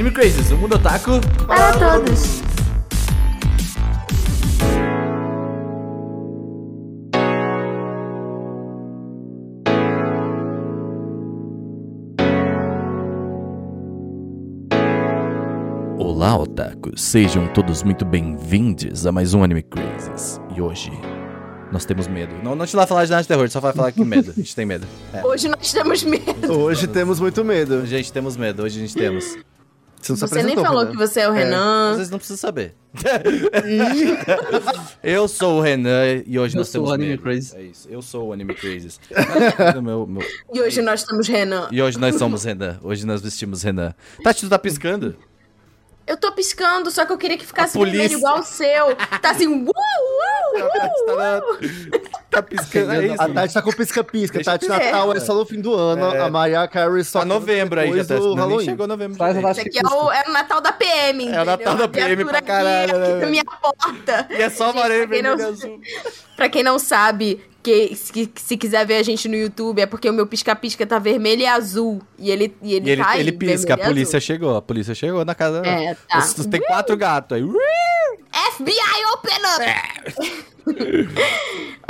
Anime Crazes, o mundo otaku Para todos. Olá, otakus! Sejam todos muito bem-vindos a mais um Anime Crazes. E hoje nós temos medo. Não, não te lá falar de nada de terror, só vai falar que medo. A gente tem medo. É. Hoje nós temos medo. Hoje temos muito medo. Gente, temos medo. Hoje a gente temos. Você, Você nem falou Renan. que você é o Renan. Vocês não precisam saber. eu sou o Renan e hoje Eu nós sou temos o Anime medo. Crazy. É isso. Eu sou o Anime Crazes. meu, meu... E hoje nós temos Renan. E hoje nós somos Renan. Hoje nós vestimos Renan. Tati, tu tá piscando? Eu tô piscando, só que eu queria que ficasse vermelho igual o seu. Tá assim, uh, uh. Tá, tá piscando. É isso. A Tati tá com pisca-pisca. Tati Natal é só no fim do ano. É. A Mariah Carey só Tá novembro aí, já tá. Halloween. chegou novembro. Faz Esse aqui é o, é o Natal da PM, É o Natal da entendeu? PM pra caralho, aqui, né, na minha porta. E é só amarelo, não- vermelho e azul. Pra quem não sabe, que, se, se quiser ver a gente no YouTube, é porque o meu pisca-pisca tá vermelho e azul. E ele, e ele, E ele, tá aí, ele pisca, a polícia azul. chegou, a polícia chegou na casa. É, tá. Os- Tem quatro gatos aí. FBI, open up!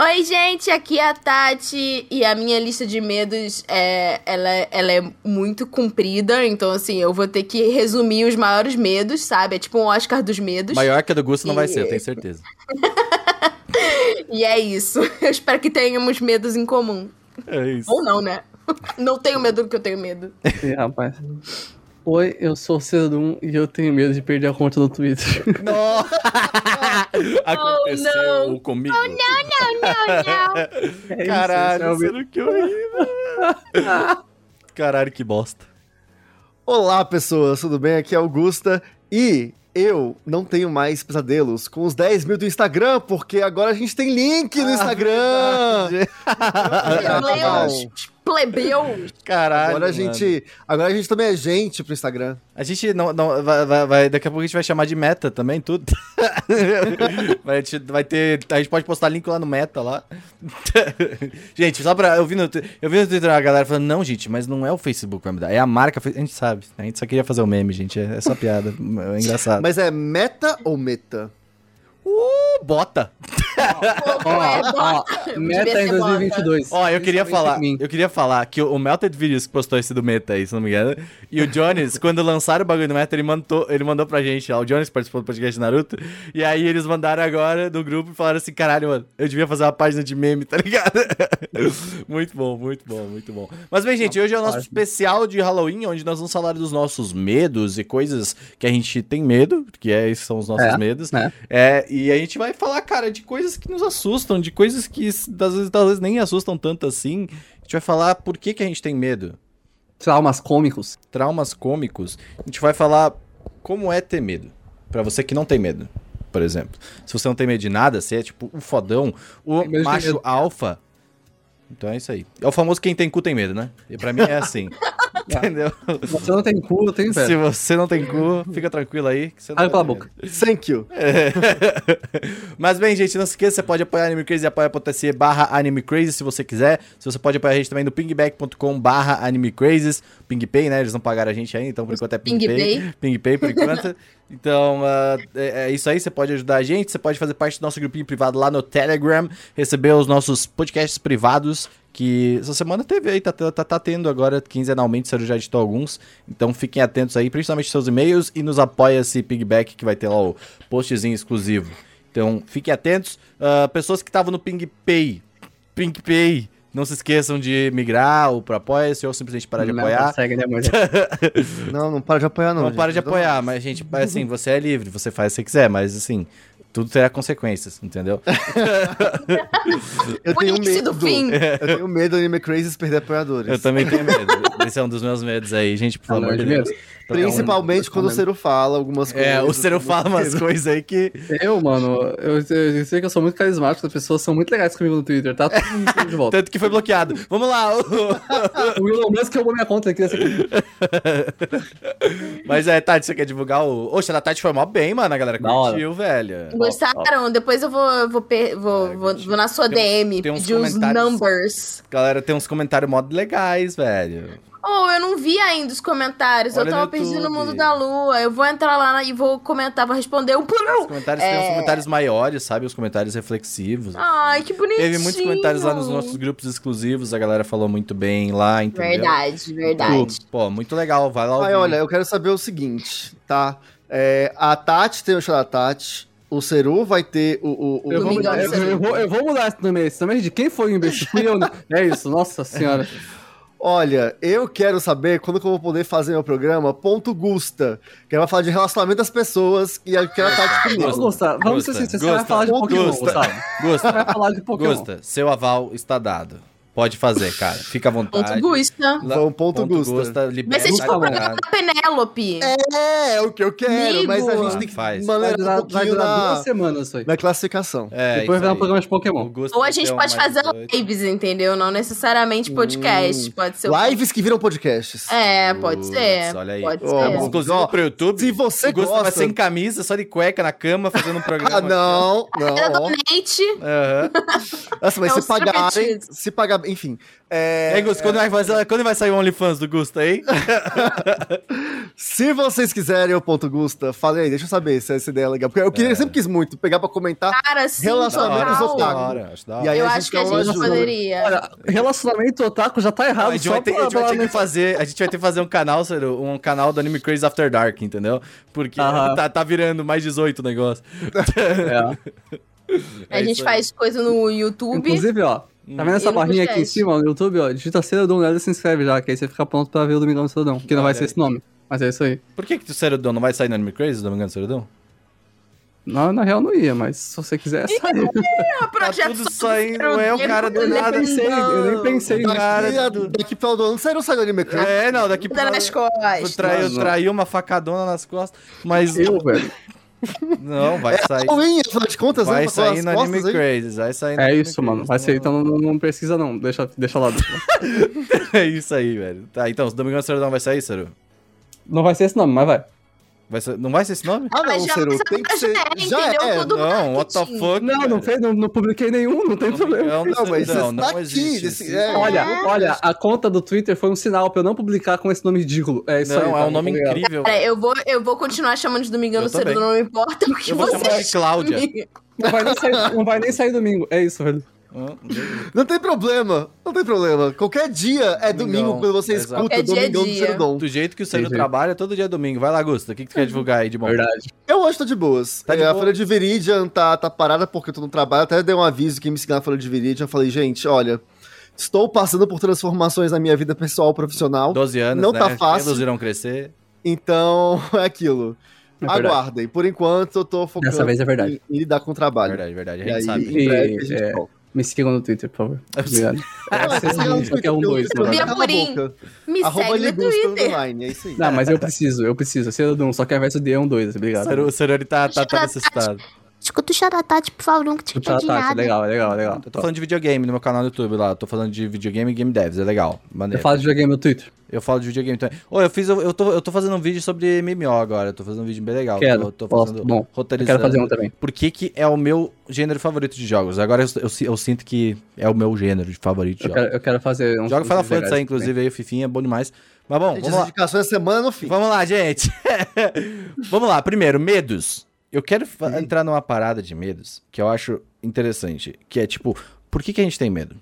Oi, gente, aqui é a Tati e a minha lista de medos é, ela, ela é muito comprida, então assim, eu vou ter que resumir os maiores medos, sabe? É tipo um Oscar dos medos. Maior que a do Gusto não vai E- ser, eu tenho certeza. E é isso. Eu espero que tenhamos medos em comum. É isso. Ou não, né? Não tenho medo do que eu tenho medo. Sim, rapaz. Oi, eu sou o Cedum e eu tenho medo de perder a conta do Twitter. Nossa! Aconteceu Oh, não. comigo. Não, não, não. É isso, Caralho, esse é o medo. sério, que horrível. Caralho, que bosta. Olá, pessoas, tudo bem? Aqui é Augusta e eu não tenho mais pesadelos com os 10 mil do Instagram, porque agora a gente tem link no Instagram. Plebeus, plebeus. Caralho. Agora a mano. gente, agora a gente também é gente pro Instagram. A gente não. não vai, vai- vai- daqui a pouco a gente vai chamar de meta também, tudo. vai, a gente vai ter. A gente pode postar link lá no meta lá. gente, só pra. Eu vi no, eu vi no Twitter a galera falando, não, gente, mas não é o Facebook que vai me dar. É a marca. A gente sabe. A gente só queria fazer o meme, gente. É, é só piada. É engraçado. Mas é meta ou meta? Uh, bota! Ó, É, ó, meta em 2022. Ó, eu queria Principalmente falar, eu queria falar que o Melted Videos que postou esse do Meta aí, se não me engano, e o Jones, quando lançaram o bagulho do Meta, ele mandou, ele mandou pra gente, ó, o Jones participou do podcast Naruto, e aí eles mandaram agora do grupo e falaram assim, caralho, mano, eu devia fazer uma página de meme, tá ligado? muito bom, muito bom, muito bom. Mas bem, gente, hoje é o nosso especial de Halloween, onde nós vamos falar dos nossos medos e coisas que a gente tem medo, que é, esses são os nossos É, medos. né? É, e a gente vai falar, cara, de coisas que nos assustam, de coisas que às vezes, às vezes nem assustam tanto assim. A gente vai falar por que, que a gente tem medo. Traumas cômicos. Traumas cômicos. A gente vai falar como é ter medo. Pra você que não tem medo, por exemplo. Se você não tem medo de nada, você é tipo o fodão, o macho alfa. Então é isso aí. É o famoso quem tem cu tem medo, né? E pra mim é assim. Entendeu? Se você não tem cu, eu tenho Se você não tem cu, fica tranquilo aí. Que você não Abre pela boca. Thank you. Mas bem, gente, não se esqueça, você pode apoiar Anime Crazy, apoia.se barra Anime Crazy se você quiser. Se você pode apoiar a gente também no pingback.com barra Anime Crazes. PingPay, né? Eles não pagaram a gente ainda, então por enquanto é PingPay. PingPay. PingPay por enquanto. Então, ah, é, é isso aí, você pode ajudar a gente, você pode fazer parte do nosso grupinho privado lá no Telegram, receber os nossos podcasts privados, que essa semana teve aí, tá, tá, tá tendo agora quinzenalmente, o já editou alguns, então fiquem atentos aí, principalmente seus e-mails, e nos apoia-se Pigback, que vai ter lá o postzinho exclusivo. Então, fiquem atentos. Ah, pessoas que estavam no PingPay, PingPay, não se esqueçam de migrar ou pro apoia-se, ou simplesmente parar de Não, apoiar. Segue, né, amor? Não, não para de apoiar não. Não, gente. para de apoiar, mas, gente, assim, você é livre, você faz o que você quiser, mas, assim, tudo terá consequências, entendeu? Eu tenho medo. do fim. Eu tenho medo do Anime Crazes perder apoiadores. Eu também tenho medo. Esse é um dos meus medos aí, gente, por Pelo favor de Deus. Deus. Principalmente quando o Cero fala algumas coisas. É, o Cero fala umas coisas aí que. Eu, mano, eu, eu sei que eu sou muito carismático, as pessoas são muito legais comigo no Twitter, tá? Todo mundo comigo de volta. Tanto que foi bloqueado. Vamos lá! O Elon Musk roubou minha conta aqui. Essa aqui. Mas é, Tati, você quer divulgar o. Oxe, a Tati foi mó bem, mano. A galera curtiu, velho. Gostaram? Depois eu vou, vou, per- vou, vou, vou na sua Tem- DM tem uns pedir comentários. numbers. Galera tem uns comentários mó legais, velho. Oh, eu não vi ainda os comentários. Olha eu tava perdido no mundo da lua. Eu vou entrar lá e vou comentar, vou responder um por Os comentários tem os É. comentários maiores, sabe? Os comentários reflexivos. Ai, que bonitinho. Teve muitos comentários lá nos nossos grupos exclusivos, a galera falou muito bem lá, entendeu? Verdade, verdade. Pô, muito legal, vai lá ouvir. Ai, olha, eu quero saber o seguinte, tá? É, a Tati tem o show da Tati, o Seru vai ter o... o, o- Eu vou, mudar, eu, eu vou, eu vou mudar esse nome. Esse nome é de quem foi o imbecil? É isso, nossa senhora. Olha, eu quero saber quando que eu vou poder fazer meu programa Ponto Gusta, que vai falar de relacionamento das pessoas, e eu quero a Tati Vamos, primeiro. Gustavo, vamos ser Gusta, sinceros, você vai Gusta, falar de Pokémon, Gusta. Gustavo. Você Gusta, vai falar de Pokémon. Gusta, seu aval está dado. Pode fazer, cara. Fica à vontade. Ponto Gusta. Lá- Vamos, ponto Gusta. Vai libera ser tipo Tá o bom. programa da Penélope. É, é o que eu quero, Amigo. mas a gente tem que Faz. Vai maneirar durar, um vai durar na, duas semanas isso aí. na classificação. É, Depois vai dar um programa de Pokémon. Gusta Ou a vai gente um pode fazer 18. lives, entendeu? Não necessariamente podcast. Pode ser. o- Lives que viram podcasts. É, pode ser. olha aí. Pode Ó, ser. bom. Exclusivo Ó, pro YouTube. se você o Gusta vai gosta- sem camisa, só de cueca na cama, fazendo um programa. Ah, não, Era não. donate. Aham. Nossa, mas É se pagarem, se pagar, enfim. É, Ei, Gusta, quando, vai fazer, quando vai sair o OnlyFans do Gusta aí? se vocês quiserem o ponto Gusta, falem aí, deixa eu saber se essa ideia é legal. Porque eu queria, sempre quis muito pegar pra comentar. Cara, sim, Relacionamentos total. otaku. E aí Eu a acho gente que a gente ajuda. poderia. Olha, relacionamento otaku já tá errado a gente, só vai ter, a gente vai ter que fazer, a gente vai ter que fazer um canal, um canal do Anime Crazy After Dark, entendeu? Porque Aham. tá, tá virando mais 18 o negócio. É. A É gente isso aí. faz coisa no YouTube. Inclusive, ó, tá vendo essa E no barrinha aqui em cima, no YouTube, ó, digita Cerodon nela e se inscreve já, que aí você fica pronto pra ver o Domingão do Cerodon, que não vai ser esse nome, mas é isso aí. Por que que o Cerodão não vai sair no Anime Crazy, Domingão do Cerodão? Na, na real não ia, mas se você quiser, sai. É o Tá projeto tudo só saindo, é o cara do Eu nem nada. pensei, eu nem pensei Daqui, cara daqui pro final do ano, você não sai do anime Crazy. É, não, daqui pra... nas costas. Traiu, Não, não. traiu uma facadona nas costas, mas Eu, velho. Não, vai sair. Halloween, afinal de contas, Vai né, sair no Anime. Crazy, vai sair no É Anime isso, mano. Crazy, Vai ser, então não, não precisa não. Deixa, deixa lá. É isso aí, velho. Tá, então, o Domingão do Cerodão vai sair, Ciro? Não vai ser esse nome, mas vai. Vai ser- não vai ser esse nome? Ah, não, já tem que ser. é, Já é. Não, what the marketing. fuck? Não, não, fez, não, não publiquei nenhum, não tem problema. Domingão do Não, mas não tá aqui, existe. desse- esse- é. Olha, olha, a conta do Twitter foi um sinal pra eu não publicar com esse nome ridículo. É isso aí. Não, tá é um nome obrigado. incrível. Cara, eu vou, eu vou continuar chamando de Domingão também. não importa o que Eu vou você chamar de Cláudia. Não vai, nem sair, não vai nem sair domingo. É isso, velho. Ah, Não tem problema, não tem problema. Qualquer dia é domingo quando você exato. escuta dia é Domingão do dia. Cerodon. Do jeito que o Entendi. trabalha, todo dia é domingo. Vai lá, Gusta. O que, que tu quer divulgar aí de bom? Verdade. Eu hoje tô de boas. Tá de É, a boa. Folha de Viridian tá, tá parada porque eu tô no trabalho. Até dei um aviso quem me seguir na Folha de Viridian. Eu falei, gente, olha, estou passando por transformações na minha vida pessoal e profissional. 12 anos, Não né? tá fácil. Pelos irão crescer. Então, é aquilo. É. Aguardem. Por enquanto, eu tô focando Dessa vez é verdade. Em, em lidar com o trabalho. Verdade, verdade. A E gente aí, sabe. em breve, a gente é, volta. Me sigam no Twitter, por favor. Obrigado. É, siga lá no só que é um dois, boca. Me Arroba segue no Twitter. é isso aí. Não, mas eu preciso, eu preciso. Cerodon, só que ao invés do D é um 2, obrigado. O ele tá, tá, tá necessitado. Escuta o Charatati, por favor, nunca te pedi tá, nada. legal, legal, legal. Eu tô falando de videogame no meu canal no YouTube lá. Eu tô falando de videogame e game devs. É legal. Eu Maneiro. falo de videogame no Twitter. Eu falo de videogame também. Ô, eu fiz. Eu, eu, tô, eu tô fazendo um vídeo sobre MMO agora. Eu tô fazendo um vídeo bem legal. Quero, Tô, tô gosto, fazendo. bom. Eu roteirizando. quero fazer um também. Por que, que é o meu gênero favorito de jogos? Agora eu, eu, eu sinto que é o meu gênero de favorito de Eu jogos. quero, eu quero fazer um. Joga Final Fantasy aí, inclusive, aí o Fifinha é bom demais. Mas bom, Gente, vamos lá. indicações da semana no fim. Vamos lá, gente. vamos lá. Primeiro, medos. Eu quero fa- entrar numa parada de medos que eu acho interessante. Que é tipo, por que, que a gente tem medo?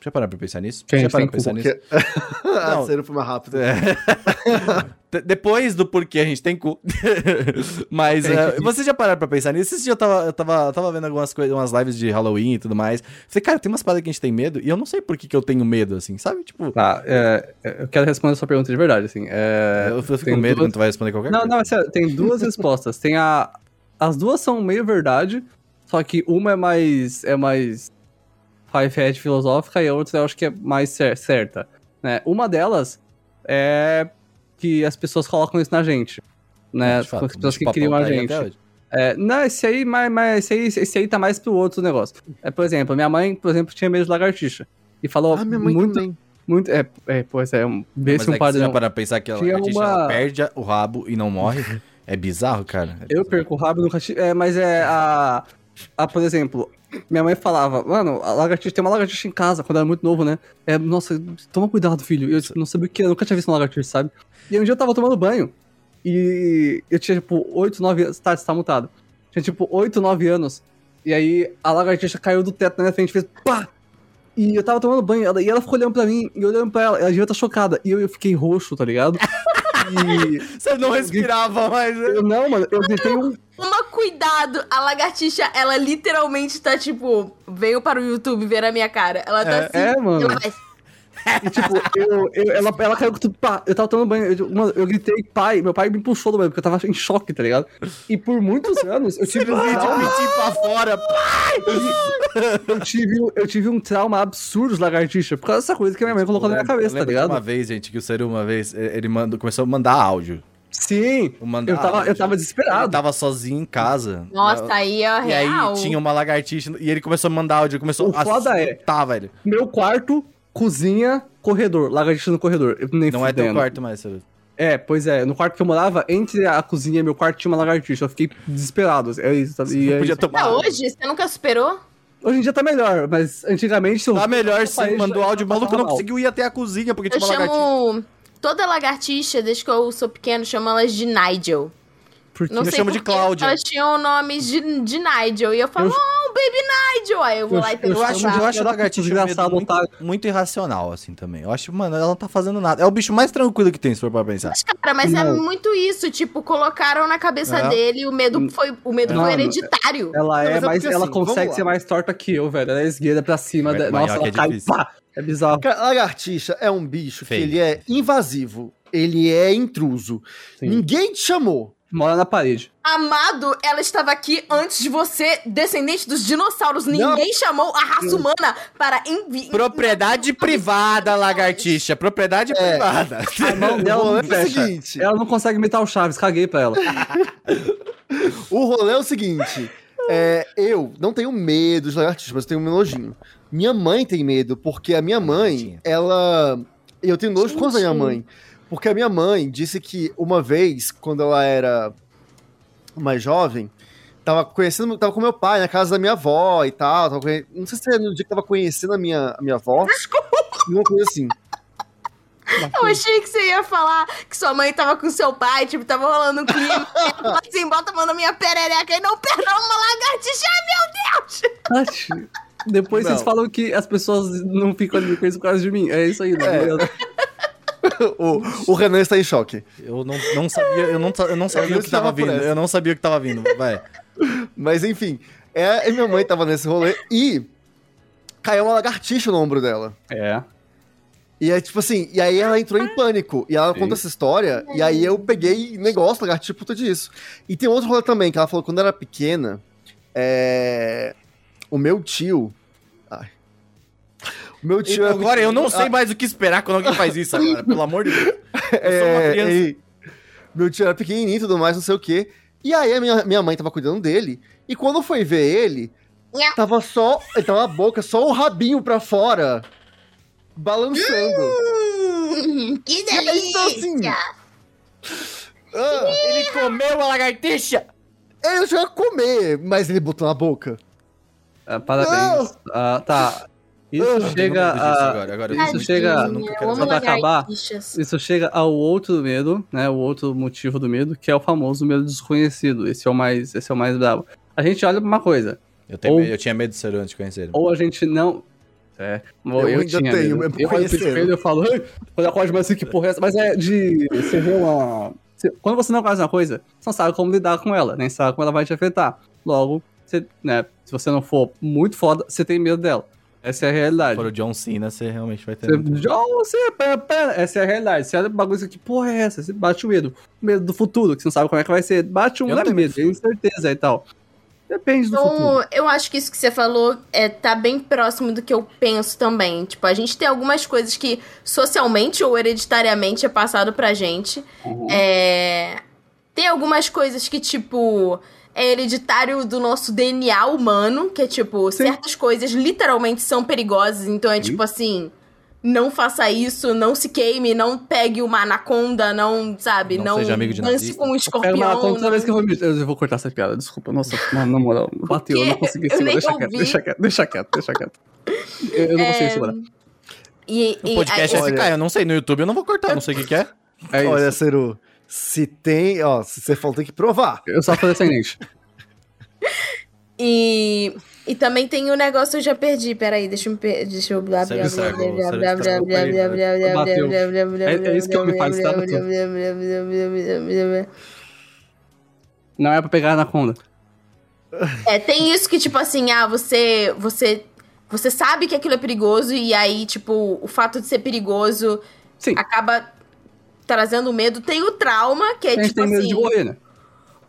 Já pararam pra pensar nisso? Que Já gente pararam tem pra pensar Porque... nisso? ah, Não. sério, foi mais rápido. É. De- Depois do porquê a gente tem cu. Mas eh, vocês já pararam pra pensar nisso? Esse dia eu tava, eu tava, eu tava vendo algumas coisas, umas lives de Halloween e tudo mais. Falei, cara, tem umas paradas que a gente tem medo e eu não sei por que, que eu tenho medo, assim, sabe? Tipo, Tá, é, eu quero responder a sua pergunta de verdade, assim. É, eu, eu fico tem com medo duas- quando tu vai responder qualquer Não, coisa. não, é sério, tem duas respostas. Tem a. As duas são meio verdade, só que uma é mais. é mais. Five Head filosófica e a outra eu acho que é mais cer- certa. Né? Uma delas é que as pessoas colocam isso na gente. Né? De fato, as pessoas que bicho-papão criam a gente. É, não, esse aí, mas, mas esse, aí, esse aí tá mais pro outro negócio. É, por exemplo, minha mãe, por exemplo, tinha medo de lagartixa. E falou Ah, minha mãe muito, também. muito. É, é, pois é, um, vê se um é que você já padrão. pra pensar que a gente, uma- ela perde o rabo e não morre? É bizarro, cara. É Eu bizarro. perco o rabo nunca tive. É, mas é a. a por exemplo, minha mãe falava, mano, a lagartixa, tem uma lagartixa em casa, quando eu era muito novo, né? É, nossa, toma cuidado, filho. Eu tipo, não sabia o que, eu nunca tinha visto uma lagartixa, sabe? E um dia eu tava tomando banho, e eu tinha, tipo, 8, 9 anos. Tá, você tá mutado. Tinha, tipo, 8, 9 anos. E aí a lagartixa caiu do teto na minha frente, fez pá! E eu tava tomando banho, ela- e ela ficou olhando pra mim, e eu olhando pra ela, ela devia estar chocada. E eu, eu fiquei roxo, tá ligado? E Você não respirava mais. né? eu não, mano, eu gritei um. Toma cuidado, a lagartixa, ela literalmente tá tipo, veio para o YouTube ver a minha cara. Ela tá É, assim. é, mano. Ela vai, E, tipo, eu, eu- ela, ela caiu com tudo, pá, eu tava tomando banho, eu, mano, eu gritei, pai, meu pai me puxou do banho, porque eu tava em choque, tá ligado? E por muitos anos eu tive um trauma, pedir pra fora. eu tive, eu tive um trauma absurdo de lagartixa, por causa dessa coisa que a minha mãe colocou na minha Eu cabeça, tá ligado? Uma vez, gente, que o Seru, uma vez, ele mandou, começou a mandar áudio. Sim, Eu, mandar eu tava, eu tava desesperado. tava sozinho em casa. Nossa, aí é E real. aí tinha uma lagartixa e ele começou a mandar áudio, começou O foda é- Tá, velho. Meu quarto, cozinha, corredor, lagartixa no corredor. Eu nem Não é teu fudendo. quarto mais, Seru. É, pois é, no quarto que eu morava, entre a cozinha e meu quarto tinha uma lagartixa, eu fiquei desesperado. É isso, tá? E é Podia isso. tomar. Até hoje, você nunca superou? Hoje em dia tá melhor, mas antigamente... se eu- Tá melhor eu sim, mandou áudio. Maluco não mal. conseguiu ir até a cozinha porque Eu tinha uma lagartixa. chamo. Toda lagartixa, desde que eu sou pequeno, chamo elas de Nigel. Porque Não Eu chamo de Cláudia. Elas tinham nomes de, de Nigel. E eu falo, Eu- oh, Baby Nigel. Aí eu vou Eu- lá e eu pego Eu acho, chamo eu acho a desgraçado, medo muito, otário. muito irracional, assim, também. Eu acho, mano, ela não tá fazendo nada. É o bicho mais tranquilo que tem, se for pra pensar. Mas, cara, mas é Não. muito isso. Tipo, colocaram na cabeça É. dele o medo foi, o medo Não, foi hereditário. Ela Não, é mas é ela assim, consegue ser mais torta que eu, velho. Ela é esgueira pra cima. Mas- da- Nossa, ela é cai. difícil. Pá, é bizarro. Cara, lagartixa é um bicho Feio. que ele é invasivo, ele é intruso. Sim. Ninguém te chamou. Mora na parede. Amado, ela estava aqui antes de você, descendente dos dinossauros. Ninguém chamou a raça humana para enviar. Propriedade privada, lagartixa. Propriedade privada. A mão dela não é o fecha. seguinte. Ela não consegue imitar o Chaves, caguei pra ela. O rolê é o seguinte: é, eu não tenho medo de lagartixa, mas eu tenho um nojinho. Minha mãe tem medo, porque a minha mãe, ela. Eu tenho nojo por causa da minha mãe. Porque a minha mãe disse que uma vez, quando ela era mais jovem, tava conhecendo, tava com meu pai na casa da minha avó e tal. tava conhe- Não sei se é no dia que tava conhecendo a minha, a minha avó. Uma coisa assim. Eu achei que você ia falar que sua mãe tava com seu pai, tipo, tava rolando um clima. Assim, bota a mão na minha perereca e não perdão uma lagartixa. Meu Deus! Ixi. Depois Não. vocês falam que as pessoas não ficam ali com isso por causa de mim. É isso aí, né? É. o, o Renan está em choque. Eu não, não sabia, eu não, eu não sabia o que tava esperava por vindo. Eu não sabia o que tava vindo. Vai. Mas enfim, é, e minha mãe tava nesse rolê e caiu uma lagartixa no ombro dela. É. E é tipo assim, e aí ela entrou em pânico. E ela Sim. conta essa história, e aí eu peguei negócio, lagartixa puta disso. E tem outro rolê também, que ela falou que quando era pequena, é. O meu tio. Meu tio é- Agora eu não sei mais o que esperar quando alguém faz isso agora, pelo amor de Deus. Eu sou uma É, criança. e- meu tio era pequenininho e tudo mais, não sei o quê. E aí a minha, minha mãe tava cuidando dele. E quando foi ver ele, tava só. Ele tava a boca, só o rabinho pra fora. Balançando. Hum, que E aí, então, assim, delícia! ah, Ele comeu a lagartixa! ele chegou a comer, mas ele botou na boca. Ah, parabéns. Ah, tá. Isso chega a. Agora, agora Isso chega- só pra acabar. Isso chega ao outro medo, né? O outro motivo do medo, que é o famoso medo desconhecido. Esse é o mais, esse é o mais bravo. A gente olha pra uma coisa. Eu, tenho Ou- medo- eu tinha medo de ser antes de conhecer ele. Ou a gente não. É, Eu eu, ainda tinha tenho, medo. Eu olho pro espelho e eu falo, quando eu acordo, mas assim, que porra é essa? Mas é de. Você vê uma. Quando você não conhece uma coisa, você não sabe como lidar com ela, nem sabe como ela vai te afetar. Logo, você, né, se você não for muito foda, você tem medo dela. Essa é a realidade. For o John Cena, você realmente vai ter. Você. John, pera, pera. Essa é a realidade. Você olha bagulho que porra é essa? Você bate o medo. O medo do futuro, que você não sabe como é que vai ser. Bate um Eu não é tenho medo, é incerteza e tal. Depende do futuro. Então, eu acho que isso que você falou é, tá bem próximo do que eu penso também. Tipo, a gente tem algumas coisas que socialmente ou hereditariamente é passado pra gente. Uhum. É... Tem algumas coisas que, tipo, é hereditário do nosso DNA humano, que é tipo, Sim. certas coisas literalmente são perigosas. Então é Sim. tipo assim. não faça isso, não se queime, não pegue uma anaconda, não, sabe, Não não, seja amigo de dance nazista. com um Pega escorpião. uma conta toda não- vez que eu vou me. Eu vou cortar essa piada, desculpa. Nossa, mano, na moral, bateu, eu não consegui Eu segurar. nem Deixa quieto, ouvi. deixa quieto, deixa quieto, deixa quieto. Eu, eu não consigo É, segurar. E, O e- podcast aí- é SK, eu não sei, no YouTube eu não vou cortar, não sei o que que é. É isso. Olha, Ceru, se tem, ó, se você falou, tem que provar. Eu só falei descendente. E, e também tem o negócio, eu já perdi, peraí, deixa eu me deixa eu blá blá Sério, blá estragou, blá sério, blá blá estragou, blá blá blá blá Bateu. blá blá blá É- é isso que eu me blá faz, blá tá, blá doutor? blá blá blá blá blá blá. Não é pra pegar anaconda. É, tem isso que, tipo assim, ah, você. Você. Você sabe que aquilo é perigoso, e aí, tipo, o fato de ser perigoso Sim. acaba trazendo medo. Tem o trauma, que é tipo tem medo assim. de morrer, né?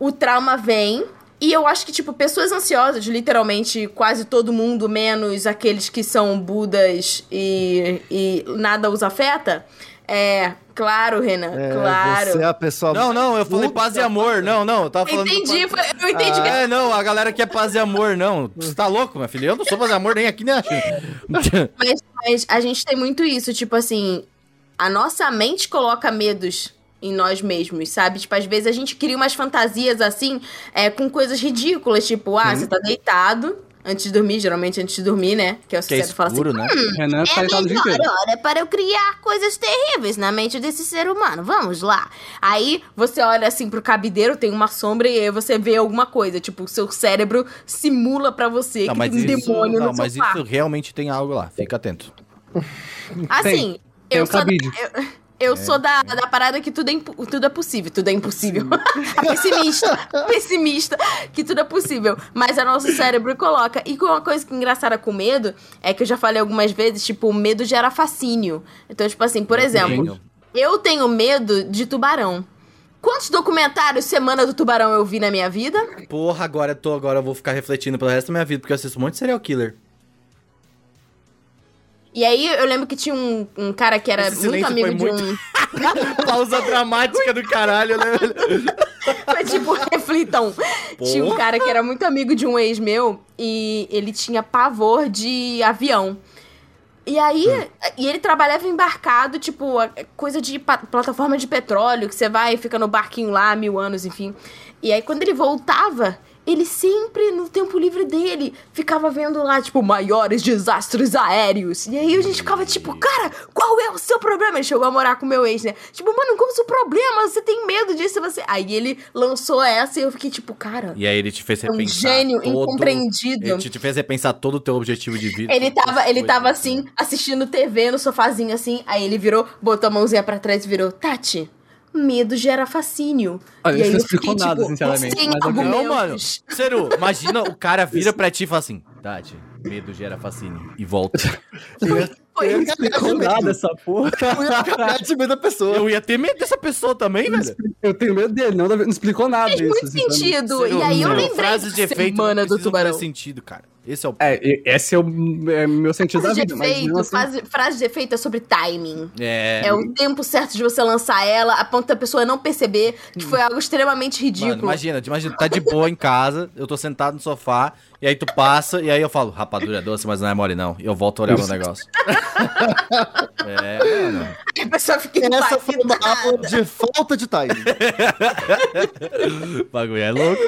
o trauma vem. E eu acho que, tipo, pessoas ansiosas, literalmente quase todo mundo, menos aqueles que são budas e, e nada os afeta. É, claro, Renan, É, claro. Você é a pessoa. Não, não, eu falei paz e amor. Não, não, eu tava falando. do Entendi, paz- foi- eu entendi. que É, não, a galera quer paz e amor, não. Você tá louco, minha filha? Eu não sou paz e amor nem aqui, nem China. Mas, mas a gente tem muito isso, tipo assim, a nossa mente coloca medos em nós mesmos, sabe? Tipo, às vezes a gente cria umas fantasias assim, é, com coisas ridículas, tipo, ah, você tá deitado antes de dormir, geralmente antes de dormir, né? Que é o Que é cérebro fala assim, escuro, né? Renan tá É dia melhor hora para eu criar coisas terríveis na mente desse ser humano. Vamos lá. Aí você olha assim pro cabideiro, tem uma sombra e aí você vê alguma coisa. Tipo, o seu cérebro simula pra você Não, que mas tem um isso, demônio não, no mas seu isso quarto. realmente tem algo lá. Fica atento. Assim, eu o sou, da, eu, eu sou da, da parada que tudo é, tudo é possível. Tudo é impossível. pessimista. pessimista. Que tudo é possível. Mas é nosso cérebro coloca. E uma coisa que é engraçada com medo é que eu já falei algumas vezes, tipo, o medo gera fascínio. Então, tipo assim, por exemplo, eu tenho medo de tubarão. Quantos documentários Semana do Tubarão eu vi na minha vida? Porra, agora eu tô, agora eu vou ficar refletindo pelo resto da minha vida, porque eu assisto um monte de serial killer. E aí eu lembro que tinha um, um cara que era Esse muito amigo de muito- um. Pausa dramática do caralho, né? Foi tipo, reflitam. Tinha um cara que era muito amigo de um ex meu e ele tinha pavor de avião. E aí, e ele trabalhava embarcado, tipo, coisa de plataforma de petróleo, que você vai e fica no barquinho lá mil anos, enfim. E aí, quando ele voltava, ele sempre, no tempo livre dele, ficava vendo lá, tipo, maiores desastres aéreos. E aí a gente ficava tipo, cara, qual é o seu problema? Ele chegou a morar com meu ex, né? Tipo, mano, qual é o seu problema? Você tem medo disso? Você... Aí ele lançou essa e eu fiquei tipo, cara, E aí ele te fez é um repensar. gênio todo- incompreendido. Ele te, fez repensar todo o teu objetivo de vida. Ele tava, ele tava isso, assim, né? assistindo TV no sofazinho assim, aí ele virou, botou a mãozinha pra trás e virou, Tati, medo gera fascínio. Olha, e aí não eu fiquei, explicou nada, tipo, sinceramente, sem mas ok. Não, mano. argumentos. Seru, imagina o cara vira pra ti e fala assim: Tati, medo gera fascínio. E volta. Foi Eu ia Explicou nada essa porra. Eu ia de medo da pessoa. Eu ia ter medo dessa pessoa também, velho. Eu tenho medo dele, não, não explicou nada Fez isso. muito sentido. Seru, e aí eu lembrei frases de efeito não Semana do Tubarão. sentido, cara. Esse é o. É, esse é o é meu sentido da Frase de vida. Mas mesmo efeito, assim, frase, frase de efeito é sobre timing. É. É o tempo certo de você lançar ela, a ponto da pessoa não perceber que foi algo extremamente ridículo. Mano, imagina, imagina, tá de boa em casa, eu tô sentado no sofá, e aí tu passa, e aí eu falo, rapadura é doce, mas não é mole não. E eu volto a olhar meu negócio. é, mano. a pessoa fica Essa foi uma aula de falta de. O bagulho é louco.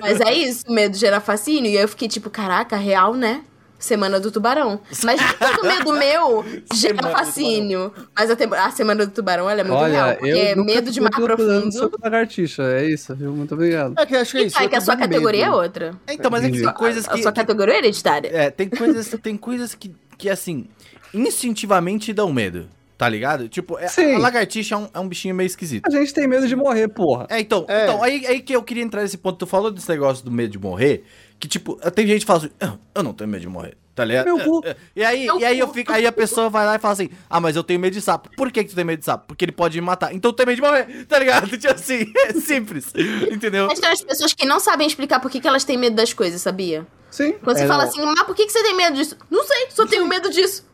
Mas é isso, medo gera fascínio. E aí eu fiquei tipo, caraca, real, né? Semana do Tubarão. Mas todo medo meu gera fascínio. Mas a, te- a Semana do Tubarão, ela é muito Olha, real. Porque eu nunca medo de mar profundo. sobre lagartixa, é isso, viu? Muito obrigado. É que eu acho que é isso. É eu que a sua categoria é medo. outra. Então, mas é que tem coisas A que. sua categoria é hereditária. É, tem coisas, tem coisas que, que, assim, instintivamente dão medo, tá ligado? Tipo, é- Sim. a lagartixa é um, é um bichinho meio esquisito. A gente tem medo de morrer, porra. É, então, É. então aí, aí que eu queria entrar nesse ponto. Tu falou desse negócio do medo de morrer, que tipo, tem gente que fala assim, "Ah, eu não tenho medo de morrer, tá ligado? Meu cu. É, é. E aí, Meu e aí eu fico, aí a pessoa vai lá e fala assim, ah, mas eu tenho medo de sapo. Por que, que tu tem medo de sapo? Porque ele pode me matar. Então tu tem medo de morrer, tá ligado? Tipo assim, é simples, entendeu? Mas tem as pessoas que não sabem explicar por que, que elas têm medo das coisas, sabia? Sim. Quando você É, fala não. assim, mas por que, que você tem medo disso? Não sei, só tenho medo disso.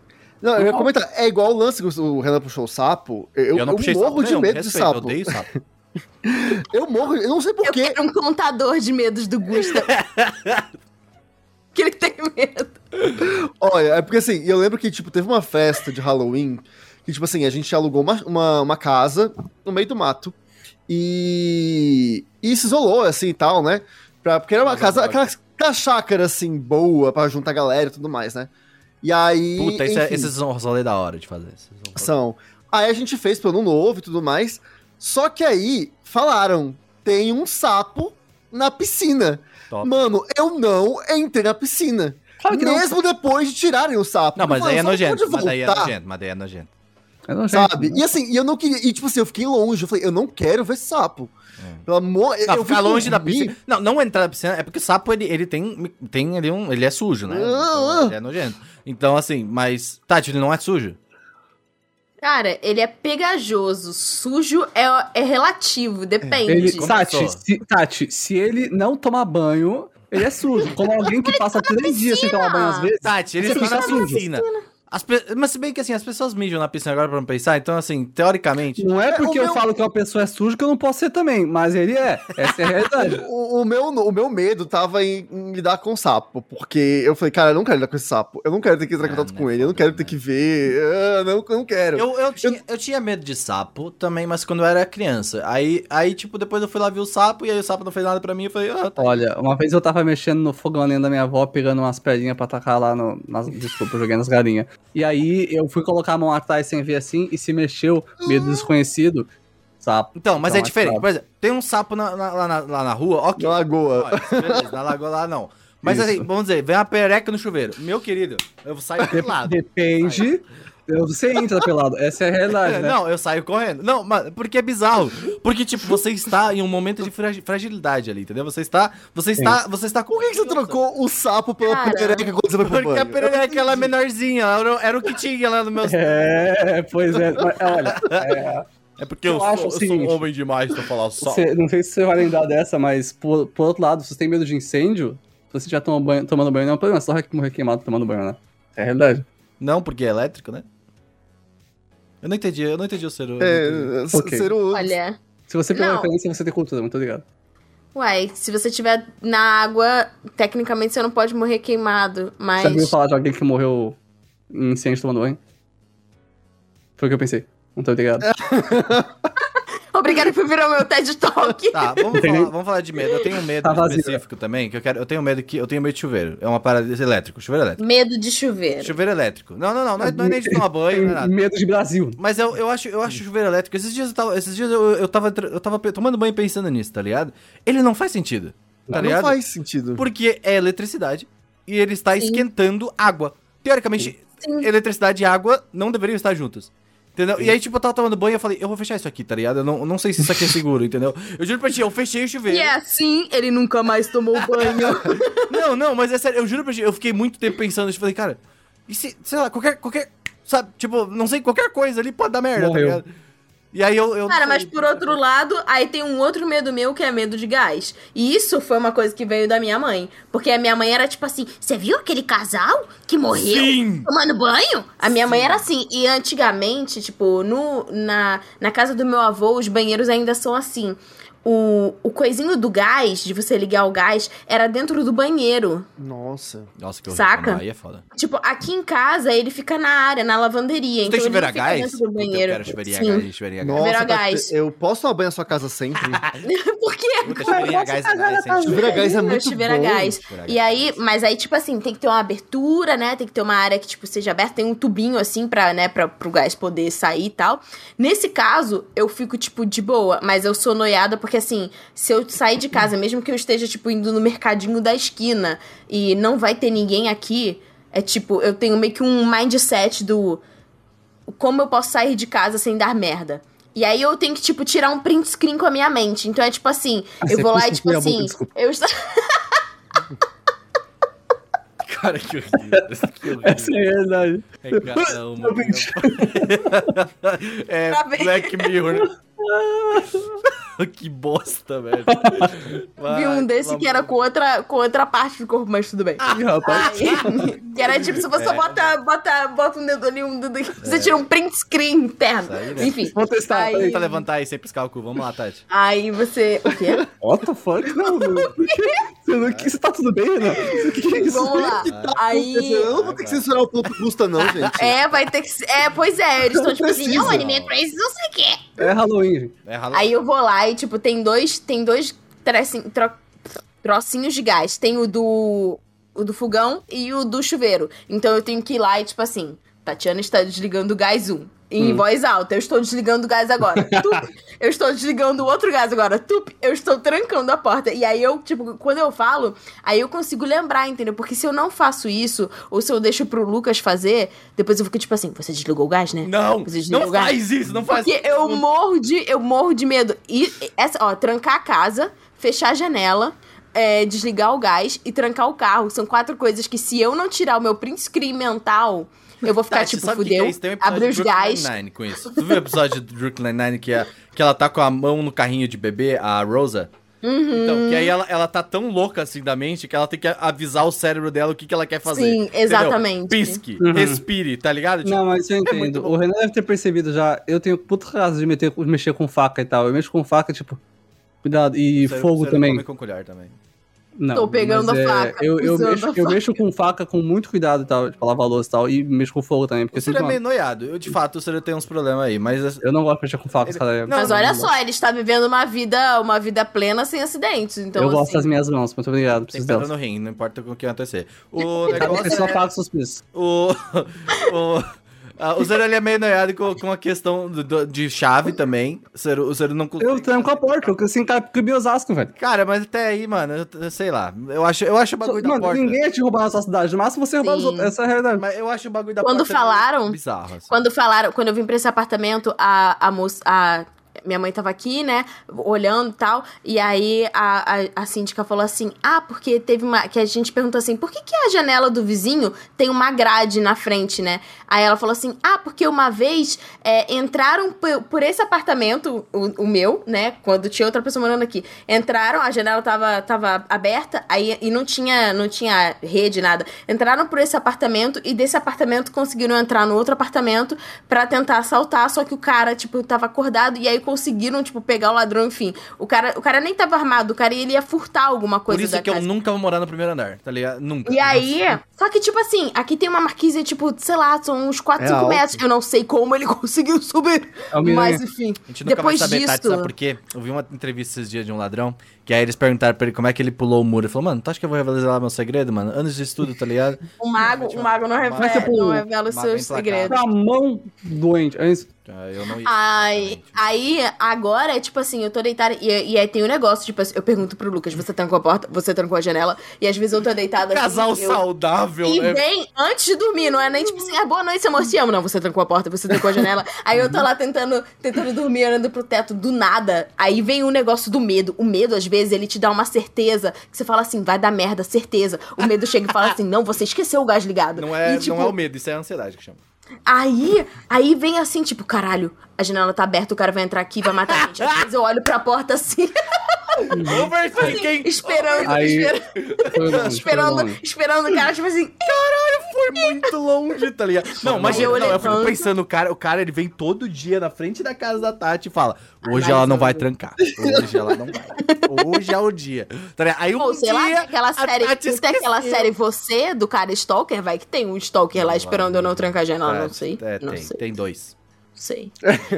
Não, eu ia comentar, é igual o lance que o Renan puxou o sapo. Eu, eu, não puxei morro sapo de nenhum, medo de respeito, Eu sapo. odeio sapo. Eu morro, eu não sei Eu porquê. quero um contador de medos do Gusta. que ele tem medo. Olha, é porque assim, eu lembro que, tipo, teve uma festa de Halloween que, tipo assim, a gente alugou uma, uma, uma casa no meio do mato e. E se isolou, assim e tal, né? Pra, porque era uma Mas casa, aquela, aquela chácara, assim, boa pra juntar galera e tudo mais, né? E aí. Puta, isso é- esses são os rolê da hora de fazer. São-. Aí a gente fez ano novo e tudo mais. Só que aí falaram: tem um sapo na piscina. Top. Mano, eu não entrei na piscina. Claro que não. Mesmo depois de tirarem o sapo. Não, mas aí é falei, "Só nojento. Mas aí é voltar", nojento. Mas aí é nojento. É nojento, Sabe? né? E assim, e eu não queria. E tipo assim, eu fiquei longe. Eu falei, eu não quero ver sapo. Pelo amor Não, eu ficar longe da piscina. Não, não entrar na piscina. É porque o sapo, ele, ele tem. tem ele, um, ele é sujo, né? Ah, Então, ele é nojento. Então, assim, mas. Tati, ele não é sujo. Cara, ele é pegajoso. Sujo é, é relativo, depende. Ele. Tati, se, Tati, se ele não tomar banho, ele é sujo. Como alguém que passa três dias sem tomar banho às vezes. Tati, ele está na fica sujo. piscina. As pe- Mas se bem que assim, as pessoas mijam na piscina agora pra não pensar, então assim, teoricamente. Não é porque o eu meu- falo que uma pessoa é suja que eu não posso ser também, mas ele é. Essa é a realidade. O, o meu, o meu medo tava em, em lidar com o sapo, porque eu falei, cara, eu não quero lidar com esse sapo. Eu não quero ter que entrar em Ah, contato né, com ele, eu não quero ter né? que ver. ah, não, eu não quero. Eu, eu, tinha, eu tinha medo de sapo também, mas quando eu era criança. Aí, aí, tipo, depois eu fui lá ver o sapo e aí o sapo não fez nada pra mim. Eu falei, ah, tá. Olha, uma vez eu tava mexendo no fogão da minha avó, pegando umas pedrinhas pra tacar lá no. Nas, desculpa, eu joguei nas galinhas. E aí eu fui colocar a mão atrás sem ver assim e se mexeu, medo desconhecido. Sapo. Então, mas Então, é é diferente. claro. Por exemplo, tem um sapo na- na- lá, na, lá na rua, ok. Na lagoa. Olha, beleza, na lagoa lá não. Mas Isso. assim, vamos dizer, vem uma perereca no chuveiro. Meu querido, eu saio De- pelado. Depende. Você entra pelado. Essa é a realidade, né? Não, eu saio correndo. Não, mas porque é bizarro. Porque, tipo, você está em um momento de fragi- fragilidade ali, entendeu? Você está. Você está. Você está com. Por que, que você trocou o sapo pela Cara. perereca quando você foi pro Porque a perereca ela é menorzinha, ela era, era o que tinha lá no meu. É, pois é. Mas, olha, é, É porque Eu eu, acho sou, o eu sou um seguinte, homem demais pra falar só. você- não sei se você vai lembrar dessa, mas por, por outro lado, se você tem medo de incêndio, se você já toma banho, tomando banho, não é um problema, você só vai morrer queimado tomando banho, né? É a realidade. Não, porque é elétrico, né? Eu não entendi, eu não entendi o não É, entendi. s- Ok. ser o... Olha. Se você pegar referência, você tem cultura, muito ligado. Uai, se você estiver na água, tecnicamente você não pode morrer queimado, mas. Já ouviu falar de alguém que morreu em incêndio tomando banho? Foi o que eu pensei. Não tô ligado. Obrigada por virar o meu TED Talk. Tá, vamos falar, vamos falar de medo. Eu tenho um medo Tá específico também, que eu quero. Eu tenho medo que. Eu tenho medo de chuveiro. É uma parada elétrico. Chuveiro elétrico. Medo de chuveiro. Chuveiro elétrico. Não, não, não. Não é, não é nem de tomar banho, não é nada. Medo de Brasil. Mas eu, eu, acho, eu acho chuveiro elétrico. Esses dias eu tava, esses dias eu, eu, tava, eu tava tomando banho pensando nisso, tá ligado? Ele não faz sentido. Tá não ligado? faz sentido. Porque é eletricidade e ele está Sim. esquentando água. Teoricamente, Sim. eletricidade e água não deveriam estar juntas. Entendeu? E aí, tipo, eu tava tomando banho e eu falei, eu vou fechar isso aqui, tá ligado? Eu não, eu não sei se isso aqui é seguro, entendeu? Eu juro pra ti, eu fechei o chuveiro. E é assim, ele nunca mais tomou banho. Não, não, mas é sério, eu juro pra ti, eu fiquei muito tempo pensando nisso. Falei, cara, e se, sei lá, qualquer, qualquer, sabe, tipo, não sei, qualquer coisa ali pode dar merda, Morreu. tá ligado? E aí eu. eu Cara, mas por outro lado, aí tem um outro medo meu que é medo de gás. E isso foi uma coisa que veio da minha mãe. Porque a minha mãe era tipo assim: você viu aquele casal que morreu Sim! tomando banho? A minha mãe era assim. E antigamente, tipo, no, na, na casa do meu avô, os banheiros ainda são assim. O, o coisinho do gás, de você ligar o gás, era dentro do banheiro. Nossa. Nossa, que Saca? Aí é foda. Tipo, aqui em casa ele fica na área, na lavanderia. Tu então tem chuveiro a gás? dentro do Puta, Eu banheiro. quero chuveirinho a Sim. gás, chuveirinho a gás. Nossa, Chuveiro a Tati, gás. eu posso tomar banho na sua casa sempre? Por quê? Puta, chuveirinho a gás é. Chuveiro a gás é muito chuveiro a bom. gás. Chuveiro E aí, mas aí, tipo assim, tem que ter uma abertura, né? Tem que ter uma área que, tipo, seja aberta. Tem um tubinho, assim, pra, né, pra, pro gás poder sair e tal. Nesse caso, eu fico, tipo, de boa. Mas eu sou noiada porque, assim, se eu sair de casa, mesmo que eu esteja, tipo, indo no mercadinho da esquina e não vai ter ninguém aqui, é tipo, eu tenho meio que um mindset do... Como eu posso sair de casa sem dar merda? E aí eu tenho que, tipo, tirar um print screen com a minha mente. Então é tipo assim, Ah, eu vou lá e, tipo boca, assim, desculpa. eu estou... Cara, que horrível. Que horrível. Essa é a realidade. É cada uma. é Tá. Black Mirror. que bosta, velho. Vi um desse que era com outra, com outra parte do corpo, mas tudo bem. Rapaz. Aí, que era tipo, se você É. bota, bota, bota um dedo ali, um dedo aqui, você tira um print screen interno. Aí, né? Enfim. Vou testar. Aí-. Tenta levantar aí sem piscar o cu. Vamos lá, Tati. Aí você. O quê? What the fuck? Não. Você, não, você tá tudo bem, não? O que, é isso? Vamos lá. Aí. Eu não vou ter que censurar o ponto custa, não, gente. É, vai ter que ser. É, pois é, eles estão tipo assim, não, anime é crazy, não sei o quê. É Halloween, gente. É. Aí eu vou lá e, tipo, tem dois. Tem dois trecin- tro- trocinhos de gás. Tem o do. O do fogão e o do chuveiro. Então eu tenho que ir lá e, tipo assim, Tatiana está desligando o gás 1. Em Hum. voz alta, eu estou desligando o gás agora. Tup, eu estou desligando o outro gás agora. Tup, eu estou trancando a porta. E aí eu, tipo, quando eu falo, aí eu consigo lembrar, entendeu? Porque se eu não faço isso, ou se eu deixo pro Lucas fazer, depois eu fico tipo assim, você desligou o gás, né? Não, não faz isso, não faz Porque eu morro de, eu morro de medo. E essa, ó, trancar a casa, fechar a janela, é, desligar o gás e trancar o carro. São quatro coisas que se eu não tirar o meu print screen mental, eu vou ficar Tati, tipo, que fudeu, é um de os gás. Nine-Nine com isso. Tu viu o episódio do Brooklyn Nine-Nine que, é, que ela tá com a mão no carrinho de bebê, a Rosa? Uhum. Então, que aí ela, ela tá tão louca assim da mente que ela tem que avisar o cérebro dela o que, que ela quer fazer. Sim, entendeu? exatamente. Pisque, Uhum. respire, tá ligado? Tipo, Não, mas eu muito entendo. bom. o Renan deve ter percebido já. Eu tenho puta caso de meter, mexer com faca e tal. Eu mexo com faca, tipo. Cuidado. E o cérebro- fogo o cérebro também. come com colher também. Não, Tô pegando mas a é, faca, Eu, eu, mexo, a eu faca. mexo com faca com muito cuidado e tal, tipo, lavar louça e tal. E mexo com fogo também, porque O Ciro é meio noiado. Eu, de fato, o Ciro tem uns problemas aí, mas... Eu não gosto de mexer com faca, Ele- cara. Não, Mas não, olha não. só, ele está vivendo uma vida, uma vida plena sem acidentes. Então, eu assim, gosto das minhas mãos, muito obrigado. Tem pedra delas. no rim, não importa com o que acontecer. O negócio é... paga seus preços. O, o, ah, o Zero ele é meio noiado com, com a questão do- do- de chave também. O Zero, o Zero não consegue. Eu tranco a porta, eu assim, cara, eu Osasco, velho. Cara, mas até aí, mano, eu, eu sei lá. Eu acho, eu acho o bagulho da Mano, porta. ninguém ia te roubar na sua cidade. No máximo você roubar os outros. Essa é a realidade. Mas eu acho o bagulho da Quando porta falaram- bizarro. Assim. Quando falaram, quando eu vim pra esse apartamento, a, a moça. A, minha mãe tava aqui, né? Olhando e tal. E aí a, a, a síndica falou assim: Ah, porque teve uma. Que a gente perguntou assim: por que, que a janela do vizinho tem uma grade na frente, né? Aí ela falou assim: Ah, porque uma vez é, entraram por, esse apartamento, o, o meu, né? Quando tinha outra pessoa morando aqui. Entraram, a janela tava, tava aberta, aí e não tinha, não tinha rede, nada. Entraram por esse apartamento e desse apartamento conseguiram entrar no outro apartamento pra tentar assaltar, só que o cara, tipo, tava acordado e aí conseguiram, tipo, pegar o ladrão, enfim. O cara, o cara nem tava armado, o cara ele ia furtar alguma Por coisa isso da que eu casa. nunca vou morar no primeiro andar, tá ligado? Nunca. E aí, só que, tipo assim, aqui tem uma marquise, tipo, sei lá, são uns 4, É 5 alto. metros. Eu não sei como ele conseguiu subir. É mas, enfim. A gente nunca depois vai saber, disso. Tati, sabe por quê? Eu vi uma entrevista esses dias de um ladrão, que aí eles perguntaram pra ele como é que ele pulou o muro. Ele falou, mano, tu acha que eu vou revelar meu segredo, mano? Anos de estudo, tá ligado? O mago, o mago não revela, tipo, não revela os mago seus segredos. Com a mão doente. É isso. Ah, Eu não ia. Ai, aí, agora, tipo assim, eu tô deitada e, e aí tem um negócio, tipo assim, eu pergunto pro Lucas, você trancou a porta, você trancou a janela, e às vezes eu tô deitada Casal assim, eu- saudável, E né? vem antes de dormir, não é nem tipo assim, ah, boa noite, amor, te amo. Não, você trancou a porta, você trancou a janela. Aí eu tô lá tentando, tentando dormir, olhando pro teto, do nada. Aí vem o negócio do medo. O medo, às vezes, ele te dá uma certeza, que você fala assim, vai dar merda, certeza. O medo chega e fala assim, não, você esqueceu o gás ligado. Não é, E, tipo, não é o medo, isso é a ansiedade que chama. Aí, aí vem assim, tipo, caralho, a janela tá aberta, o cara vai entrar aqui e vai matar a gente. Às vezes eu olho pra porta assim, Overthinking! esperando, Aí- esperando, foi esperando, longe. esperando o cara, tipo assim, Foi muito longe, tá ligado? Não, mas eu não, eu fico pensando, o cara, o cara ele vem todo dia na frente da casa da Tati e fala: Hoje ela não vai trancar. Hoje ela não vai. Hoje é o dia. Tá ligado? Aí um Ou sei lá, dia, tem aquela a série, Tati tem aquela série Você, do cara Stalker, vai que tem um Stalker lá esperando eu não trancar a janela, não sei. É, não tem, sei. tem dois. Sei.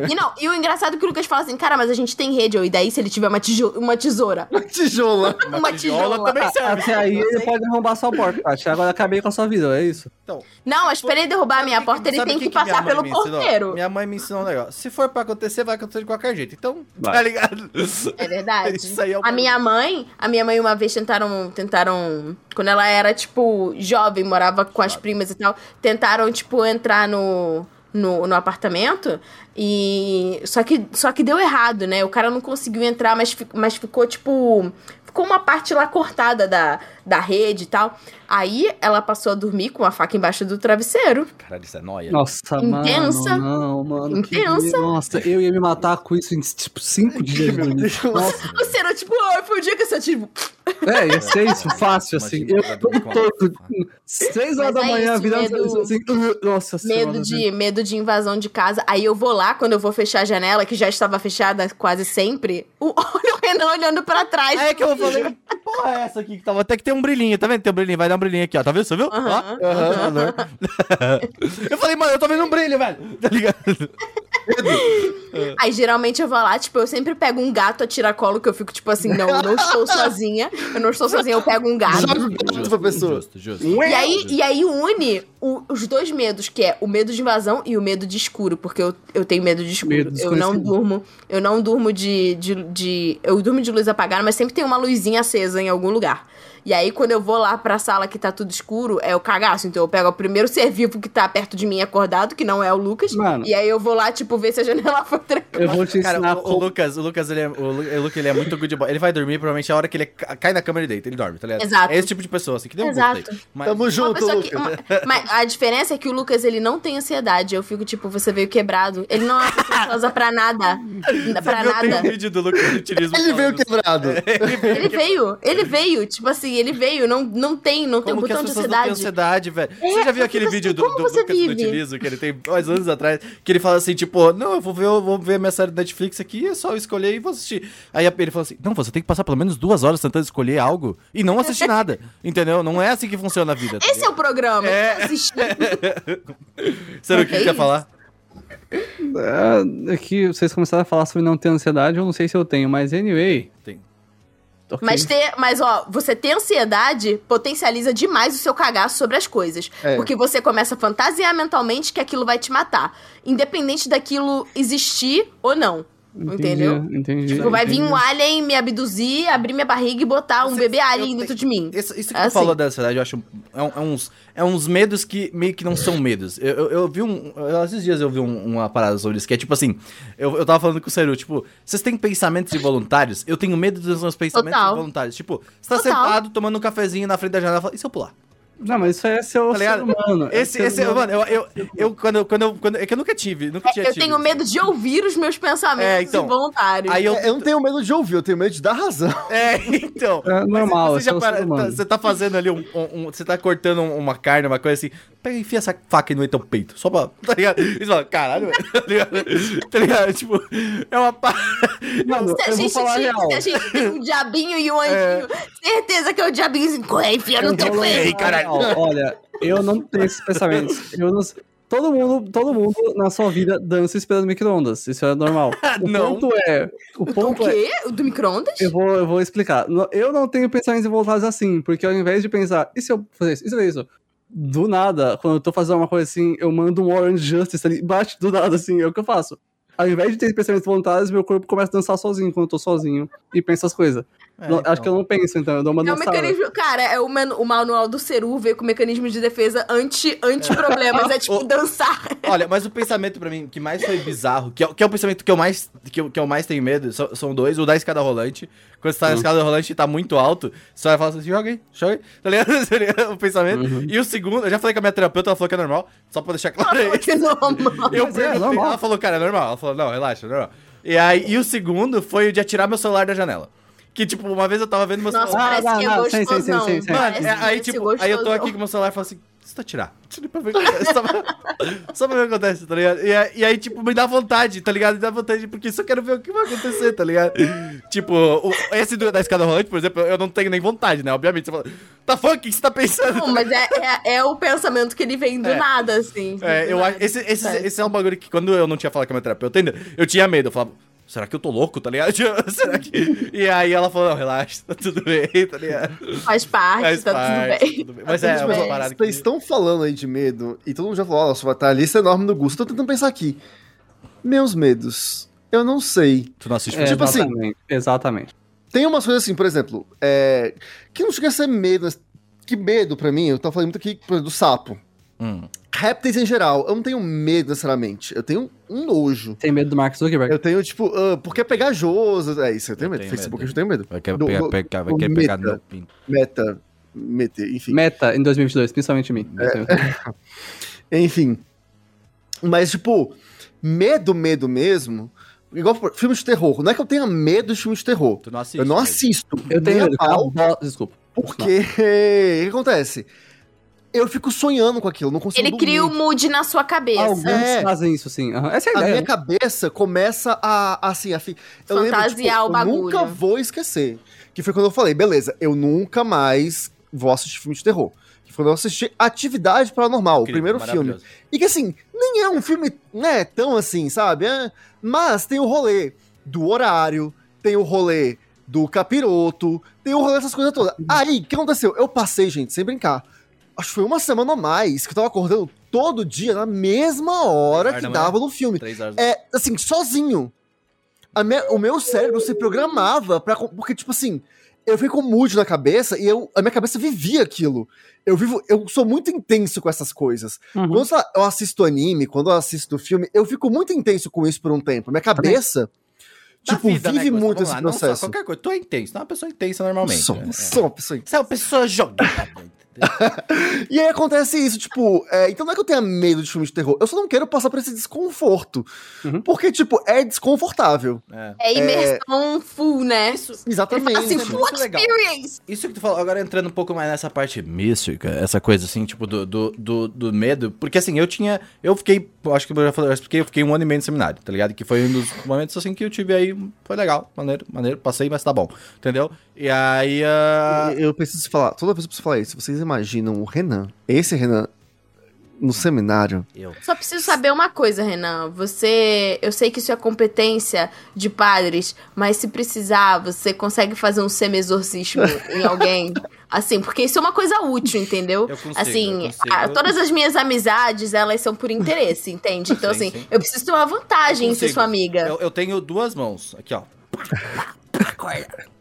E não, e o engraçado é que o Lucas fala assim, cara, mas a gente tem rede, e daí se ele tiver uma, tijo uma tesoura? Tijola. Uma, tijola tijola. também serve. Até aí ele pode arrombar sua porta, Tati. Agora acabei com a sua vida, é isso? Então, Não, mas pra ele derrubar a minha o porta, ele tem que, minha passar pelo porteiro. Minha mãe me ensinou um negócio. Se for pra acontecer, vai acontecer de qualquer jeito. Então, Vai. tá ligado? É verdade. Isso aí é o a minha mãe, a minha mãe uma vez tentaram, tentaram, quando ela era tipo jovem, morava com as primas e tal, tentaram tipo entrar no no, no apartamento. E. Só que, só que deu errado, né? O cara não conseguiu entrar, mas, mas ficou tipo. Ficou uma parte lá cortada da, da rede e tal. Aí ela passou a dormir com a faca embaixo do travesseiro. Caralho, isso é nóia. Nossa, Intensa. mano. Não, mano. que- Intensa. Nossa, eu ia me matar com isso em, tipo, cinco dias. Meu. Deus. Nossa, O Ciro, tipo, ah, foi o dia que eu senti. tipo, é, ia ser isso, fácil, assim. Eu todo. Seis horas da é manhã, isso, virando medo- assim. uh, Nossa Medo senhora. de, medo de invasão de casa. Aí eu vou lá, quando eu vou fechar a janela, que já estava fechada quase sempre, o, olha o Renan olhando pra trás. Aí é que eu falei, que porra é essa aqui que tava? Até que tem um brilhinho, tá vendo? Tem um brilhinho, vai dar um brilhinho aqui, ó. Tá vendo? Você viu? Aham, Ó. aham. eu falei, mano, eu tô vendo um brilho, velho. Tá ligado? Aí geralmente eu vou lá, tipo, eu sempre pego um gato a tiracolo, que eu fico tipo assim, não, eu não estou sozinha. Eu não estou sozinha, eu pego um gato. Joga o gato pra pessoa. Justo, justo. E aí, e aí une o- os dois medos, que é o medo de invasão e o medo de escuro, porque eu, eu tenho medo de escuro. Medo eu não durmo, eu não durmo de, de, de- Eu durmo de luz apagada, mas sempre tem uma luzinha acesa em algum lugar. E aí, quando eu vou lá pra sala que tá tudo escuro, é o cagaço. Então eu pego o primeiro ser vivo que tá perto de mim acordado, que não é o Lucas. Mano. E aí eu vou lá, tipo, ver se a janela foi trancada. Eu vou te Cara, ensinar o, o como. Lucas, o Lucas, ele é, o o Lucas, ele é muito good boy. Ele vai dormir, provavelmente, a hora que ele ca- cai na cama ele deita, ele dorme, tá ligado? Exato. É esse tipo de pessoa, assim, que deu um Exato. Mas, Tamo junto, que- Lucas. uma- mas a diferença é que o Lucas, ele não tem ansiedade. Eu fico, tipo, você veio quebrado. Ele não é ansiosa pra nada. Pra tem um nada. vídeo do Lucas de Ele veio quebrado. Ele veio, ele veio. Tipo assim, ele veio. Não, não tem, não tem um Como que as botão de pessoas não têm ansiedade. ansiedade, velho? É, você já viu aquele vídeo do, do vive? Utilizo, que ele tem dois anos atrás, que ele fala assim, tipo, não, eu vou ver, eu vou ver minha série da Netflix aqui, é só eu escolher e vou assistir. Aí ele fala assim, não, você tem que passar pelo menos duas horas tentando escolher algo e não assistir nada, entendeu? Não é assim que funciona a vida. tá Esse é o programa. É. Assistir. Você não o que é quer falar? É, é que vocês começaram a falar sobre não ter ansiedade, eu não sei se eu tenho, mas anyway. Tem. Ok. Mas, ter, mas, ó, você ter ansiedade potencializa demais o seu cagaço sobre as coisas. É. Porque você começa a fantasiar mentalmente que aquilo vai te matar. Independente daquilo existir ou não. Entendi, entendeu? Entendi. Tipo, vai vir entendi. um alien me abduzir, abrir minha barriga e botar um Você- bebê eu alien tenho- dentro de mim. Isso, isso que É tu assim. falou da ansiedade, eu acho. É, é uns, é uns medos que meio que não são medos. Eu, eu, eu vi um. eu- esses dias eu vi um- uma parada sobre isso, que é tipo assim. Eu, eu tava falando com o Seru, tipo, vocês têm pensamentos involuntários? Eu tenho medo dos meus pensamentos Total. involuntários. Tipo, você tá Total. sentado tomando um cafezinho na frente da janela e fala, e se eu pular? Não, mas isso é seu Tá ser humano. é Esse, ser esse, humano. mano, eu, eu, eu, quando, eu- quando, eu, quando. É que eu nunca tive, nunca tinha Eu tido tenho isso. medo de ouvir os meus pensamentos É, então. involuntários. Aí eu. É, Eu não tenho medo de ouvir, eu tenho medo de dar razão. É, então. É normal, você, é já humano. tá, você tá fazendo ali um, um- um- Você tá cortando um- uma carne, uma coisa assim. Pega e enfia essa faca no teu peito. Só pra. Tá ligado? E você fala, caralho, velho. Tá ligado? Tá ligado? Tipo, é uma parada. Mano, Se a, gente, se a gente tem um diabinho e um anjinho, certeza que é o diabinho assim, enfia no Eu teu peito. Ei, caralho. Ó, Olha, eu não tenho esses pensamentos. Eu não... Todo mundo, todo mundo na sua vida dança esperando micro-ondas. Isso é normal. O Não. ponto é. O O ponto é. quê? O do micro-ondas? Eu vou, eu vou explicar. Eu não tenho pensamentos voltados assim, porque ao invés de pensar, e se eu fazer isso? E se eu fazer isso? Do nada, quando eu tô fazendo uma coisa assim, eu mando um Orange Justice ali, bate do nada assim, é o que eu faço. Ao invés de ter pensamentos voluntários, meu corpo começa a dançar sozinho quando eu tô sozinho e pensa as coisas. É, Não- então. Acho que eu não penso, então, eu dou uma É o dançada. mecanismo. Cara, é o, manu- o manual do Ceru veio com mecanismo de defesa anti- anti-problemas. é tipo O- dançar. Olha, mas o pensamento pra mim que mais foi bizarro, que é, que é o pensamento que eu mais, que eu, que eu mais tenho medo, são, são dois. O da escada rolante. Quando você tá na Hum. escada rolante e tá muito alto, você vai falar assim, joga aí, joga aí. Tá ligado? Seria o pensamento. Uhum. E o segundo, eu já falei com a minha terapeuta, ela falou que é normal, só pra deixar claro aí. Que normal. Eu Mas é, normal. ela falou, cara, é normal. Ela falou, não, relaxa, é normal. E aí, e o segundo foi o de atirar meu celular da janela. Que, tipo, uma vez eu tava vendo meu Nossa, celular. parece não, que é sim, gostosão. sim, sim, sim. Mano, é- aí, esse tipo, aí eu tô aqui com meu celular e falo assim, se tu atirar? Tira pra ver o que acontece. Só pra, só pra ver o que acontece, tá ligado? E, aí- e aí, tipo, me dá vontade, tá ligado? Me dá vontade, porque só quero ver o que vai acontecer, tá ligado? tipo, o- esse do- da escada rolante, por exemplo, eu não tenho nem vontade, né? Obviamente, você fala, tá funk, o que você tá pensando? Não, mas é, é, é o pensamento que ele vem do É. nada, assim. É, eu acho. Esse, esse, esse é um bagulho que quando eu não tinha falado com a minha terapeuta ainda, eu tinha medo. Eu falava, será que eu tô louco, tá ligado? Será que. E aí ela falou, não, relaxa, tá tudo bem, tá ligado? Faz parte, Faz tá parte, tudo bem. tudo bem. Mas é, Gente, é mas, uma parada Vocês que. estão falando aí de medo, e todo mundo já falou, nossa, vai estar a lista enorme no Gusto. Tô tentando pensar aqui. Meus medos. Eu não sei. Tu não assiste É, tipo assim- exatamente, Exatamente. Tem umas coisas assim, por exemplo, é, que não chega a ser medo, que medo pra mim, eu tava falando muito aqui por exemplo, do sapo. Hum. Répteis em geral, eu não tenho medo necessariamente. Eu tenho um nojo. Tem medo do Mark Zuckerberg? Eu tenho, tipo, ah, porque é pegajoso. É isso, eu tenho Eu medo. tenho Facebook medo. eu tenho medo. Vai querer Do- pegar, do- pegar- vai do querer pegar meta. no pinto. Meta. Meter, enfim. Meta em 2022, principalmente em mim. Enfim. Mas, tipo, medo, medo mesmo. Igual por- filme de terror. Não é que eu tenha medo de filme de terror. Tu não assiste. eu não assisto. Eu tenho medo. pau, Desculpa. Porque. O que acontece? Eu fico sonhando com aquilo, não consigo Ele cria o mood na sua cabeça. Alguns É. fazem isso, sim. Aham. Essa é a A ideia. minha cabeça começa a, assim, a fi... eu lembro, Fantasiar o eu bagulho. nunca vou esquecer. Que foi quando eu falei, beleza, eu nunca mais vou assistir filme de terror. Que foi quando eu assisti Atividade Paranormal, o Incrível, primeiro filme. E que assim, nem é um filme, né, tão assim, sabe? É, mas tem o rolê do horário, tem o rolê do capiroto, tem o rolê dessas coisas todas. Aí, o que aconteceu? Eu passei, gente, sem brincar. Acho que foi uma semana ou mais que eu tava acordando todo dia na mesma hora que dava no filme. É, assim, sozinho. A minha- o meu cérebro se programava pra. Porque, tipo assim, eu com mood na cabeça e eu, a minha cabeça vivia aquilo. Eu vivo. Eu sou muito intenso com essas coisas. Uhum. Quando eu assisto anime, quando eu assisto filme, eu fico muito intenso com isso por um tempo. Minha cabeça, Da tipo, vida, né, vive Gusta? muito esse lá, não só processo. qualquer coisa. Tu é intenso. Tu é uma pessoa intensa normalmente. Sou, né? sou uma pessoa Você é uma pessoa jogada. E aí acontece isso, tipo, é, então não é que eu tenha medo de filme de terror, eu só não quero passar por esse desconforto. Uhum. Porque, tipo, é desconfortável. É. É imersão full, né? Isso, Exatamente. Assim, Isso é full legal. experience. Isso que tu falou, agora entrando um pouco mais nessa parte mística, essa coisa assim, tipo, do, do, do, do medo. Porque assim, eu tinha. Eu fiquei. Acho que eu já falei, eu expliquei, eu fiquei um ano e meio no seminário, tá ligado? Que foi um dos momentos assim que eu tive aí. Foi legal, maneiro, maneiro, passei, mas tá bom. Entendeu? E aí. ah, Eu preciso falar, toda vez eu preciso falar isso. Vocês imaginam o Renan, esse Renan, no seminário? eu. Só preciso saber uma coisa, Renan. Você. Eu sei que isso é competência de padres, mas se precisar, você consegue fazer um semi-exorcismo em alguém? Assim, porque isso é uma coisa útil, entendeu? Eu consigo, assim, eu consigo. a- todas as minhas amizades, elas são por interesse, entende? Então, Sim, assim, sim. eu preciso ter uma vantagem em ser sua amiga. Eu, eu tenho duas mãos. Aqui, ó.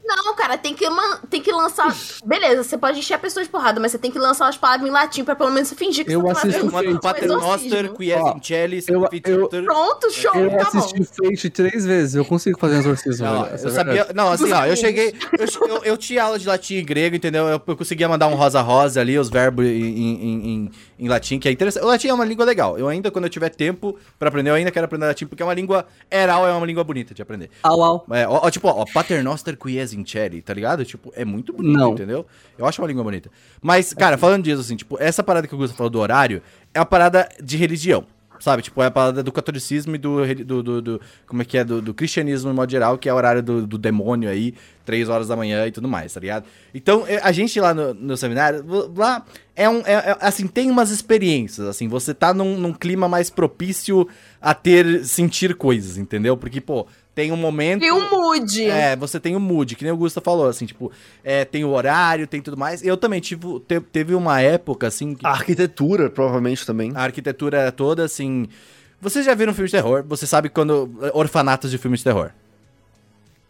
Não, cara, tem que, man- tem que lançar. Beleza, você pode encher a pessoa de porrada, mas você tem que lançar umas palavras em latim pra pelo menos fingir que Eu você tá assisto fazendo Fate. um Pater Noster, exorcismo. Quies Sanctificator. Pronto, show, Eu tá bom. assisti Fate três vezes, eu consigo fazer um exorcismo. Não, eu sabia. Não, assim, ó, eu cheguei. Eu, eu, eu tinha aula de latim e grego, entendeu? Eu, eu conseguia mandar um rosa-rosa ali, os verbos em, em, em, em latim, que é interessante. O latim é uma língua legal. Eu ainda, quando eu tiver tempo pra aprender, eu ainda quero aprender latim, porque é uma língua. Eral é uma língua bonita de aprender. Au, au. É, ó, ó, tipo, ó, Paternoster quies incelli, tá ligado? Tipo, é muito bonito, Não. entendeu? Eu acho uma língua bonita. Mas, cara, falando disso, assim, tipo, essa parada que o Gustavo falou do horário é uma parada de religião. Sabe, tipo, é a parada do catolicismo e do, do, do, do- como é que é, do, do cristianismo em modo geral, que é o horário do, do demônio aí, três horas da manhã e tudo mais, tá ligado? Então, é, a gente lá no, no seminário, lá, é um, é, é, assim, tem umas experiências, assim, você tá num, num clima mais propício a ter, sentir coisas, entendeu? Porque, pô, tem um momento... E o mood. É, você tem o mood, que nem o Gusta falou, assim, tipo, é, tem o horário, tem tudo mais. Eu também tive, te- teve uma época, assim, que A arquitetura, provavelmente, também. a arquitetura era toda, assim... Vocês já viram filme de terror, você sabe quando... Orfanatos de filme de terror.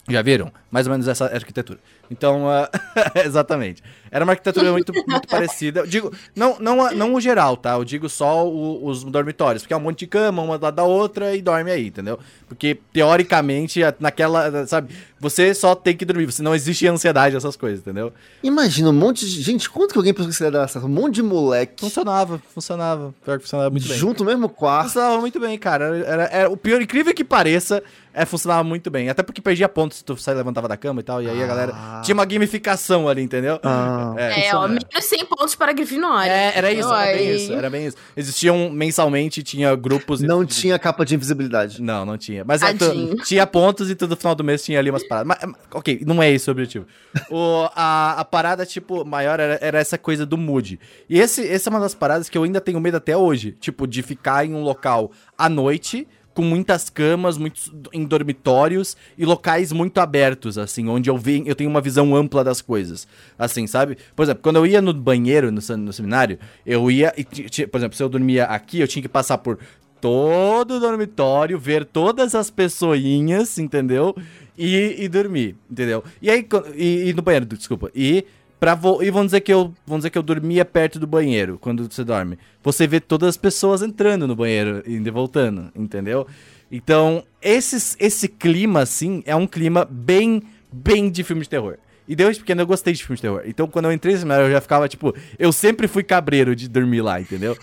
Já viram? Mais ou menos essa arquitetura. Então, ah, exatamente. Era uma arquitetura muito, muito parecida. Eu digo, não, não, não o geral, tá? Eu digo só o- os dormitórios, porque é um monte de cama, uma do lado da outra e dorme aí, entendeu? Porque, teoricamente, naquela, sabe? Você só tem que dormir, você não existe ansiedade, essas coisas, entendeu? Imagina um monte de. Gente, quanto que alguém pensou que seria? Um monte de moleque Funcionava, funcionava. Pior que funcionava muito bem. junto no mesmo quarto. Funcionava muito bem, cara. Era, era- o pior, incrível que pareça, é, funcionava muito bem. Até porque perdia pontos se tu sai levantava da cama e tal. E aí a galera. Tinha uma gamificação ali, entendeu? Ah. É, ó, menos 100 pontos para a Grifinória. É, era isso, era bem isso, era bem isso. Existiam mensalmente, tinha grupos. Não de- tinha capa de invisibilidade. Não, não tinha. Mas é, tu- tinha pontos e todo final do mês tinha ali umas paradas. Mas, ok, não é esse o objetivo. O, a, a parada, tipo, maior era, era essa coisa do mood. E esse, essa é uma das paradas que eu ainda tenho medo até hoje. Tipo, de ficar em um local à noite, com muitas camas, muitos em dormitórios e locais muito abertos, assim, onde eu, ve, eu tenho uma visão ampla das coisas. Assim, sabe? Por exemplo, quando eu ia no banheiro no, no seminário, eu ia. E, por exemplo, se eu dormia aqui, eu tinha que passar por todo o dormitório, ver todas as pessoinhas, entendeu? E, e dormir, entendeu? E aí, e, e no banheiro, desculpa. E Pra vo... E vamos dizer, que eu, vamos dizer que eu dormia perto do banheiro quando você dorme. Você vê todas as pessoas entrando no banheiro, e voltando, entendeu? Então, esses, esse clima, assim, é um clima bem, bem de filme de terror. E desde pequeno eu gostei de filme de terror. Então, quando eu entrei nesse cenário, eu já ficava, tipo, eu sempre fui cabreiro de dormir lá, entendeu?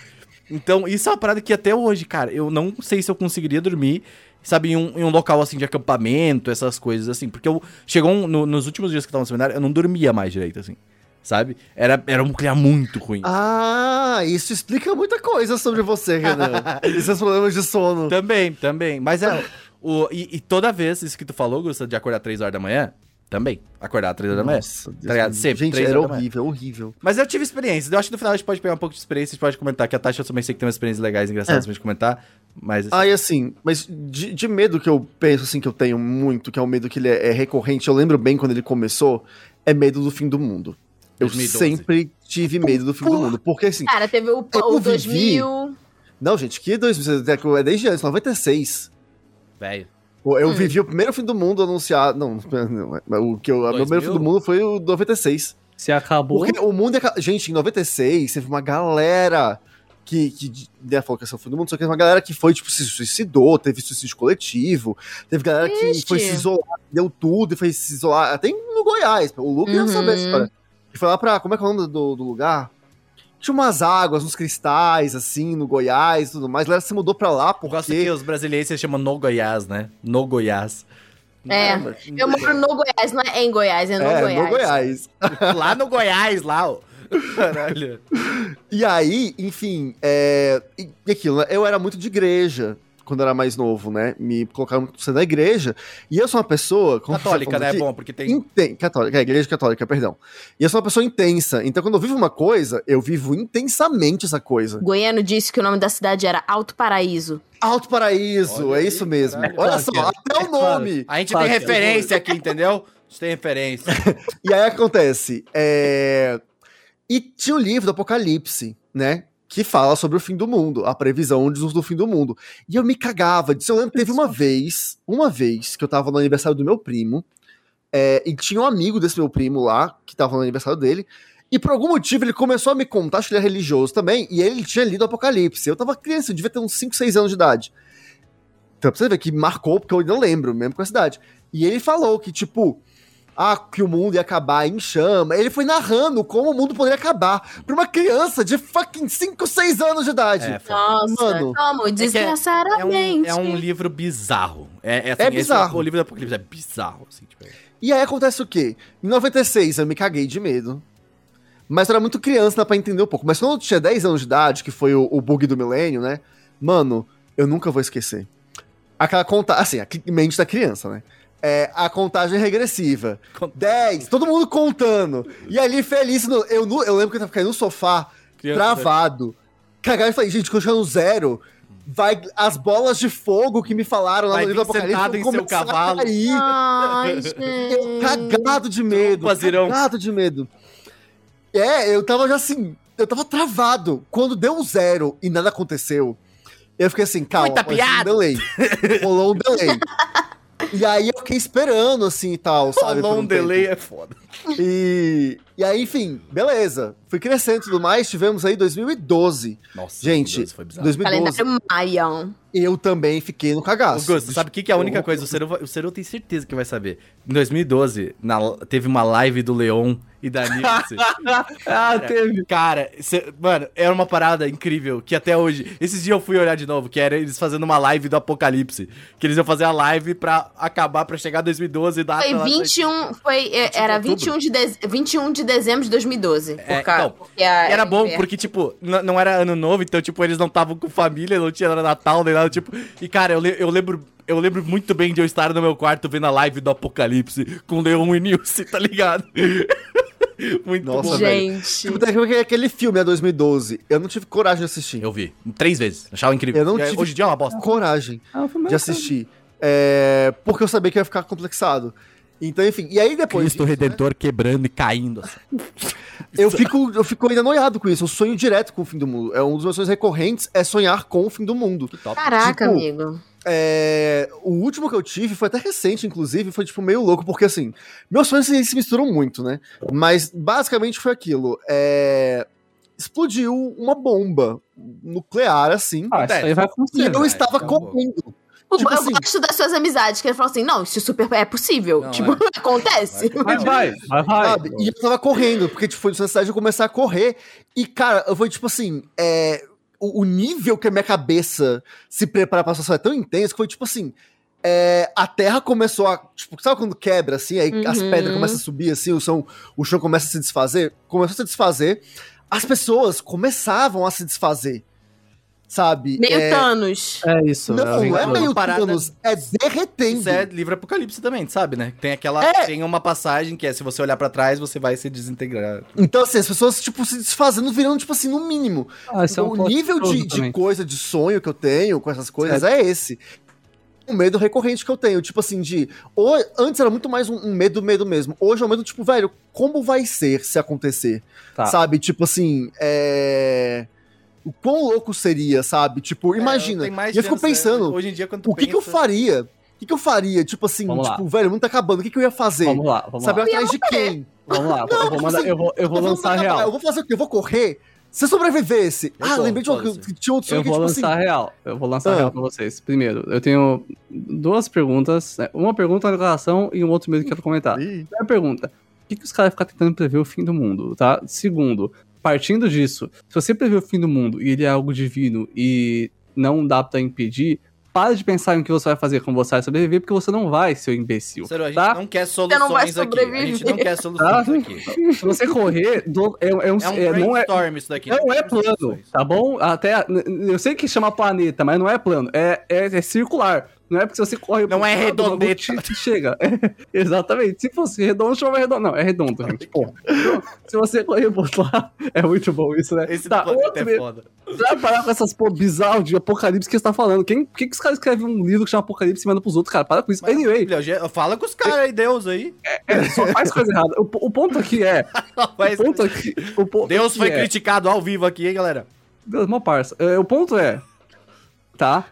Então, isso é uma parada que até hoje, cara, eu não sei se eu conseguiria dormir, sabe, em um, em um local assim de acampamento, essas coisas assim. Porque eu chegou um, no- nos últimos dias que eu tava no seminário, eu não dormia mais direito, assim. Sabe? Era, era um clima muito ruim. Ah, isso explica muita coisa sobre você, Renan. e seus problemas de sono. Também, também. Mas é. O, e, e toda vez, isso que tu falou, Gusta, de acordar 3 horas da manhã, também. Acordar 3 horas da manhã. Deus Tá ligado? Sempre, Gente, era horrível, horrível. Mas eu tive experiências. Eu acho que no final a gente pode pegar um pouco de experiência, a gente pode comentar. Que a Tati eu também sei que tem umas experiências legais, engraçadas É. pra gente comentar. Mas. assim, Ah, e assim, mas de, de medo que eu penso, assim, que eu tenho muito, que é um medo que ele é, é recorrente, eu lembro bem quando ele começou, é medo do fim do mundo. Eu 2012. sempre tive medo do fim do mundo. Porque assim, Cara, teve o, o vivi- 2000. não, gente, que 2000, é desde antes, 96. Velho. Eu Hum. vivi o primeiro fim do mundo anunciado. Não, não o que eu, o meu 2000? primeiro fim do mundo foi o 96. Se acabou. Porque o mundo é. Gente, em 96, teve uma galera que, que né, falou que esse é o fim do mundo, só que teve uma galera que foi, tipo, se suicidou, teve suicídio coletivo, teve galera que Ixi. foi se isolar, deu tudo e foi se isolar, até no Goiás, o Luke ia Uhum. saber essa história. E foi lá pra, como é que é o nome do, do lugar? Tinha umas águas, uns cristais, assim, no Goiás e tudo mais, a galera se mudou pra lá Eu gosto que porque... os brasileiros se chamam no Goiás, né? No Goiás. É. Eu moro no Goiás, não é em Goiás, é no é, Goiás. no Goiás. Lá no Goiás, lá, ó. Caralho. E aí, enfim, é... e aquilo, né? Eu era muito de igreja quando era mais novo, né? Me colocaram muito na igreja. E eu sou uma pessoa. Católica, né? É aqui, bom, porque tem. Inten... Católica, é, igreja católica, perdão. E eu sou uma pessoa intensa. Então, quando eu vivo uma coisa, eu vivo intensamente essa coisa. Goiano disse que o nome da cidade era Alto Paraíso. Alto Paraíso, Olha é aí, isso mesmo. caralho. Olha só, é. até o nome. A gente tem é. referência aqui, entendeu? A gente tem referência. E aí acontece. é, E tinha o livro do Apocalipse, né? Que fala sobre o fim do mundo, a previsão do fim do mundo. E eu me cagava disso. Eu lembro teve uma vez, uma vez, que eu tava no aniversário do meu primo, é, e tinha um amigo desse meu primo lá, que tava no aniversário dele, e por algum motivo ele começou a me contar, acho que ele é religioso também, e ele tinha lido Apocalipse. Eu tava criança, eu devia ter uns 5, 6 anos de idade. Então pra você ver que marcou, porque eu ainda lembro, mesmo com a cidade. E ele falou que, tipo, ah, que o mundo ia acabar em chama. Ele foi narrando como o mundo poderia acabar pra uma criança de fucking 5, 6 anos de idade. É. Nossa, Mano, como É, um, desgraçadamente. é um livro bizarro. É, é, assim, É esse- bizarro. o livro do Apocalipse é bizarro, assim, tipo. E aí acontece o quê? Em 96 eu me caguei de medo. Mas eu era muito criança, dá pra entender um pouco. Mas quando eu tinha 10 anos de idade, que foi o, o bug do milênio, né? Mano, eu nunca vou esquecer. Aquela conta. Assim, a mente da criança, né? É, a contagem regressiva. 10, todo mundo contando. E ali feliz. no- eu, eu lembro que eu tava caindo no sofá, Criança, travado. Cagado e falei, gente, quando chegar no zero, vai as bolas de fogo que me falaram lá Vai no livro do Apocalipse. em seu a cavalo. cair. Ai, Eu cagado de medo. Bazirão. Cagado de medo. É, eu tava já assim, eu tava travado. Quando deu um zero e nada aconteceu, eu fiquei assim, calma, Muita um delay. Rolou um delay. E aí eu fiquei esperando, assim, e tal, sabe? por Rolou um um tempo. delay é foda. E, e aí, enfim, beleza. Fui crescendo e tudo mais, tivemos aí 2012. Nossa, Gente, 2012 foi bizarro. 2012, Calendário Maia. eu também fiquei no cagaço. Gusto, sabe o que, que é a única coisa? O Seru, o Seru tem certeza que vai saber. Em 2012, na- teve uma live do Leon e da Nilce. ah, teve. Cara, cê- mano, era uma parada incrível que até hoje. Esses dias eu fui olhar de novo, que era eles fazendo uma live do Apocalipse. Que eles iam fazer a live pra acabar, pra chegar 2012 e dar. Foi aquela- 21, foi, é, era outubro. 21 de, dez- 21 de dezembro de 2012. Por É, causa- então, Era bom, é, porque, tipo, não era ano novo, então, tipo, eles não estavam com família, não tinha Natal, nem nada, tipo. E, cara, eu, le- eu lembro. Eu lembro muito bem de eu estar no meu quarto vendo a live do Apocalipse com Leon e Nilce, tá ligado? muito Nossa, bom. velho. Gente. Tipo, tem aquele- filme, né, 2012. Eu não tive coragem de assistir. Eu vi. Três vezes. Achava incrível. Eu não E, tive- Hoje em dia é uma bosta. Coragem. Ah, de assistir. É, porque eu sabia que ia ficar complexado. Então, enfim. E aí depois. Cristo disso, Redentor quebrando e caindo. Assim. Eu fico, eu fico ainda noiado com isso. Eu sonho direto com o fim do mundo. É um dos meus sonhos recorrentes é sonhar com o fim do mundo. Caraca, Tipo, amigo. é, o último que eu tive foi até recente, inclusive, foi tipo meio louco, porque assim, meus sonhos se, se misturam muito, né? Mas basicamente foi aquilo. É, explodiu uma bomba nuclear, assim. Ah, isso aí vai e acontecer. eu né? estava Tá bom. Eu Tipo assim- gosto das suas amizades, que ele falou assim: não, isso super é possível. Não, tipo, é. acontece. Vai. Mas vai, vai, vai. Sabe? E eu tava correndo, porque tipo, foi necessidade de eu começar a correr. E, cara, eu fui tipo assim, é, o, o nível que a minha cabeça se prepara pra situação é tão intenso que foi tipo assim. é, a terra começou a. Tipo, sabe quando quebra assim? Aí as Uhum. pedras começam a subir assim, o chão, o chão começa a se desfazer? Começou a se desfazer. As pessoas começavam a se desfazer. Sabe? Meio é, Thanos. É isso. Não, é, não é meio parada- Thanos, é derretendo. Isso é livro apocalipse também, sabe, né? Tem aquela. É. Tem uma passagem que é se você olhar pra trás, você vai se desintegrar. Então, assim, as pessoas, tipo, se desfazendo, virando, tipo assim, no mínimo. Ah, esse é um o nível de, de coisa, de sonho que eu tenho com essas coisas é esse. O medo recorrente que eu tenho, tipo assim, de. Ou, antes era muito mais um, um medo, medo mesmo. Hoje é um medo, tipo, velho, como vai ser se acontecer? Tá. Sabe? Tipo assim, é. O quão louco seria, sabe? Tipo, imagina. É, tem mais e eu fico né? pensando, Hoje em dia, quando tu o que, que eu pensa- faria? O que, que eu faria? Tipo assim, Vamos lá. tipo, velho, o mundo tá acabando, o que, que eu ia fazer? Vamos lá, vamos sabe, lá. eu atrás de quem? Vamos lá, eu vou, mandar, eu vou, eu vou lançar real. Eu vou fazer o quê? Eu vou correr? Se eu sobrevivesse. Eu ah, tô, lembrei de um, que tinha outro sonho Eu que, vou tipo lançar a assim. real. Eu vou lançar a Ah. real pra vocês. Primeiro, eu tenho duas perguntas. né? Uma pergunta na declaração e um outro medo que eu quero comentar. Ih, Primeira pergunta: por que, que os caras ficam tentando prever o fim do mundo, tá? Segundo, partindo disso, se você prever o fim do mundo e ele é algo divino e não dá pra impedir, para de pensar em o que você vai fazer como você vai sobreviver, porque você não vai, seu imbecil. Sério, a gente Tá? não quer não vai soluções aqui. A gente não quer soluções Tá? aqui. Se você correr, do- é, é um, É um é- não é, isso daqui. Não é plano, soluções. tá bom? Até eu sei que chama planeta, mas não é plano, é, é, é circular. Não é porque se você corre Não é redondeta. te- te chega. exatamente. Se fosse redondo, chama redondo. Não, é redondo, gente. Porra. Então, se você correr pro outro lado, é muito bom isso, né? Esse tá, outro é foda. Vai parar com essas pô bizarro de apocalipse que você tá falando. Quem, por que, que os caras escrevem um livro que chama Apocalipse e mandam pros outros, cara? Para com isso. Anyway, Filha, Fala com os caras aí, Deus aí. é, só faz coisa errada. O, o ponto aqui é. Mas O ponto aqui. O ponto Deus aqui foi é, criticado ao vivo aqui, hein, galera? Deus, uma parça. É, o ponto é. Tá?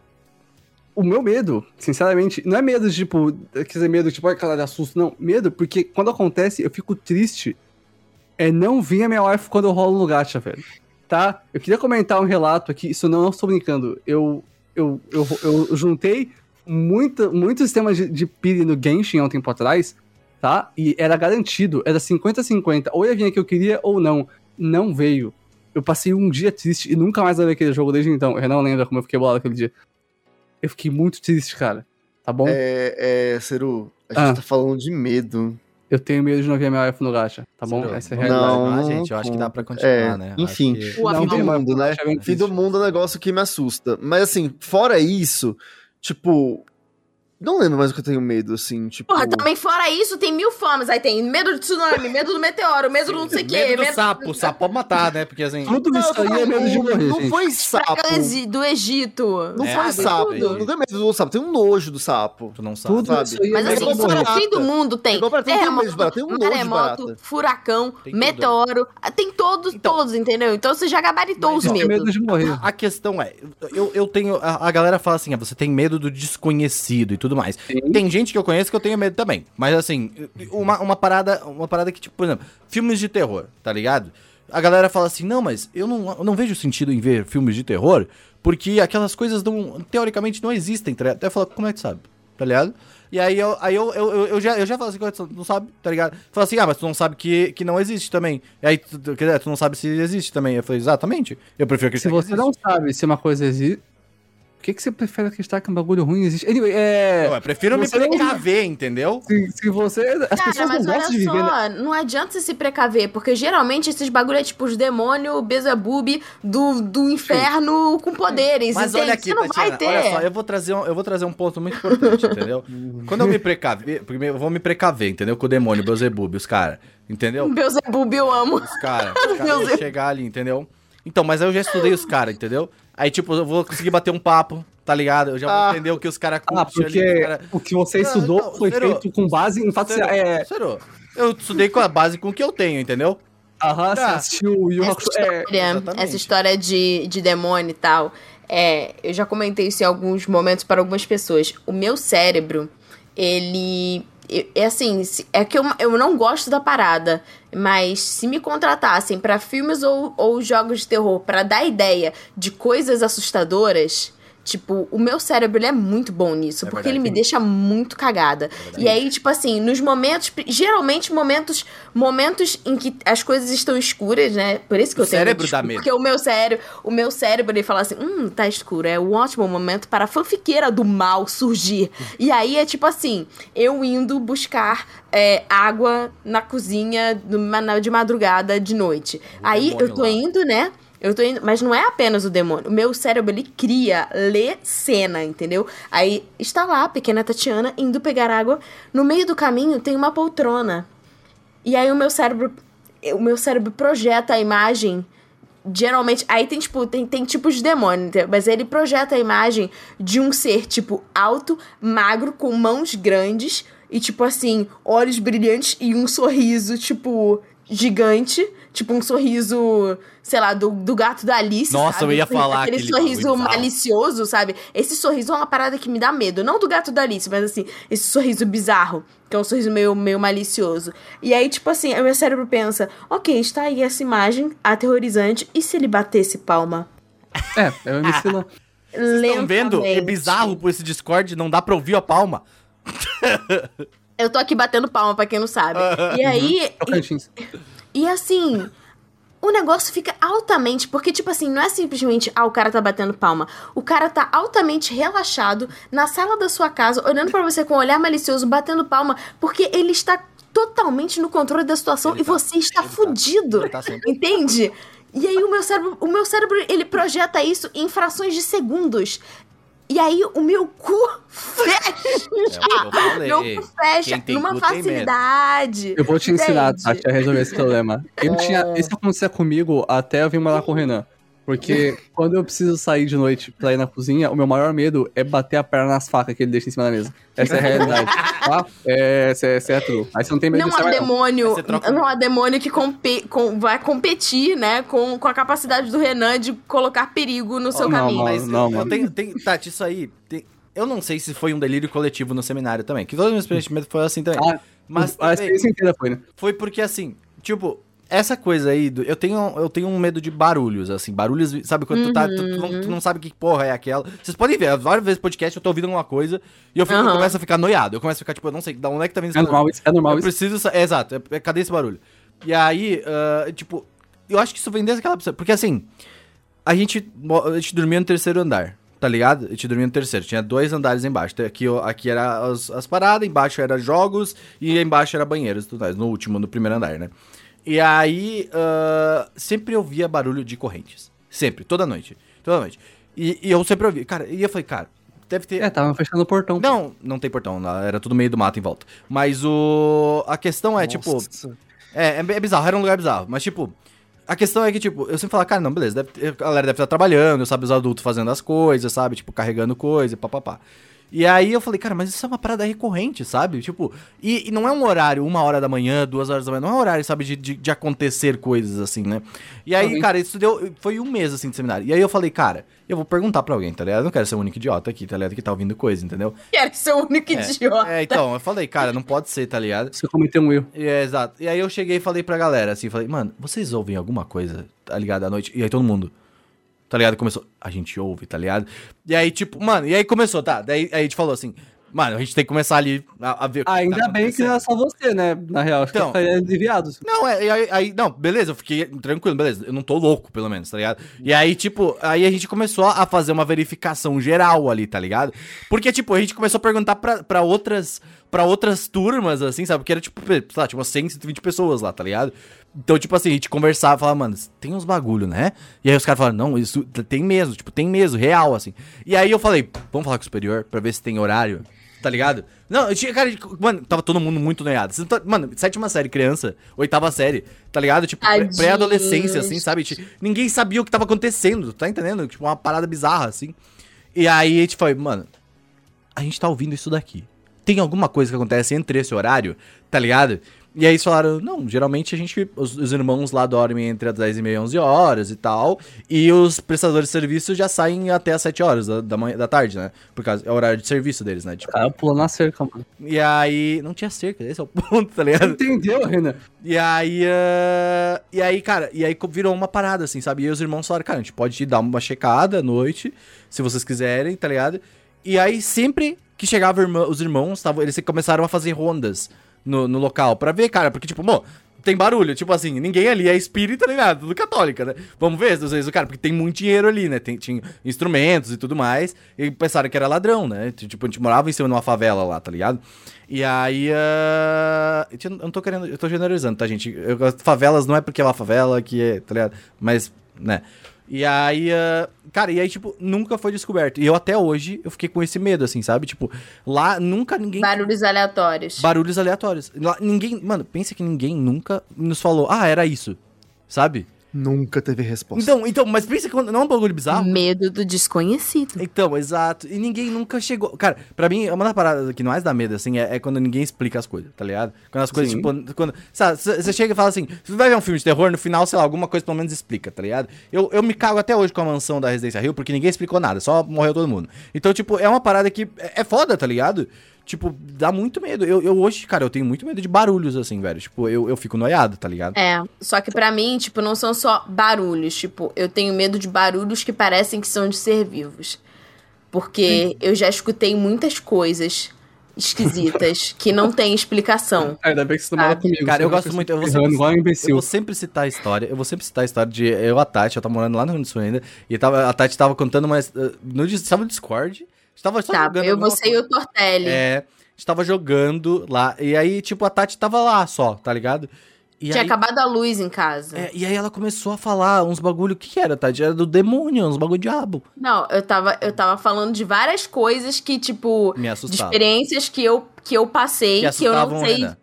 O meu medo, sinceramente, não é medo de, tipo, quer dizer, medo, tipo, ai, caralho, assusto, não. Medo, porque quando acontece, eu fico triste. É não vir a minha wife quando eu rolo no gacha, velho. Tá? Eu queria comentar um relato aqui, isso não, não estou brincando. Eu, eu, eu, eu juntei muita, muito sistema de, de pire no Genshin há um tempo atrás, tá? E era garantido, era 50-50. Ou ia vir a que eu queria ou não. Não veio. Eu passei um dia triste e nunca mais vi aquele jogo desde então. Eu não lembro como eu fiquei bolado aquele dia. Eu fiquei muito triste, cara. Tá bom? É, é, Ceru, a gente Ah. tá falando de medo. Eu tenho medo de não ver a minha wife no gacha, tá bom? Sério? Essa é a realidade. Não, não gente, eu acho que dá pra continuar, É, né? enfim. Acho que- O Fim do mundo, né? Fim do mundo é um negócio que me assusta. Mas assim, fora isso, tipo. Não lembro mais o que eu tenho medo, assim, tipo. Porra, também fora isso, tem mil formas. Aí tem medo de tsunami, medo do meteoro, medo do não sei o quê. Medo do sapo, sapo pode matar, né? Porque assim. Tudo Não, isso aí é medo de morrer, Não gente. foi sapo. Do Egito. Não É, foi sapo. Não tem medo do sapo. Tem um nojo do sapo. Tu não sabe. Tudo sabe? isso aí é Mas assim, no fim do mundo tem Igual tem um terremoto, medo de barata, tem um nojo de barata. furacão, Tem meteoro. ah, Tem todos, Então- todos, entendeu? Então você já gabaritou os medos. medo de morrer. A questão é, eu, eu tenho. A, a galera fala assim, ah, você tem medo do desconhecido e tudo mais. Sim. Tem gente que eu conheço que eu tenho medo também. Mas assim, uma, uma parada. Uma parada que, tipo, por exemplo, filmes de terror, tá ligado? A galera fala assim, não, mas eu não, eu não vejo sentido em ver filmes de terror, porque aquelas coisas não, teoricamente não existem, tá ligado? Até falar, como é que sabe? Tá ligado? E aí eu, aí eu, eu, eu, eu já, eu já falo assim, "Como é que tu não sabe, tá ligado? Fala assim, ah, mas tu não sabe que, que não existe também. E aí, tu, tu, quer dizer, tu não sabe se existe também. Eu falei, exatamente. Eu prefiro Se acreditar você que não sabe se uma coisa existe, por que, que você prefere acreditar que um bagulho ruim existe? Anyway, é. Eu prefiro me Você não- precaver, entendeu? Se, se você. As Cara, pessoas mas não olha gostam de viver. só, não adianta você se precaver, porque geralmente esses bagulho é tipo os demônios Beelzebub do, do inferno com poderes, Mas entende? olha aqui, você não Tatiana, vai ter. olha só, eu vou trazer um, eu vou trazer um ponto muito importante, entendeu? Quando eu me precaver, primeiro eu vou me precaver, entendeu? Com o demônio, Beelzebub, os caras, entendeu? Beelzebub eu amo. Os caras, os caras chegar ali, entendeu? Então, mas aí eu já estudei os caras, entendeu? Aí, tipo, eu vou conseguir bater um papo, tá ligado? Eu já vou Ah. entender o que os caras Ah, ali, porque os cara- o que você Não, estudou não, foi zero. feito com base em fato. Sério, É. sério, eu estudei com a base com o que eu tenho, entendeu? Aham, você Tá. assistiu o Yu Essa Hakusho. É, essa história de, de demônio e tal. é, eu já comentei isso em alguns momentos para algumas pessoas. O meu cérebro, ele. É assim, é que eu, eu não gosto da parada, mas se me contratassem para filmes ou, ou jogos de terror para dar ideia de coisas assustadoras, Tipo, o meu cérebro ele é muito bom nisso, é porque verdade, ele me deixa muito cagada. É e aí, tipo assim, nos momentos, geralmente momentos, momentos em que as coisas estão escuras, né? Por isso que o eu tenho cérebro dá medo. Porque o meu cérebro, o meu cérebro ele fala assim: "Hum, tá escuro, é um ótimo momento para a fanfiqueira do mal surgir". e aí é tipo assim, eu indo buscar é, água na cozinha de madrugada de noite. O aí eu tô lá. indo, né? Eu tô indo, mas não é apenas o demônio. O meu cérebro ele cria, lê cena, entendeu? Aí está lá a pequena Tatiana indo pegar água. No meio do caminho tem uma poltrona. E aí o meu cérebro o meu cérebro projeta a imagem geralmente aí tem tipo tem, tem tipos de demônio entendeu? mas ele projeta a imagem de um ser tipo alto magro com mãos grandes e tipo assim olhos brilhantes e um sorriso tipo gigante tipo um sorriso, sei lá, do, do gato da Alice. Nossa, sabe? eu ia falar aquele, aquele sorriso malicioso, sabe? Esse sorriso é uma parada que me dá medo. Não do gato da Alice, mas assim, esse sorriso bizarro, que é um sorriso meio, meio malicioso. E aí, tipo assim, o meu cérebro pensa: ok, está aí essa imagem aterrorizante, e se ele batesse palma? É, é uma imbecilão. Vocês estão vendo? É bizarro por esse Discord, não dá pra ouvir a palma. Eu tô aqui batendo palma, pra quem não sabe. E aí. Uhum. E assim, o negócio fica altamente. Porque, tipo assim, não é simplesmente, ah, o cara tá batendo palma. O cara tá altamente relaxado na sala da sua casa, olhando para você com um olhar malicioso, batendo palma, porque ele está totalmente no controle da situação ele e tá, você está fudido. Tá. Tá entende? E aí o meu cérebro, o meu cérebro, ele projeta isso em frações de segundos. E aí o meu cu fecha. É, meu cu fecha numa facilidade. Eu vou te ensinar, Tati, a resolver esse problema. Eu é... tinha, isso acontecia comigo até eu vir morar com o Renan. Porque quando eu preciso sair de noite pra ir na cozinha, o meu maior medo é bater a perna nas facas que ele deixa em cima da mesa. Essa é a realidade. tá? É, essa, essa é a true. Aí você não tem medo não de há demônio, Não há demônio que compe, com, vai competir, né, com, com a capacidade do Renan de colocar perigo no seu oh, caminho. Não, Mas não, eu tenho, tenho, Tati, isso aí... Tem, eu não sei se foi um delírio coletivo no seminário também. Que todo o meu experiência foi assim também. Ah, mas a experiência inteira foi, né? Foi porque, assim, tipo, essa coisa aí, do, eu, tenho, eu tenho um medo de barulhos, assim, barulhos, sabe, quando uhum. tu, tá, tu, tu, não, tu, não, sabe que porra é aquela. Vocês podem ver, várias vezes podcast eu tô ouvindo alguma coisa e eu, fico, uhum. eu começo a ficar noiado, eu começo a ficar, tipo, eu não sei, da onde é que tá vindo esse é Normal, isso, é normal eu isso. preciso, é, exato, é, é, cadê esse barulho? E aí, uh, tipo, eu acho que isso vem desde aquela pessoa, porque assim, a gente, a gente dormia no terceiro andar, tá ligado? A gente dormia no terceiro, tinha dois andares embaixo, então, aqui, aqui era as, as paradas, embaixo era jogos e embaixo era banheiros, tudo mais, no último, no primeiro andar, né? E aí, uh, sempre eu via barulho de correntes. Sempre, toda noite. Toda noite. E, e eu sempre ouvia. Cara, e eu falei, cara, deve ter. É, tava fechando o portão. Não, não tem portão, era tudo meio do mato em volta. Mas o. A questão é, tipo, Nossa. tipo. É, é bizarro, era um lugar bizarro. Mas, tipo, a questão é que, tipo, eu sempre falo, cara, não, beleza, deve, a galera deve estar trabalhando, sabe, os adultos fazendo as coisas, sabe, tipo, carregando coisa, papapá. E aí eu falei, cara, mas isso é uma parada recorrente, sabe? Tipo, e, e, não é um horário, uma hora da manhã, duas horas da manhã, não é um horário, sabe, de, de, de acontecer coisas assim, né? E aí, cara, isso deu. Foi um mês assim de seminário. E aí eu falei, cara, eu vou perguntar pra alguém, tá ligado? Eu não quero ser o único idiota aqui, tá ligado? Que tá ouvindo coisa, entendeu? Quero ser o único é, idiota. É, então, eu falei, cara, não pode ser, tá ligado? Você cometeu um erro. É, exato. E aí eu cheguei e falei pra galera, assim, falei, mano, vocês ouvem alguma coisa, tá ligado, à noite? E aí todo mundo tá ligado? Começou, a gente ouve, tá ligado? E aí, tipo, mano, e aí começou, tá? Daí aí a gente falou assim, Mano, a gente tem que começar ali a, a ver. Tá Ainda tá bem que não é só você, né? Na real, acho então, que eu desviado. Não, é, aí, aí, não, beleza, eu fiquei tranquilo, beleza. Eu não tô louco, pelo menos, tá ligado? E aí, tipo, aí a gente começou a fazer uma verificação geral ali, tá ligado? Porque, tipo, a gente começou a perguntar pra, pra outras para outras turmas, assim, sabe? Porque era, tipo, sei lá, tipo, 100, 120 pessoas lá, tá ligado? Então, tipo assim, a gente conversava, falava, mano, tem uns bagulho, né? E aí os caras falaram, não, isso tem mesmo, tipo, tem mesmo, real, assim. E aí eu falei, vamos falar com o superior pra ver se tem horário tá ligado? Não, eu tinha, cara, mano, tava todo mundo muito noiado. Tá, mano, sétima série, criança, oitava série, tá ligado? Tipo, pré-adolescência, assim, sabe? Tipo, ninguém sabia o que tava acontecendo, tá entendendo? Tipo, uma parada bizarra, assim. E aí a gente foi, mano, a gente tá ouvindo isso daqui. Tem alguma coisa que acontece entre esse horário, tá ligado? E aí eles falaram, não, geralmente a gente, os, os irmãos lá dormem entre as 10 e meia e 11 horas e tal, e os prestadores de serviço já saem até as 7 horas da, da, manhã, da tarde, né? Por causa, é o horário de serviço deles, né? Tipo, Cara, pula na cerca, mano. e aí, não tinha cerca, esse é o ponto, tá ligado? Entendeu, Renan? E aí, ah, e aí, cara, e aí virou uma parada, assim, sabe? E os irmãos falaram, cara, a gente pode dar uma checada à noite, se vocês quiserem, tá ligado? E aí, sempre que chegava irmã- os irmãos, tavam, eles começaram a fazer rondas no, no local, pra ver, cara, porque, tipo, mo, tem barulho, tipo assim, ninguém ali é espírita nem nada, tudo católica, né? Vamos ver, às vezes, o cara, porque tem muito dinheiro ali, né? Tem, tinha instrumentos e tudo mais, e pensaram que era ladrão, né? Tipo, a gente morava em cima de uma favela lá, tá ligado? E aí, tinha- eu não tô querendo, eu tô generalizando, tá, gente? Eu, favelas não é porque é uma favela que é, tá ligado? Mas, né? E aí, ah, cara, e aí, tipo, nunca foi descoberto. E eu até hoje, eu fiquei com esse medo, assim, sabe? Tipo, lá nunca ninguém... Barulhos aleatórios. Barulhos aleatórios. Lá, ninguém, mano, pensa que ninguém nunca nos falou, ah, era isso, sabe? Nunca teve resposta. Então, então, mas pensa que não é um bagulho bizarro? Medo do desconhecido. Então, exato. E ninguém nunca chegou. Cara, pra mim, uma das paradas que mais dá medo, assim, é, é quando ninguém explica as coisas, tá ligado? Quando as coisas, Sim. tipo, quando. Sabe, você chega e fala assim, você vai ver um filme de terror, no final, sei lá, alguma coisa pelo menos explica, tá ligado? Eu, eu me cago até hoje com a mansão da Residência Rio, porque ninguém explicou nada, só morreu todo mundo. Então, tipo, é uma parada que é, é foda, tá ligado? Tipo, dá muito medo. Eu, eu hoje, cara, eu tenho muito medo de barulhos, assim, velho. Tipo, eu, eu fico noiado, tá ligado? É, só que pra mim, tipo, não são só barulhos. Tipo, eu tenho medo de barulhos que parecem que são de ser vivos. Porque eu já escutei muitas coisas esquisitas que não tem explicação. Ainda bem que você não mora Sabe? comigo. Cara, eu gosto muito. Eu vou, sempre, igual um eu imbecil. vou sempre citar a história. Eu vou sempre citar a história de eu, a Tati, eu tava morando lá no Rio do Sul ainda. E tava, a Tati tava contando uma. eh, No, tava no Discord. A gente tava só Tá, jogando. eu, você e o Tortelli. É, a gente tava jogando lá. E aí, tipo, a Tati tava lá só, tá ligado? E Tinha aí, acabado a luz em casa. é, e aí ela começou a falar uns bagulho. O que, que era, Tati? Era do demônio, uns bagulho diabo. Não, eu tava, eu tava falando de várias coisas que, tipo, Me de assustava. experiências que eu, que eu passei, Que que, eu assustavam não sei. Renan.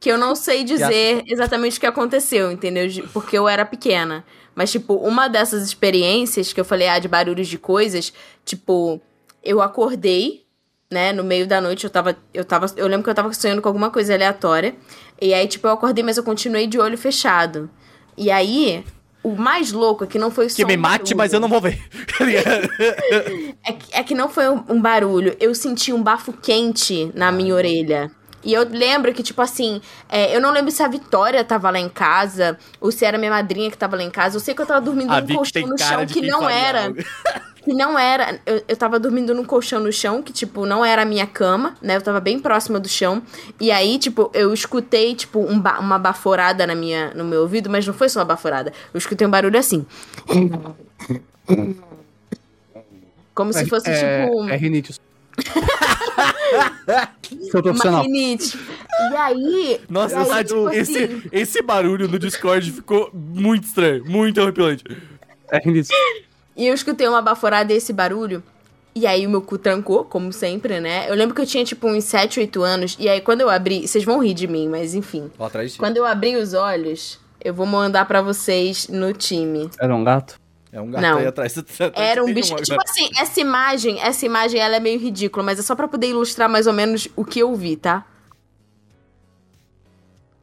Que eu não sei dizer exatamente o que aconteceu, entendeu? De- Porque eu era pequena. Mas, tipo, uma dessas experiências que eu falei, ah, de barulhos de coisas, tipo, eu acordei, né, no meio da noite, eu tava, eu tava, eu lembro que eu tava sonhando com alguma coisa aleatória, e aí, tipo, eu acordei, mas eu continuei de olho fechado. E aí, o mais louco é que não foi só Que me um mate, mas eu não vou ver. Tá? É que, é que não foi um barulho. Eu senti um bafo quente na minha orelha. E eu lembro que, tipo assim, é, eu não lembro se a Vitória tava lá em casa, ou se era minha madrinha que tava lá em casa. Eu sei que eu tava dormindo A num colchão no chão que não era. Que não era. Eu, eu tava dormindo num colchão no chão, que, tipo, não era a minha cama, né? Eu tava bem próxima do chão. E aí, tipo, eu escutei, tipo, um ba- uma baforada na minha, no meu ouvido, mas não foi só uma baforada. Eu escutei um barulho assim. Como se fosse, é, tipo. É rinite. Sou Uma profissional. rinite. E aí. Nossa, e aí, Tati, tipo esse, assim, esse barulho no Discord ficou muito estranho, muito horripilante. É rinite. E eu escutei uma baforada e esse barulho. E aí o meu cu trancou, como sempre, né? Eu lembro que eu tinha, tipo, uns 7, 8 anos. E aí quando eu abri. Vocês vão rir de mim, mas enfim. Ó, atrás de ti. Quando eu abri os olhos, eu vou mandar pra vocês no time. Era um gato? É um gato Não. aí atrás. Era um bicho. agora. Tipo assim, essa imagem, essa imagem ela é meio ridícula, mas é só pra poder ilustrar mais ou menos o que eu vi, tá?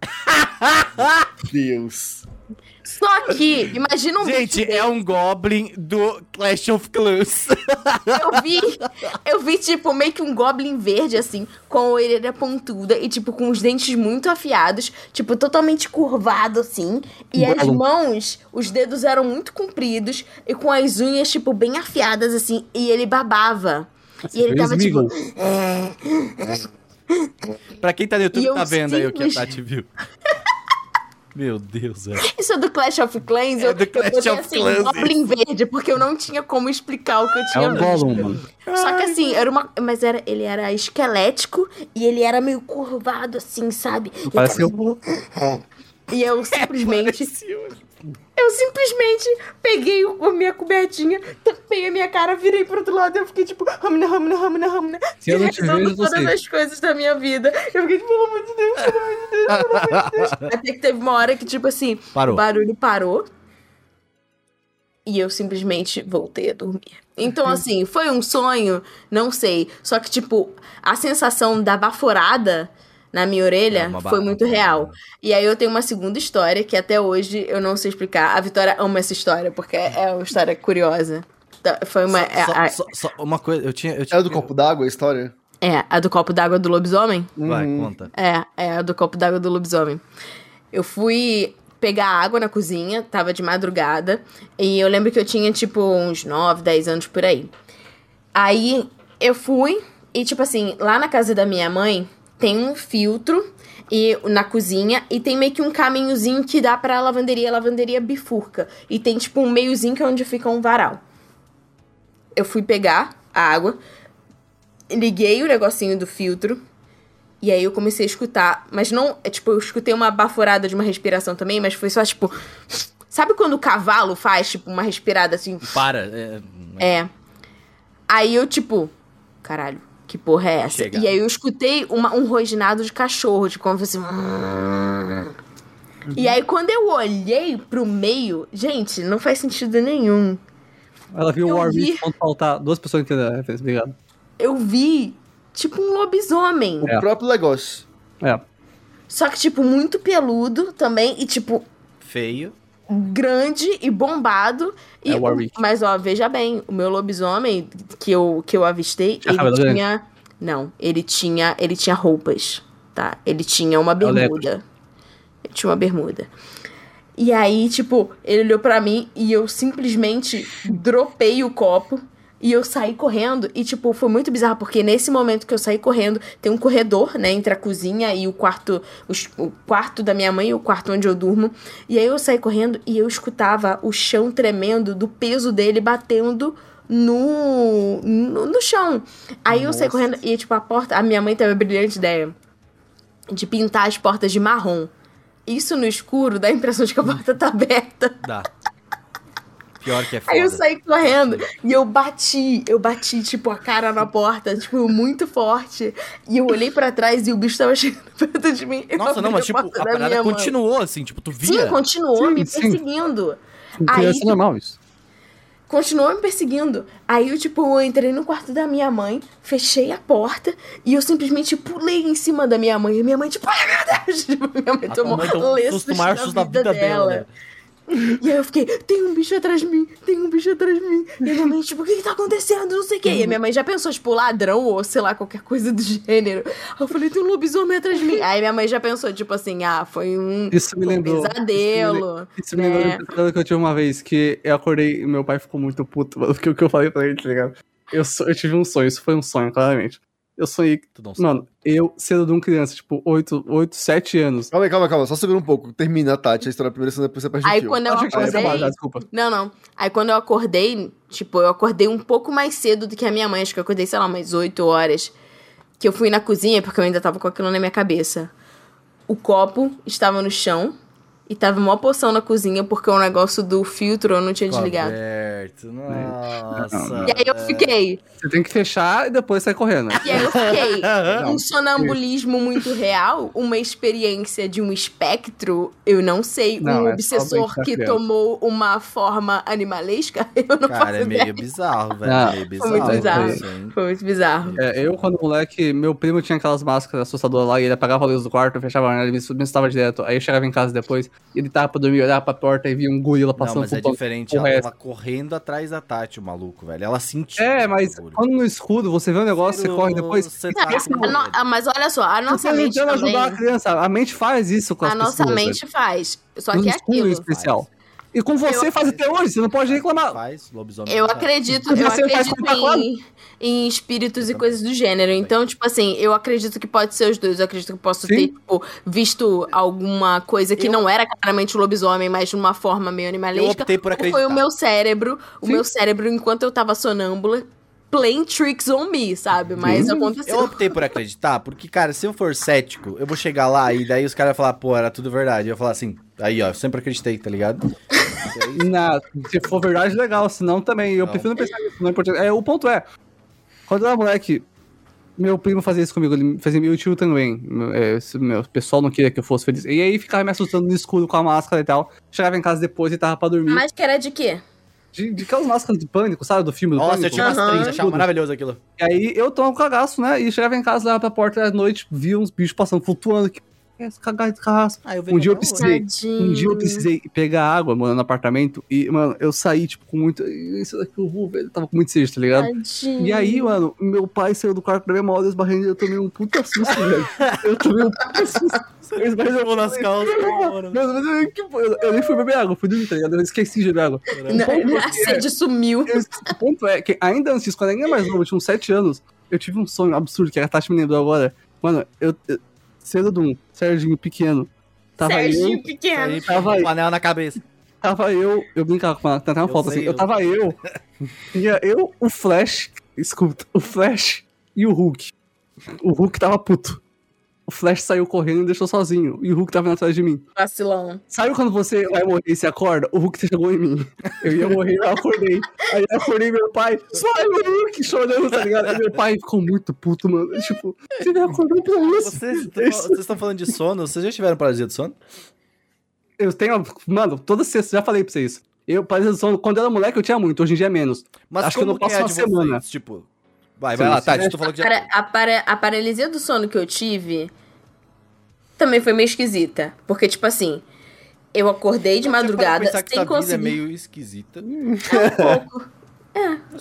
Deus. Só que, imagina um Gente, bicho é um Goblin do Clash of Clans. Eu vi, eu vi, tipo, meio que um goblin verde, assim, com a orelha pontuda e, tipo, com os dentes muito afiados, tipo, totalmente curvado, assim. E Um as mãos, os dedos eram muito compridos e com as unhas, tipo, bem afiadas, assim. E ele babava. E ele tava, tipo, Smeagol. pra quem tá no YouTube, tá vendo aí o que a simples- Tati viu. Meu Deus, velho. isso é do Clash of Clans. É eu, do eu Clash botei, of assim, Clans, goblin verde, porque eu não tinha como explicar o que eu É tinha um visto. Gollum, mano. Só que assim, era uma. Mas era, ele era esquelético e ele era meio curvado, assim, sabe? E Parece tava- eu. E eu simplesmente. Pareceu. Eu simplesmente peguei o- a minha cobertinha, tampei a minha cara, virei pro outro lado e eu fiquei tipo, ramina, ramina, ramina, ramina. Se eu não te vejo, todas sei. as coisas da minha vida. Eu fiquei tipo, pelo amor de Deus, pelo amor de Deus, pelo amor de Deus. Até que teve uma hora que, tipo assim, Parou. o barulho parou. e eu simplesmente voltei a dormir. Então, assim, foi um sonho? Não sei. Só que, tipo, a sensação da baforada na minha orelha É foi muito real. E aí eu tenho uma segunda história que até hoje eu não sei explicar. A Vitória ama essa história, porque é uma história curiosa. Tá, Foi uma. Só, é, só- a, só- só uma coisa, eu tinha. Eu É tinha o do copo d'água a história? é, a do copo d'água do lobisomem? Vai, Uhum. conta. É, é a do copo d'água do lobisomem. Eu fui pegar água na cozinha, tava de madrugada, e eu lembro que eu tinha, tipo, uns 9, 10 anos por aí. Aí eu fui, e, tipo assim, lá na casa da minha mãe tem um filtro e na cozinha e tem meio que um caminhozinho que dá pra lavanderia, a lavanderia bifurca. E tem, tipo, um meiozinho que é onde fica um varal. Eu fui pegar a água, liguei o negocinho do filtro, e aí eu comecei a escutar, mas não, é tipo, eu escutei uma baforada de uma respiração também, mas foi só tipo, sabe quando o cavalo faz tipo uma respirada assim? Para. é, É. Aí eu tipo, caralho, que porra é essa? Chega. E aí eu escutei uma- um rosnado de cachorro, de como assim. "Hum". E aí quando eu olhei pro meio, gente, não faz sentido nenhum. Ela viu Eu o War vi. Quando faltar. Duas pessoas entenderam a referência, obrigado. Eu vi tipo um lobisomem. O É. próprio negócio. É. Só que tipo muito peludo também e tipo Feio. Grande e bombado. E, É o Warwick. Mas, ó, veja bem, o meu lobisomem que eu, que eu avistei, Tinha ele cabelo grande? tinha. Não, ele tinha. Ele tinha roupas, tá? Ele tinha uma É bermuda. Ele tinha uma bermuda. E aí, tipo, ele olhou pra mim e eu simplesmente dropei o copo. E eu saí correndo, e, tipo, foi muito bizarro, porque nesse momento que eu saí correndo, tem um corredor, né, entre a cozinha e o quarto, os- o quarto da minha mãe e o quarto onde eu durmo. E aí eu saí correndo e eu escutava o chão tremendo do peso dele batendo no, no, no chão. Aí eu saí correndo e, tipo, a porta. A minha mãe teve a brilhante ideia de pintar as portas de marrom. Isso no escuro dá a impressão de que a porta tá aberta. Dá. Pior que é foda. Aí eu saí correndo e eu bati, eu bati, tipo, a cara na porta, tipo, muito forte. E eu olhei pra trás e o bicho tava chegando perto de mim. Nossa, não, mas tipo, a da parada minha mãe. continuou, assim, tipo, tu Sim, via. continuou Sim, me sim. perseguindo. Com Aí, é normal isso. continuou me perseguindo. Aí eu, tipo, eu entrei no quarto da minha mãe, fechei a porta e eu simplesmente pulei em cima da minha mãe. E minha mãe, tipo, ai meu Deus! Tipo, minha mãe A tomou mãe tomou um susto maior na susto da vida dela, né? E aí eu fiquei, tem um bicho atrás de mim, tem um bicho atrás de mim. E minha mãe, tipo, o que que tá acontecendo? Não sei o quê. E a minha mãe já pensou, tipo, ladrão ou sei lá, qualquer coisa do gênero. Aí eu falei, tem um lobisomem atrás de mim. Aí minha mãe já pensou, tipo assim, ah, foi um, Isso me um lembrou. pesadelo. Isso me lembrou né? um pesadelo que eu tive uma vez, que eu acordei e meu pai ficou muito puto, porque o que eu falei pra ele, tá ligado? Eu, eu tive um sonho, isso foi um sonho, claramente. Eu sonhei, Tu não sabe. mano, eu cedo de um criança, tipo, 8, 8 7 anos. Calma aí, calma, calma. Só segura um pouco. Termina, Tati, a história primeiro, senão depois você o Aí quando eu acordei. Não, não. Aí quando eu acordei, tipo, eu acordei um pouco mais cedo do que a minha mãe. Acho que eu acordei, sei lá, umas 8 horas. Que eu fui na cozinha, porque eu ainda tava com aquilo na minha cabeça. O copo estava no chão. E tava uma poção na cozinha, porque o negócio do filtro eu não tinha Ficou desligado. aberto. Nossa. E aí eu fiquei. Você tem que fechar e depois sair correndo. né? E aí eu fiquei. Não, um sonambulismo muito real, uma experiência de um espectro, eu não sei. Não, um é obsessor que tomou uma forma animalesca, eu não faço Cara, é ideia. meio bizarro, velho. Ah, meio Foi bizarro. muito bizarro. hein? Foi muito bizarro. É, eu, quando moleque, meu primo tinha aquelas máscaras assustadoras lá e ele apagava a luz do quarto, fechava a janela, ele me estava direto. Aí eu chegava em casa depois, e ele tava pra dormir, olhava pra porta e via um gorila Não, passando mas é diferente. Ela tava correndo atrás da Tati, o maluco, velho. Ela sentiu. É, mas quando no escuro você vê um negócio, você Sério, corre depois. você Não, tá a com no- medo. ah, mas olha só, a Você nossa tá mente tentando também. ajudar a criança. A mente faz isso com as A nossa pessoas. mente velho. faz. Só No que é escuro em aquilo. especial. E com você Eu- faz até hoje, você não pode reclamar. Faz, lobisomem. Eu faz. acredito, eu acredito em, em espíritos e coisas do gênero. Então, tipo assim, eu acredito que pode ser os dois. Eu acredito que posso Sim. ter, tipo, visto alguma coisa que Eu- não era claramente o lobisomem, mas de uma forma meio animalesca. Eu optei por Ou Foi acreditar. o meu cérebro, o Sim. meu cérebro, enquanto eu tava sonâmbula, playing tricks on me, sabe? Mas Sim. aconteceu. Eu optei por acreditar, porque, cara, se eu for cético, eu vou chegar lá e daí os caras vão falar, pô, era tudo verdade. Eu vou falar assim, aí, ó, eu sempre acreditei, tá ligado? Na, se for verdade, legal. Se não, também. Eu Não. prefiro não pensar nisso. Não é importante. É, o ponto é, quando eu era moleque, meu primo fazia isso comigo. Ele fazia meu tio também. Meu, é, esse- meu pessoal não queria que eu fosse feliz. E aí ficava me assustando no escuro com a máscara e tal. Chegava em casa depois e tava pra dormir. Máscara de quê? De, de aquelas máscaras de pânico, sabe? Do filme do Nossa, eu pânico. tinha umas três, achava maravilhoso aquilo. E aí eu tomo um cagaço, né? E chegava em casa, leva pra porta à noite, via uns bichos passando, flutuando. Que é cagar de cagaço? Ah, eu Um dia eu precisei. Tadinho. Um dia eu precisei pegar água, mano, no apartamento. E, mano, eu saí, tipo, com muito. Isso daqui eu vou, velho. Tava com muito sede, tá ligado? Tadinho. E aí, mano, meu pai saiu do quarto pra minha mão, esbarrando e eu tomei um puta susto, velho. Eu tomei um puta susto. Eu esbarrei na Pô, nas calças. Mano, mas eu, eu- eu nem fui beber água, fui dormir, tá ligado? Eu esqueci de beber água. Não, a sede sumiu. Eu- o ponto é que ainda antes disso, quando eu ainda mais novo, eu tinha uns 7 anos, eu tive um sonho absurdo, que a Tati me lembrou agora. Mano, eu. eu cedo de um Serginho pequeno. Tava Serginho eu. pequeno. Tava aí. panela na cabeça. Tava eu. Eu brincava com ela, tem até uma Eu foto assim. Eu eu- tava eu. Tinha eu, o Flash. Escuta, o Flash e o Hulk. O Hulk tava puto. O Flash saiu correndo e deixou sozinho. E o Hulk tava atrás de mim. Vacilão. Sabe quando você vai morrer e se acorda? O Hulk chegou em mim. Eu ia morrer, eu acordei. Aí eu acordei meu pai, sai o Hulk, chorando, tá ligado? Aí meu pai ficou muito puto, mano. Tipo, você me acordou pra isso? Vocês estão falando de sono? Vocês já tiveram paralisia do sono? Eu tenho, mano, toda sexta, já falei pra vocês. Eu, paralisia do sono, quando eu era moleque, eu tinha muito, hoje em dia é menos. Mas Acho que eu não como passo é uma de semana. vocês? Tipo, vai, vai lá. Tati, tu falou que já... A, para- a paralisia do sono que eu tive também foi meio esquisita. Porque, tipo assim, eu acordei de madrugada pensar que sem tua vida é conseguir. meio esquisita. Um pouco.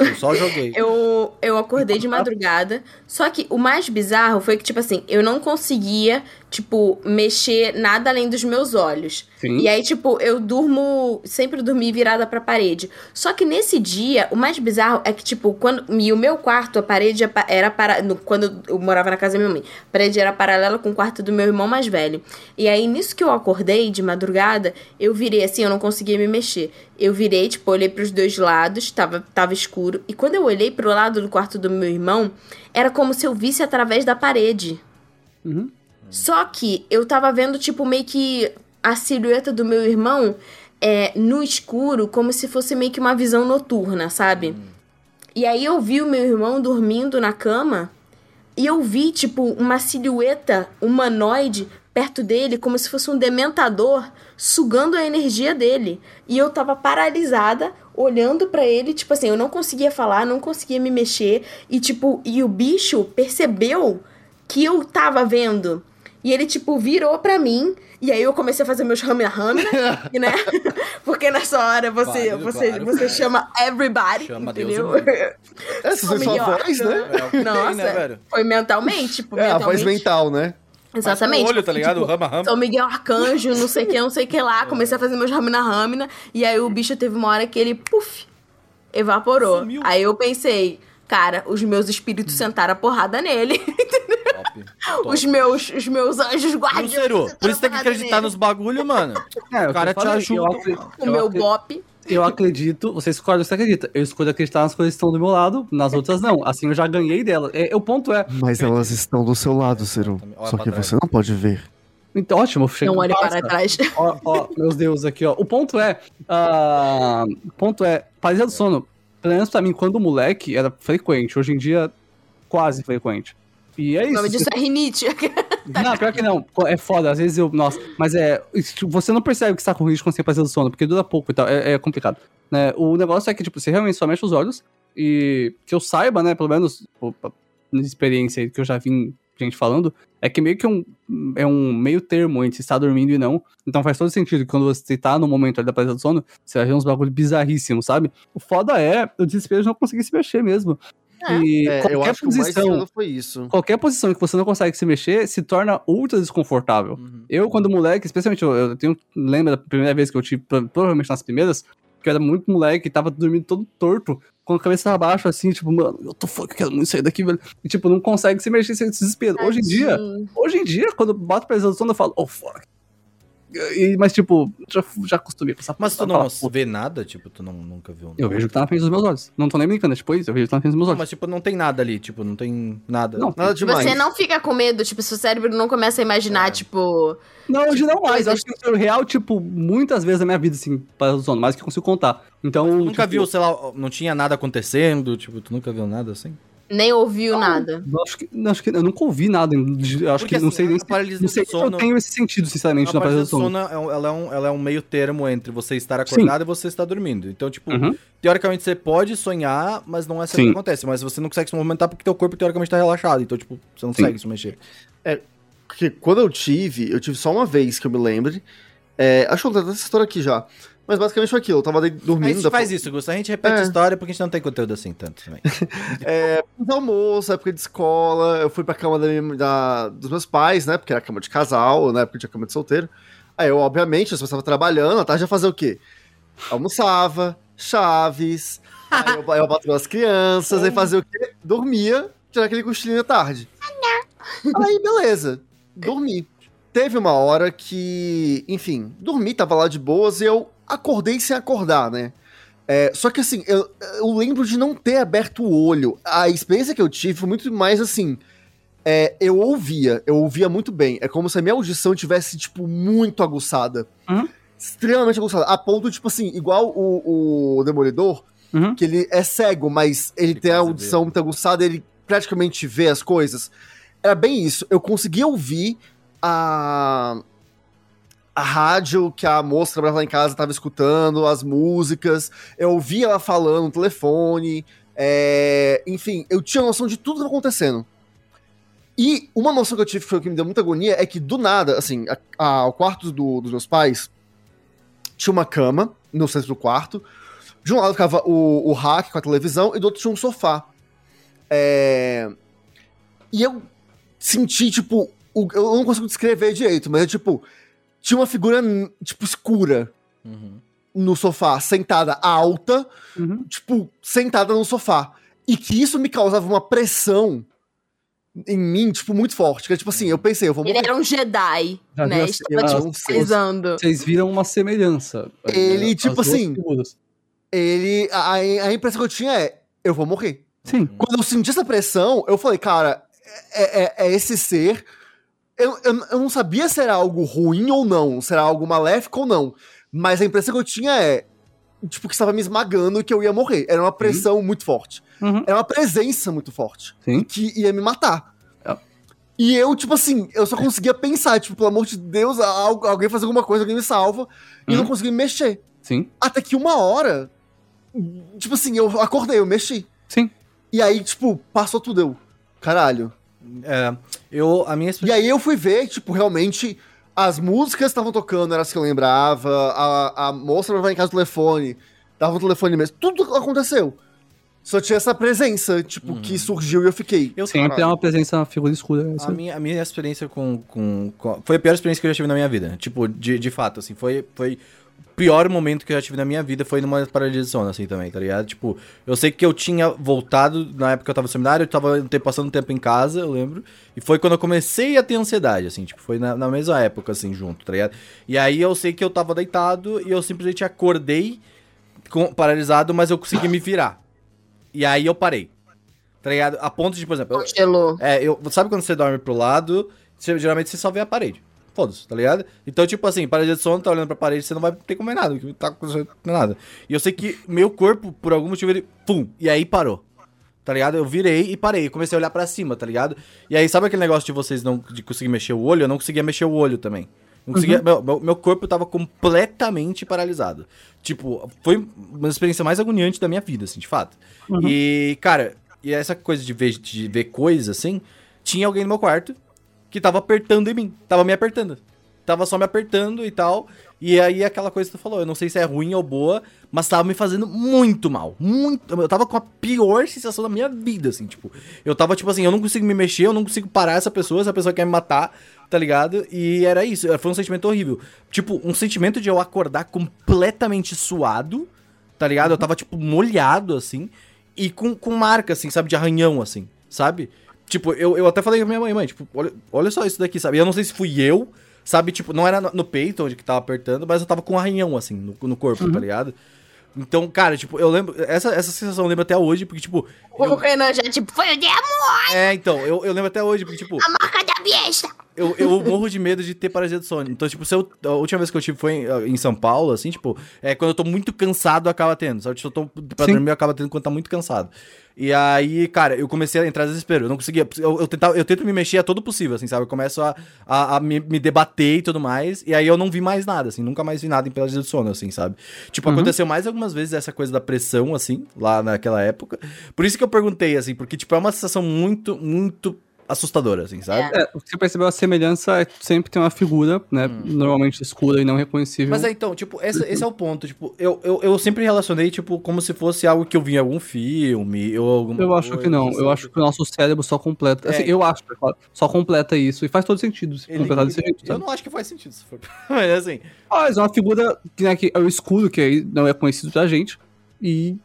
Eu só joguei. Eu, eu acordei de madrugada. Só que o mais bizarro foi que, tipo assim, eu não conseguia, tipo, mexer nada além dos meus olhos. Sim. E aí, tipo, eu durmo. Sempre dormi virada pra parede. Só que nesse dia, o mais bizarro é que, tipo, quando. E o meu quarto, a parede é era para. no- quando eu morava na casa da minha mãe, a parede era paralela com o quarto do meu irmão mais velho. E aí, nisso que eu acordei de madrugada, eu virei assim, eu não conseguia me mexer. Eu virei, tipo, olhei pros dois lados, tava, tava escuro. E quando eu olhei pro lado do quarto do meu irmão, era como se eu visse através da parede. Uhum. Só que eu tava vendo, tipo, meio que a silhueta do meu irmão é, no escuro, como se fosse meio que uma visão noturna, sabe? E aí eu vi o meu irmão dormindo na cama e eu vi, tipo, uma silhueta humanoide perto dele, como se fosse um dementador sugando a energia dele. E eu tava paralisada, olhando pra ele, tipo assim, eu não conseguia falar, não conseguia me mexer. E, tipo, e o bicho percebeu que eu tava vendo. E ele, tipo, virou pra mim. E aí eu comecei a fazer meus ramina-ramina, né? Porque nessa hora você, Claro, você, claro, você chama everybody, Chama Deus entendeu? mundo. Essa foi sua voz, né? É Nossa, né, velho? foi mentalmente, tipo, É, a mentalmente. voz mental, né? Exatamente. Olho, tá ligado? Tipo, Rama, rama. São Miguel Arcanjo, não sei o que, não sei o que lá. Comecei a fazer meus ramina-ramina. E aí o bicho teve uma hora que ele, puf, evaporou. Sumiu. Aí eu pensei, cara, os meus espíritos sentaram a porrada nele. Top. Top. Os meus, os meus anjos guardiões. Por isso tem que acreditar nele. nos bagulho, mano. É, O cara te ajuda. O eu meu acre- bop. eu acredito, você escolhe o que você acredita. Eu escolho acreditar nas coisas que estão do meu lado, nas outras não. Assim eu já ganhei dela. É, o ponto é. Mas elas estão do seu lado, Ciro. Só que você não pode ver. Então, ótimo, chega Não olhe para trás. Ó, ó, meus deuses aqui, ó. O ponto é. ah, o ponto é. Paralisia do sono, pelo menos pra mim, quando moleque, era frequente. Hoje em dia, quase frequente. E é O nome isso. disso é rinite. Não, pior que não. É foda, às vezes eu. Nossa, mas é. Você não percebe que está com risco quando você paralisia do sono, porque dura pouco e tal. É, é complicado. Né? O negócio é que, tipo, você realmente só mexe os olhos. E que eu saiba, né, pelo menos, na experiência aí que eu já vi gente falando, é que meio que um, é um meio termo entre estar dormindo e não. Então faz todo sentido que quando você tá no momento ali da paralisia do sono, você vai ver uns bagulho bizarríssimos, sabe? O foda é o desespero de não conseguir se mexer mesmo. É. E É, qualquer posição estranho foi isso. qualquer posição que você não consegue se mexer se torna ultra desconfortável. Uhum. Eu, quando moleque, especialmente, eu, eu tenho. Lembra da primeira vez que eu tive, pro- provavelmente nas primeiras, que eu era muito moleque e tava dormindo todo torto, com a cabeça abaixo, assim, tipo, mano, eu tô fuck, eu quero muito sair daqui, velho. E, tipo, não consegue se mexer sem desespero. Hoje em dia, hoje em dia, quando bato pra sono, eu falo, oh fuck. E, mas, tipo, já, já acostumei com essa Mas tu não palavra. vê nada? Tipo, tu não, nunca viu Eu vejo que tá na frente dos meus olhos. Não tô nem brincando, é tipo isso, eu vejo que tá na frente dos meus Não, olhos. mas tipo, não tem nada ali. Tipo, não tem nada. Não, Nada demais. Você não fica com medo, tipo, seu cérebro não começa a imaginar, É. tipo. Não, hoje não mais. coisas- Acho que o real, tipo, muitas vezes na minha vida, assim, para o sono, mais que eu consigo contar. Então. Nunca tipo, viu, sei lá, não tinha nada acontecendo? Tipo, tu nunca viu nada assim? Nem ouviu nada. Eu acho que, não, acho que eu nunca ouvi nada. acho Porque, que não assim, sei nem se, paralisia não sei do se eu sono- tenho esse sentido, sinceramente, A na paralisia do sono. sono, é um- ela é, um, ela é um meio termo entre você estar acordado e você estar dormindo. Então, tipo, Uhum. teoricamente você pode sonhar, mas não é sempre Sim. que acontece. Mas você não consegue se movimentar porque teu corpo teoricamente tá relaxado. Então, tipo, você não Sim. consegue se mexer. Porque quando eu tive, eu tive só uma vez que eu me lembre. É, acho que eu contei essa história aqui já. Mas basicamente foi aquilo. Eu tava de- A dormindo. gente faz isso, Gusto. A gente repete É. a história porque a gente não tem conteúdo assim tanto também. É, almoço, época de escola, eu fui pra cama da minha- da- dos meus pais, né? Porque era cama de casal, na época tinha cama de solteiro. Aí eu, obviamente, eu estava trabalhando, à tarde ia fazer o quê? Almoçava, chaves, aí eu, eu bato as crianças, aí fazia o quê? Dormia, tirar aquele cochilinho à tarde. Aí, beleza, dormi. Teve uma hora que, enfim, dormi, tava lá de boas e eu acordei sem acordar, né? É, só que assim, eu, eu lembro de não ter aberto o olho. A experiência que eu tive foi muito mais assim. é, eu ouvia, eu ouvia muito bem. É como se a minha audição tivesse, tipo, muito aguçada. Uhum. Extremamente aguçada. A ponto, tipo assim, igual o, o Demolidor, Uhum. que ele é cego, mas ele, Ele tem a audição vê. muito aguçada, ele praticamente vê as coisas. Era bem isso. Eu conseguia ouvir a a rádio que a moça que lá em casa estava escutando, as músicas, eu ouvia ela falando no telefone, é, enfim, eu tinha noção de tudo que estava acontecendo. E uma noção que eu tive que foi o que me deu muita agonia é que do nada, assim, a- a- o quarto do- dos meus pais tinha uma cama no centro do quarto. De um lado ficava o, o rack com a televisão e do outro tinha um sofá. É, E eu senti, tipo, o- eu não consigo descrever direito, mas é tipo, tinha uma figura, tipo, escura Uhum. no sofá, sentada alta, Uhum. tipo, sentada no sofá. E que isso me causava uma pressão em mim, tipo, muito forte. Que tipo assim, eu pensei, eu vou Ele morrer. era um Jedi, Já né? Estava te pesquisando. Vocês viram uma semelhança. aí, Ele, né? Tipo assim, figuras. Ele. A, a impressão que eu tinha é, eu vou morrer. Sim. Quando eu senti essa pressão, eu falei, cara, é, é- é esse ser. Eu, eu, eu não sabia se era algo ruim ou não, se era algo maléfico ou não. Mas a impressão que eu tinha é, tipo, que estava me esmagando e que eu ia morrer. Era uma pressão muito forte. Uhum. Era uma presença muito forte. Sim. Que ia me matar. É. E eu, tipo assim, eu só conseguia pensar, tipo, pelo amor de Deus, al- alguém faz alguma coisa, alguém me salva. E eu não Uhum. conseguia me mexer. Sim. Até que uma hora, tipo assim, eu acordei, eu mexi. Sim. E aí, tipo, passou tudo, eu. Caralho. É, eu, a minha E aí eu fui ver, tipo, realmente, as músicas estavam tocando, eram as que eu lembrava, a, a moça trabalhava em casa do telefone, dava o telefone mesmo, tudo aconteceu. Só tinha essa presença, tipo, que surgiu e eu fiquei. Eu Sempre é uma presença na figura escura. é isso A minha, a minha experiência com, com, com- Foi a pior experiência que eu já tive na minha vida. Tipo, de, de fato, assim. Foi, foi pior momento que eu já tive na minha vida. Foi numa paralisia de sono, assim, também, tá ligado? Tipo, eu sei que eu tinha voltado na época que eu tava no seminário. Eu tava passando tempo em casa, eu lembro. E foi quando eu comecei a ter ansiedade, assim. Tipo, foi na, na mesma época, assim, junto, tá ligado? E aí eu sei que eu tava deitado e eu simplesmente acordei com- paralisado, mas eu consegui me virar. E aí eu parei. Tá ligado? A ponto de, por exemplo... eu- Congelou. é, eu, sabe quando você dorme pro lado, você- geralmente você só vê a parede. Foda-se, tá ligado? Então, tipo assim, parede de sono, tá olhando pra parede, você não vai ter como ver nada, porque tá acontecendo nada. E eu sei que meu corpo, por algum motivo, ele. Pum! E aí parou. Tá ligado? Eu virei e parei. Comecei a olhar pra cima, tá ligado? E aí, sabe aquele negócio de vocês não de conseguir mexer o olho? Eu não conseguia mexer o olho também. Não conseguia, meu, meu, meu corpo tava completamente paralisado. Tipo, foi uma experiência mais agoniante da minha vida, assim, de fato. E, cara, e essa coisa de ver, de ver coisa, assim, tinha alguém no meu quarto que tava apertando em mim. Tava me apertando. Tava só me apertando e tal. E aí aquela coisa que tu falou, eu não sei se é ruim ou boa, mas tava me fazendo muito mal. Muito. Eu tava com a pior sensação da minha vida, assim, tipo. Eu tava, tipo assim, eu não consigo me mexer, eu não consigo parar essa pessoa, essa pessoa quer me matar, tá ligado? E era isso. Foi um sentimento horrível. Tipo, um sentimento de eu acordar completamente suado, tá ligado? Eu tava, tipo, molhado, assim, e com, com marca, assim, sabe, de arranhão, assim, sabe? Tipo, eu, eu até falei com minha mãe, mãe, tipo, olha, olha só isso daqui, sabe? Eu não sei se fui eu, sabe? Tipo, não era no, no peito onde que tava apertando, mas eu tava com um arranhão, assim, no, no corpo, tá ligado? Então, cara, tipo, eu lembro. Essa, essa sensação eu lembro até hoje, porque, tipo. O eu- Renan já, tipo, foi o demônio, é, então, eu, eu lembro até hoje, porque, tipo, A marca da besta. eu, eu morro de medo de ter paralisia do sono. Então, tipo, se eu, a última vez que eu tive foi em, em São Paulo, assim, tipo, é quando eu tô muito cansado, acaba tendo. Sabe? Se eu tô pra Sim. dormir, acaba tendo quando tá muito cansado. E aí, cara, eu comecei a entrar desespero. Eu não conseguia. Eu, eu, tentava, eu tento me mexer a todo possível, assim, sabe? Eu começo a, a, a me, me, debater e tudo mais. E aí eu não vi mais nada, assim. Nunca mais vi nada em Peladinha do Sono, assim, sabe? Tipo, uhum. aconteceu mais algumas vezes essa coisa da pressão, assim, lá naquela época. Por isso que eu perguntei, assim, porque, tipo, é uma sensação muito, muito assustadora, assim, sabe? É, você percebeu a semelhança é sempre tem uma figura, né? Hum. Normalmente escura e não reconhecível. Mas é então, tipo, esse, esse é o ponto. Tipo, eu, eu, eu sempre relacionei, tipo, como se fosse algo que eu vi em algum filme ou alguma Eu acho que não. Sabe? Eu acho que o nosso cérebro só completa. Assim, é. eu acho, só completa isso. E faz todo sentido se ele, completar desse jeito. Eu não acho que faz sentido se for. Mas assim. Mas é uma figura que, né, que é o escuro, que aí não é conhecido da gente. E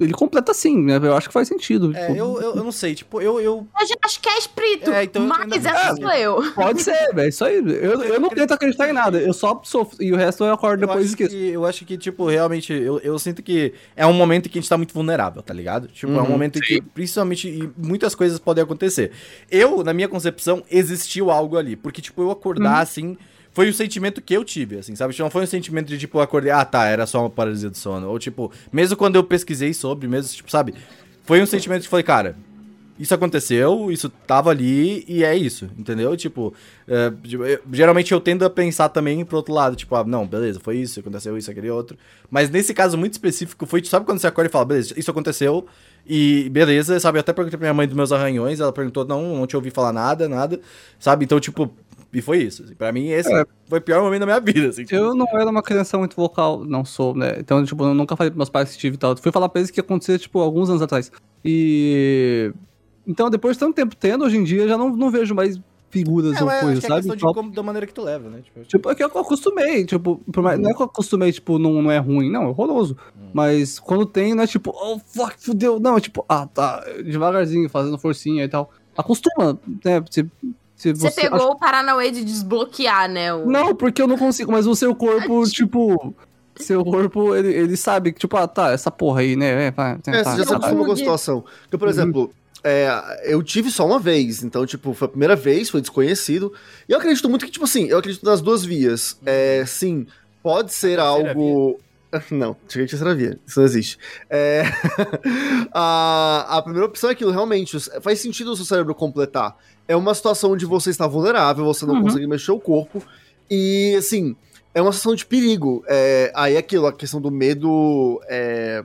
ele completa assim, né? Eu acho que faz sentido. É, tipo... eu, eu, eu, não sei, tipo, eu. Eu, eu já acho que é espírito. É, então mas essa sou eu. Pode ser, velho. Isso aí. Eu, eu não tento acreditar em nada. Eu só sofro. E o resto eu acordo depois disso. Eu acho que, tipo, realmente, eu, eu sinto que é um momento em que a gente tá muito vulnerável, tá ligado? Tipo, uhum, é um uhum. momento em que, principalmente, muitas coisas podem acontecer. Eu, na minha concepção, existiu algo ali. Porque, tipo, eu acordar uhum. assim foi o sentimento que eu tive, assim, sabe? Não foi um sentimento de, tipo, acordei, ah, tá, era só uma paralisia do sono. Ou, tipo, mesmo quando eu pesquisei sobre, mesmo, tipo, sabe? Foi um sentimento que falei, cara, isso aconteceu, isso tava ali e é isso, entendeu? Tipo, é, geralmente eu tendo a pensar também pro outro lado, tipo, ah, não, beleza, foi isso, aconteceu isso, aquele outro. Mas nesse caso muito específico, foi, sabe quando você acorda e fala, beleza, isso aconteceu e beleza, sabe? Eu até perguntei pra minha mãe dos meus arranhões, ela perguntou, não, não te ouvi falar nada, nada, sabe? Então, tipo, e foi isso. Assim. Pra mim, esse é. foi o pior momento da minha vida. Assim, tipo. Eu não era uma criança muito vocal, não sou, né? Então, tipo, eu nunca falei pros meus pais que tive e tal. Fui falar pra eles que acontecia, tipo, alguns anos atrás. E. Então, depois de tanto tempo tendo, hoje em dia, já não, não vejo mais figuras é, ou coisas, é sabe? É questão de como, da maneira que tu leva, né? Tipo, tipo é que eu acostumei, tipo, mais, não é que eu acostumei, tipo, não, não é ruim, não, é horroroso. Hum. Mas quando tem, não é tipo, oh, fuck, fudeu. Não, é tipo, ah, tá, devagarzinho, fazendo forcinha e tal. Acostuma, né? Se você, você pegou acha... o Paranauê de desbloquear, né? O... Não, porque eu não consigo, mas o seu corpo, tipo. Seu corpo, ele, ele sabe que, tipo, ah, tá, essa porra aí, né? É, vai, é, você já se acostuma com a situação. Porque, por uhum. exemplo, é, eu tive só uma vez, então, tipo, foi a primeira vez, foi desconhecido. E eu acredito muito que, tipo assim, eu acredito nas duas vias. É, sim, pode ser algo. Não, cheguei a terceira via, isso não existe. É... a, a primeira opção é aquilo, realmente, faz sentido o seu cérebro completar é uma situação onde você está vulnerável, você não uhum. consegue mexer o corpo. E, assim, é uma situação de perigo. É, aí é aquilo, a questão do medo é,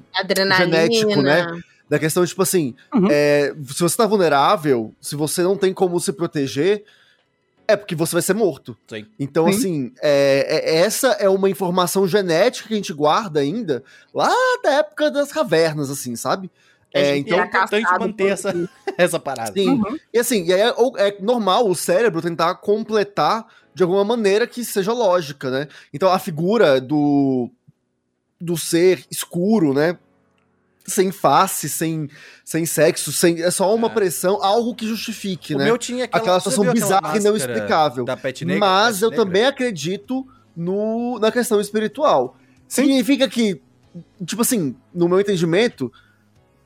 genético, né? Da questão, tipo assim, uhum. é, se você está vulnerável, se você não tem como se proteger, é porque você vai ser morto. Sim. Então, Sim. assim, é, é, essa é uma informação genética que a gente guarda ainda lá da época das cavernas, assim, sabe? É, então é importante manter essa, essa parada. Sim. Uhum. E assim, é, é normal o cérebro tentar completar de alguma maneira que seja lógica, né? Então a figura do, do ser escuro, né? Sem face, sem, sem sexo, sem, é só uma é. pressão, algo que justifique, o né? Meu tinha aquela, aquela situação bizarra e não explicável. Negra, Mas eu negra. também acredito no, na questão espiritual. Sim. Significa que, tipo assim, no meu entendimento,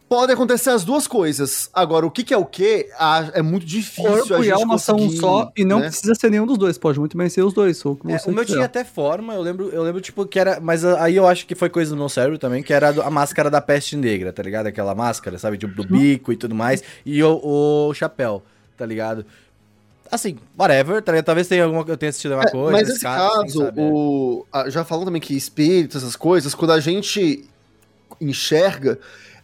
Pode acontecer as duas coisas. Agora, o que, que é o que é muito difícil Corpo a gente e alma são um só e não né? precisa ser nenhum dos dois. Pode muito bem ser os dois. O, é, o meu tinha até forma, eu lembro, eu lembro, tipo, que era. Mas aí eu acho que foi coisa do meu cérebro também, que era a máscara da peste negra, tá ligado? Aquela máscara, sabe? Tipo, do uhum. bico e tudo mais. E o, o chapéu, tá ligado? assim, whatever, tá talvez tenha alguma, eu tenha assistido alguma é, coisa. Mas nesse caso, assim, caso o, já falando também que espíritos, essas coisas, quando a gente enxerga,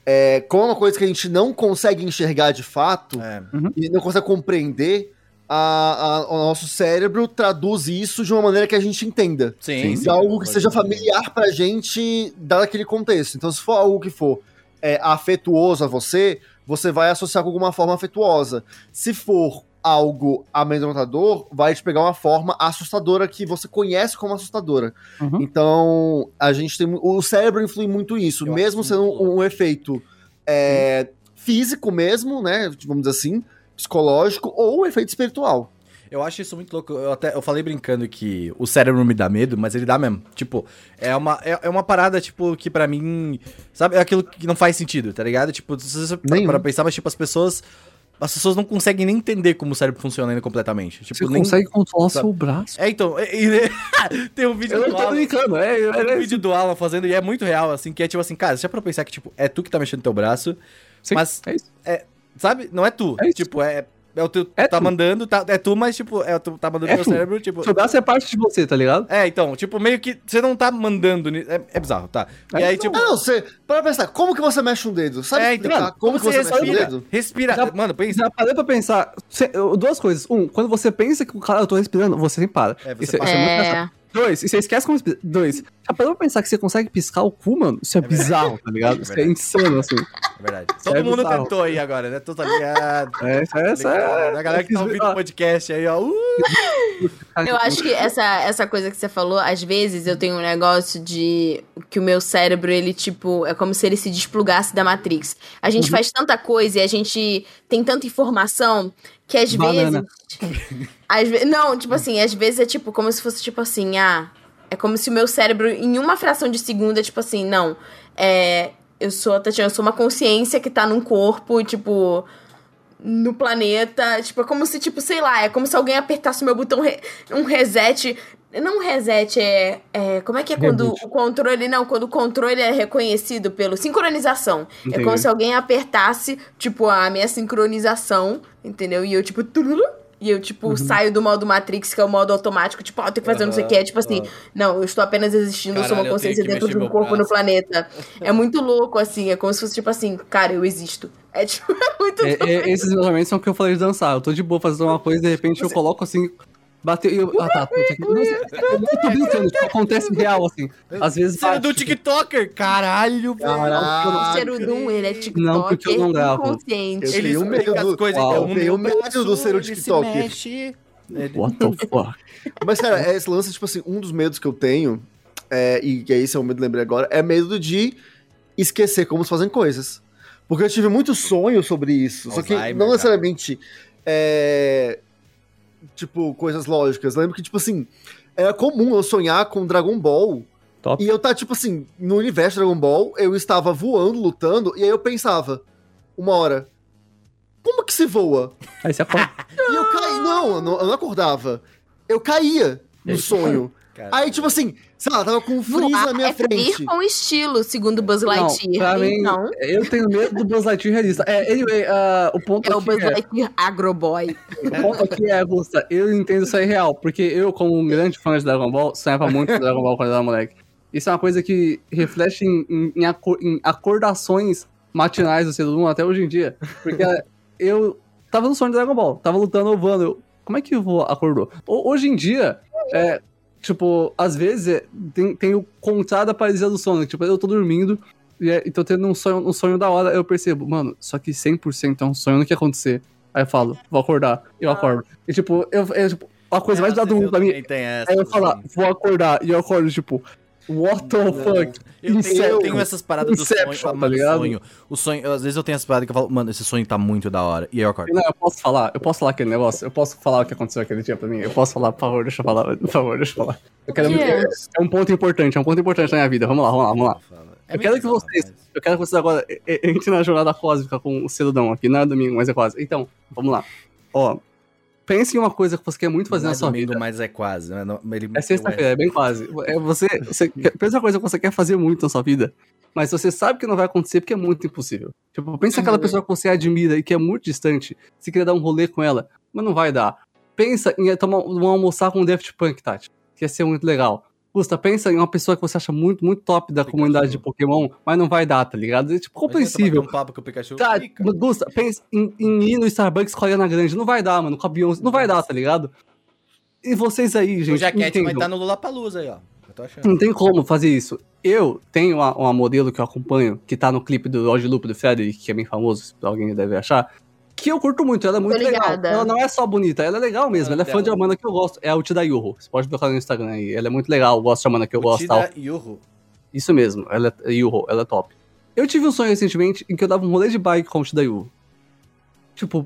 é, como é uma coisa que a gente não consegue enxergar de fato é. uhum. e não consegue compreender, a, a, o nosso cérebro traduz isso de uma maneira que a gente entenda. Sim. De algo que seja familiar pra gente dar aquele contexto. Então, se for algo que for é, afetuoso a você, você vai associar com alguma forma afetuosa. Se for algo amedrontador, vai te pegar uma forma assustadora que você conhece como assustadora. Uhum. Então, a gente tem. O cérebro influi muito isso, Eu mesmo sendo um, um, efeito é, físico mesmo, né? Vamos dizer assim, psicológico, ou um efeito espiritual. Eu acho isso muito louco. Eu até eu falei brincando que o cérebro me dá medo, mas ele dá mesmo. Tipo, é uma, é, é uma parada, tipo, que para mim. Sabe, é aquilo que não faz sentido, tá ligado? Tipo, se você para pensar, mas tipo, as pessoas as pessoas não conseguem nem entender como o cérebro funciona ainda completamente. Tipo, Você nem... consegue controlar seu braço. É, então. É, é, tem um vídeo eu do não tô Alan. brincando, é, é, Tem um vídeo do Alan fazendo, e é muito real, assim, que é tipo assim, cara, já pra pensar que, tipo, é tu que tá mexendo teu braço, Sim, Mas- é isso. Sabe? Não é tu. É tipo, é. É o teu. É tá tu. mandando, tá, é tu, mas, tipo, é tu tá mandando É teu tu. cérebro, tipo. Seu braço é parte de você, tá ligado? É, então, tipo, meio que você não tá mandando. É, é bizarro, tá? E É aí, bizarro. tipo. Não, você. Para pensar, como que você mexe um dedo? Sabe é, então, como, que você, mexe um respira? dedo? Respira. Já- Mano, pensa. Já parei pra pensar. cê- duas coisas. Um, quando você pensa que o cara, eu tô respirando, você sempre para. É, você Isso para. isso muito É. Dois, e você esquece como. Dois, já parou pra pensar que você consegue piscar o cu, mano? Isso é, bizarro, tá ligado? É Isso é insano, assim. É verdade. Todo é mundo bizarro. tentou aí agora, né? Tu tá ligado? É, essa, essa é. A galera que tá ouvindo o ver- podcast aí, ó. Uh! Eu acho que essa, essa coisa que você falou, às vezes eu tenho um negócio de que o meu cérebro, ele, tipo, é como se ele se desplugasse da Matrix. A gente faz tanta coisa e a gente tem tanta informação que às Banana. vezes. às ve não, tipo assim, às vezes é tipo como se fosse tipo assim, ah. É como se o meu cérebro, em uma fração de segundo, é tipo assim, não. É. Eu sou a Tatiana, eu sou uma consciência que tá num corpo, tipo no planeta. Tipo, é como se, tipo, sei lá, é como se alguém apertasse o meu botão, re- um reset. Não reset, é, é. Como é que é quando Reboot. o controle. Não, quando o controle é reconhecido pelo. Sincronização. É Entendi. como se alguém apertasse, tipo, a minha sincronização, entendeu? E eu, tipo. tururu, E eu, tipo, Uhum. saio do modo Matrix, que é o modo automático, tipo, ó, tem que fazer não sei o que. É tipo assim, não, eu estou apenas existindo, eu sou Caralho, uma eu tenho consciência dentro de um corpo no braço. planeta. É muito louco, assim, é como se fosse, tipo assim, cara, eu existo. É tipo, é muito É, é, esses momentos são o que eu falei de dançar. Eu tô de boa fazendo uma coisa e de repente eu coloco assim. Bateu e eu. Ah, tá. Nossa, tô brincando, tipo, acontece real, assim. Às vezes. Você é bate, do TikToker? Caralho, velho. Caralho. O ser Udum, ele é TikToker Não, porque eu não gravo. inconsciente. Ele tenho medo explica do- as coisas. Uau. é Eu o tenho meu medo braço, do ser o ele se TikToker. Ele- What the fuck? Mas, cara, esse lance, tipo assim, um dos medos que eu tenho, é, e que esse é o medo que eu lembrei agora, é medo de esquecer como se fazem coisas. Porque eu tive muito sonho sobre isso. só que não necessariamente é, tipo, coisas lógicas. Eu lembro que, tipo assim, era comum eu sonhar com Dragon Ball. Top. E eu tá, tipo assim, no universo Dragon Ball, eu estava voando, lutando, e aí eu pensava, uma hora, como que se voa? Aí você acorda. E eu caí. Não, eu não, eu não acordava. Eu caía no sonho. Cara, Aí, tipo assim, sei lá, tava com um freeze na minha é frente. com estilo, segundo Buzz Não, Lightyear. mim, Então, eu tenho medo do Buzz Lightyear realista. É, anyway, ah, o ponto é o Buzz é, Lightyear Agroboy. o ponto aqui é, Augusta, eu entendo isso aí real, porque eu, como um grande fã de Dragon Ball, sonhava muito com Dragon Ball quando eu era moleque. Isso é uma coisa que reflete em, em, em acor- em acordações matinais do ser humano até hoje em dia. Porque eu tava no sonho de Dragon Ball, tava lutando ovando. Eu, como é que o vô acordou? Ho- Hoje em dia, é, tipo, às vezes é, tem, tem o contrário da paralisia do sono. Tipo, eu tô dormindo e, é, e tô tendo um sonho, um sonho da hora, eu percebo, mano, só que 100% é um sonho, não quer acontecer. Aí eu falo, vou acordar, eu acordo. E tipo, eu, é, tipo a coisa mais Às bizarra do mundo pra mim é eu falar, assim. vou acordar, e eu acordo, tipo, what the fuck? Eu tenho, eu Inception. tenho essas paradas do Inception, sonho, tá ligado? sonho. O sonho, às vezes eu tenho essas paradas que eu falo, mano, esse sonho tá muito da hora. E aí eu acordo. Não, eu posso falar, eu posso falar aquele negócio, eu posso falar o que aconteceu aquele dia pra mim, eu posso falar, por favor, deixa eu falar, por favor, deixa eu falar. Eu quero muito, é um ponto importante, é um ponto importante na minha vida, vamos lá, vamos lá, vamos lá. É Eu quero que vocês, eu quero que vocês agora entrem na jornada cósmica com o Celudão aqui, não é domingo, mas é quase. Então, vamos lá. Ó, pense em uma coisa que você quer muito fazer Não na é sua domingo, vida. mas é quase. Né? Não- ele- É sexta-feira, é bem quase. É você, você quer- pensa uma coisa que você quer fazer muito na sua vida, mas você sabe que não vai acontecer porque é muito impossível. Tipo, pensa aquela pessoa que você admira e que é muito distante, você queria dar um rolê com ela, mas não vai dar. Pensa em tomar, um almoçar com o Daft Punk, Tati, que ia ser muito legal. Gusta, pensa em uma pessoa que você acha muito, muito top da Pikachu. comunidade de Pokémon, mas não vai dar, tá ligado? É tipo compreensível. Um papo com o Pikachu. Tá, Fica. Gusta, pensa em, em ir no Starbucks com a Ariana Grande. Não vai dar, mano, com a Beyoncé. Não vai dar, tá ligado? E vocês aí, O gente, Jaquete vai estar no Lollapalooza aí, ó. Não tem como fazer isso. Eu tenho uma, uma modelo que eu acompanho, que tá no clipe do Lodge Loop do Frederick, que é bem famoso, se alguém deve achar. Que eu curto muito, ela é muito legal. Ela não é só bonita, ela é legal mesmo. Ela é fã de uma banda que eu gosto. É a Utida Yuho. Você pode procurar no Instagram aí. Ela é muito legal, eu gosto da banda que eu gosto. Tal. Tida Yuhu. Isso mesmo, ela é Yuho, ela é top. Eu tive um sonho recentemente em que eu dava um rolê de bike com a Utida Yuho. Tipo,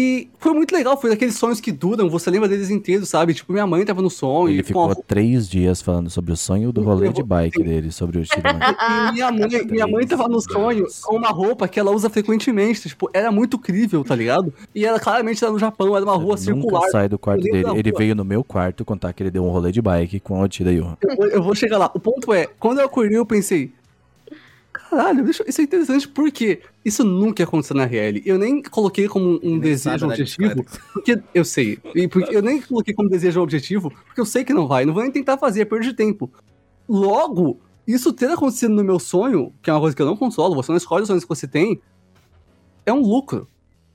e foi muito legal, foi daqueles sonhos que duram, você lembra deles inteiros, sabe? Tipo, minha mãe tava no sonho. Ele ficou três dias falando sobre o sonho do rolê de bike dele, sobre o Shiriman. E minha mãe, minha mãe tava no sonho com uma roupa que ela usa frequentemente. Tipo, era muito crível, tá ligado? E ela claramente era no Japão, era uma rua Ele circular. Nunca sai do quarto dele. Ele veio no meu quarto contar que ele deu um rolê de bike com a Otida Yuha. Eu, eu vou chegar lá. O ponto é, quando eu acordei, eu pensei. Caralho, deixa- isso é interessante porque isso nunca aconteceu na RL. Eu nem coloquei como um nem desejo objetivo, porque eu sei. E porque eu nem coloquei como desejo objetivo, porque eu sei que não vai. Não vou nem tentar fazer, é perda de tempo. Logo, isso ter acontecido no meu sonho, que é uma coisa que eu não consolo, você não escolhe os sonhos que você tem, é um lucro.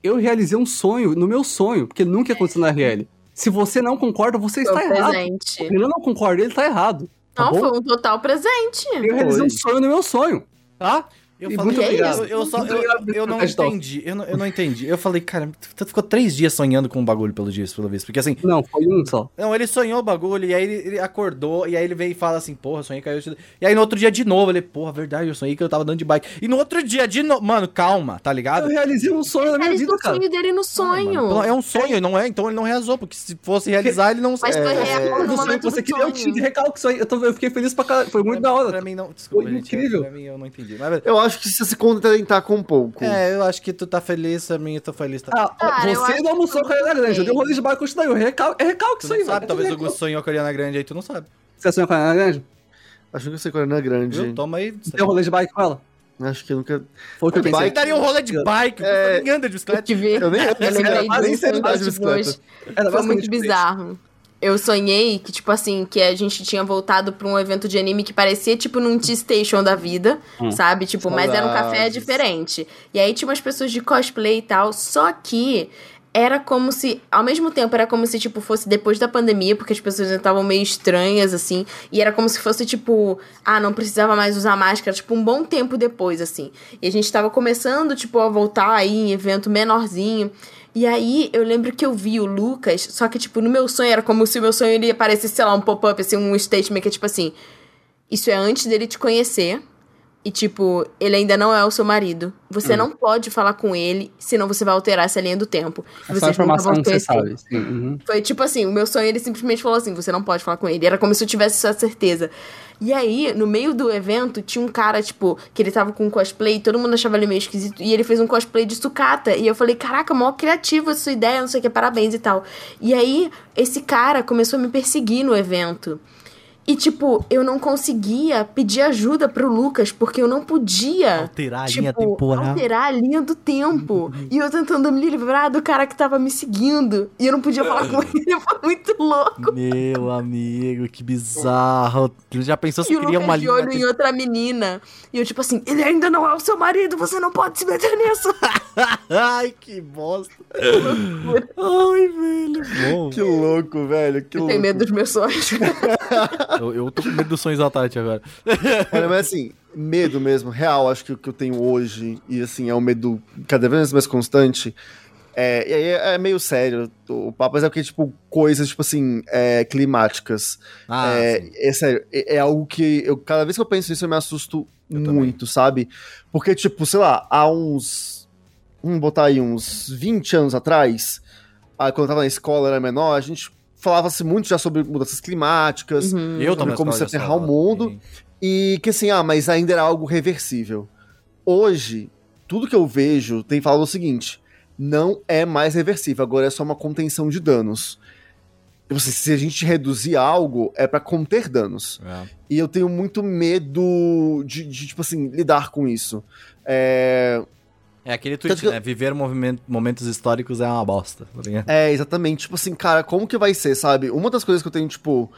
Eu realizei um sonho no meu sonho, porque nunca aconteceu na RL. Se você não concorda, você Foi está um errado. presente. Ele não concorda, ele tá errado. Tá Não, bom? foi um total presente. Eu realizei Foi. um sonho no meu sonho, tá? Eu E falei, muito obrigado. eu, eu só, eu, eu não entendi, eu não, eu não entendi. Eu falei, cara, tu ficou três dias sonhando com o bagulho pelo dia, pelo visto. Porque assim, Não, foi um só. não, ele sonhou o bagulho, e aí ele, ele acordou, e aí ele veio e fala assim, porra, sonhei que caiu. E aí no outro dia de novo, ele, porra, verdade, eu sonhei que eu tava andando de bike. E no outro dia de novo, mano, calma, tá ligado? Eu realizei um sonho na minha Realizou vida, o cara. sonho dele no Mano, sonho. é um sonho, não é? Então ele não realizou, porque se fosse realizar, ele não Mas foi É, real Do no sonho momento que você queria, eu tive sonho. recalque isso aí. Eu, tô- eu fiquei feliz pra caralho. Foi muito pra, da hora. Pra mim não, desculpa, Foi gente, incrível. Pra mim eu não entendi. Mas, Eu acho que você se contentar com um pouco. é, eu acho que tu tá feliz, pra mim eu tô feliz também. Ah, Cara, eu você acho não almoçou com a Ariana Grande. Eu dei um rolê de barco com isso daí. Eu recal- É recalque isso aí, sabe, velho. talvez É o Gus sonhou com a Ariana Grande aí, tu não sabe. Você sonhou com a Ariana Grande? Acho que eu sei qual é grande. Viu? Toma aí. Deu um rolê de bike com ela? Acho que eu nunca. Foi o que eu Bike- pensei. Você daria um rolê de bike, É. ninguém anda de Eu bicicleta. tive. Eu nem Eu lembrei disso sei andar de bicicleta. hoje. Era Foi muito bizarro. Eu sonhei que, tipo assim, que a gente tinha voltado pra um evento de anime que parecia, tipo, num T-Station da vida, Hum. sabe? Tipo, mas era um café Saudades. diferente. E aí tinha umas pessoas de cosplay e tal, só que era como se, ao mesmo tempo, era como se, tipo, fosse depois da pandemia, porque as pessoas estavam meio estranhas, assim, e era como se fosse, tipo, ah, não precisava mais usar máscara, tipo, um bom tempo depois, assim. E a gente tava começando, tipo, a voltar aí em evento menorzinho. E aí, eu lembro que eu vi o Lucas, só que, tipo, no meu sonho, era como se o meu sonho ele aparecesse, sei lá, um pop-up, assim, um statement que é tipo assim: Isso é antes dele te conhecer. E, tipo, ele ainda não é o seu marido. Você não pode falar com ele, senão você vai alterar essa linha do tempo. É Vocês informação que você sabe. Sim, uhum. Foi tipo assim, o meu sonho, ele simplesmente falou assim, você não pode falar com ele. Era como se eu tivesse essa certeza. E aí, no meio do evento, tinha um cara, tipo, que ele tava com um cosplay, todo mundo achava ele meio esquisito, e ele fez um cosplay de sucata. E eu falei, caraca, mó criativo essa sua ideia, não sei o que, parabéns e tal. E aí, esse cara começou a me perseguir no evento. E, tipo, eu não conseguia pedir ajuda pro Lucas, porque eu não podia Alterar a tipo, linha temporal. alterar a linha do tempo. e eu tentando me livrar do cara que tava me seguindo. E eu não podia falar com ele, foi muito louco. Meu amigo, que bizarro. Tu já pensou se E o Lucas uma de linha olho em outra menina. E eu, tipo assim, ele ainda não é o seu marido, você não pode se meter nisso. Ai, que bosta. Ai, velho. Bom. Que louco, velho. Que Eu louco. tenho medo dos meus sonhos. Eu, eu tô com medo dos sonhos da Tati agora. Olha, mas assim, medo mesmo, real, acho que o que eu tenho hoje, e assim, é um medo cada vez mais constante. É, e aí é meio sério o papo, mas é porque, tipo, coisas, tipo assim, é, climáticas. Ah, é, é sério, é, é algo que eu, cada vez que eu penso nisso eu me assusto Eu muito, sabe? Porque, tipo, sei lá, há uns. Vamos botar aí uns 20 anos atrás, ah, quando eu tava na escola, era menor, a gente falava-se muito já sobre mudanças climáticas, Uhum. Eu sobre como se aterrar o mundo. e que assim, ah, mas ainda era algo reversível. Hoje, tudo que eu vejo tem falado o seguinte: não é mais reversível, agora é só uma contenção de danos. Tipo assim, se a gente reduzir algo, é pra conter danos. É. E eu tenho muito medo de, de, tipo assim, lidar com isso. É, É aquele tweet, que né? Viver movimento- momentos históricos é uma bosta, tá? É, exatamente. Tipo assim, cara, como que vai ser, sabe? Uma das coisas que eu tenho, tipo.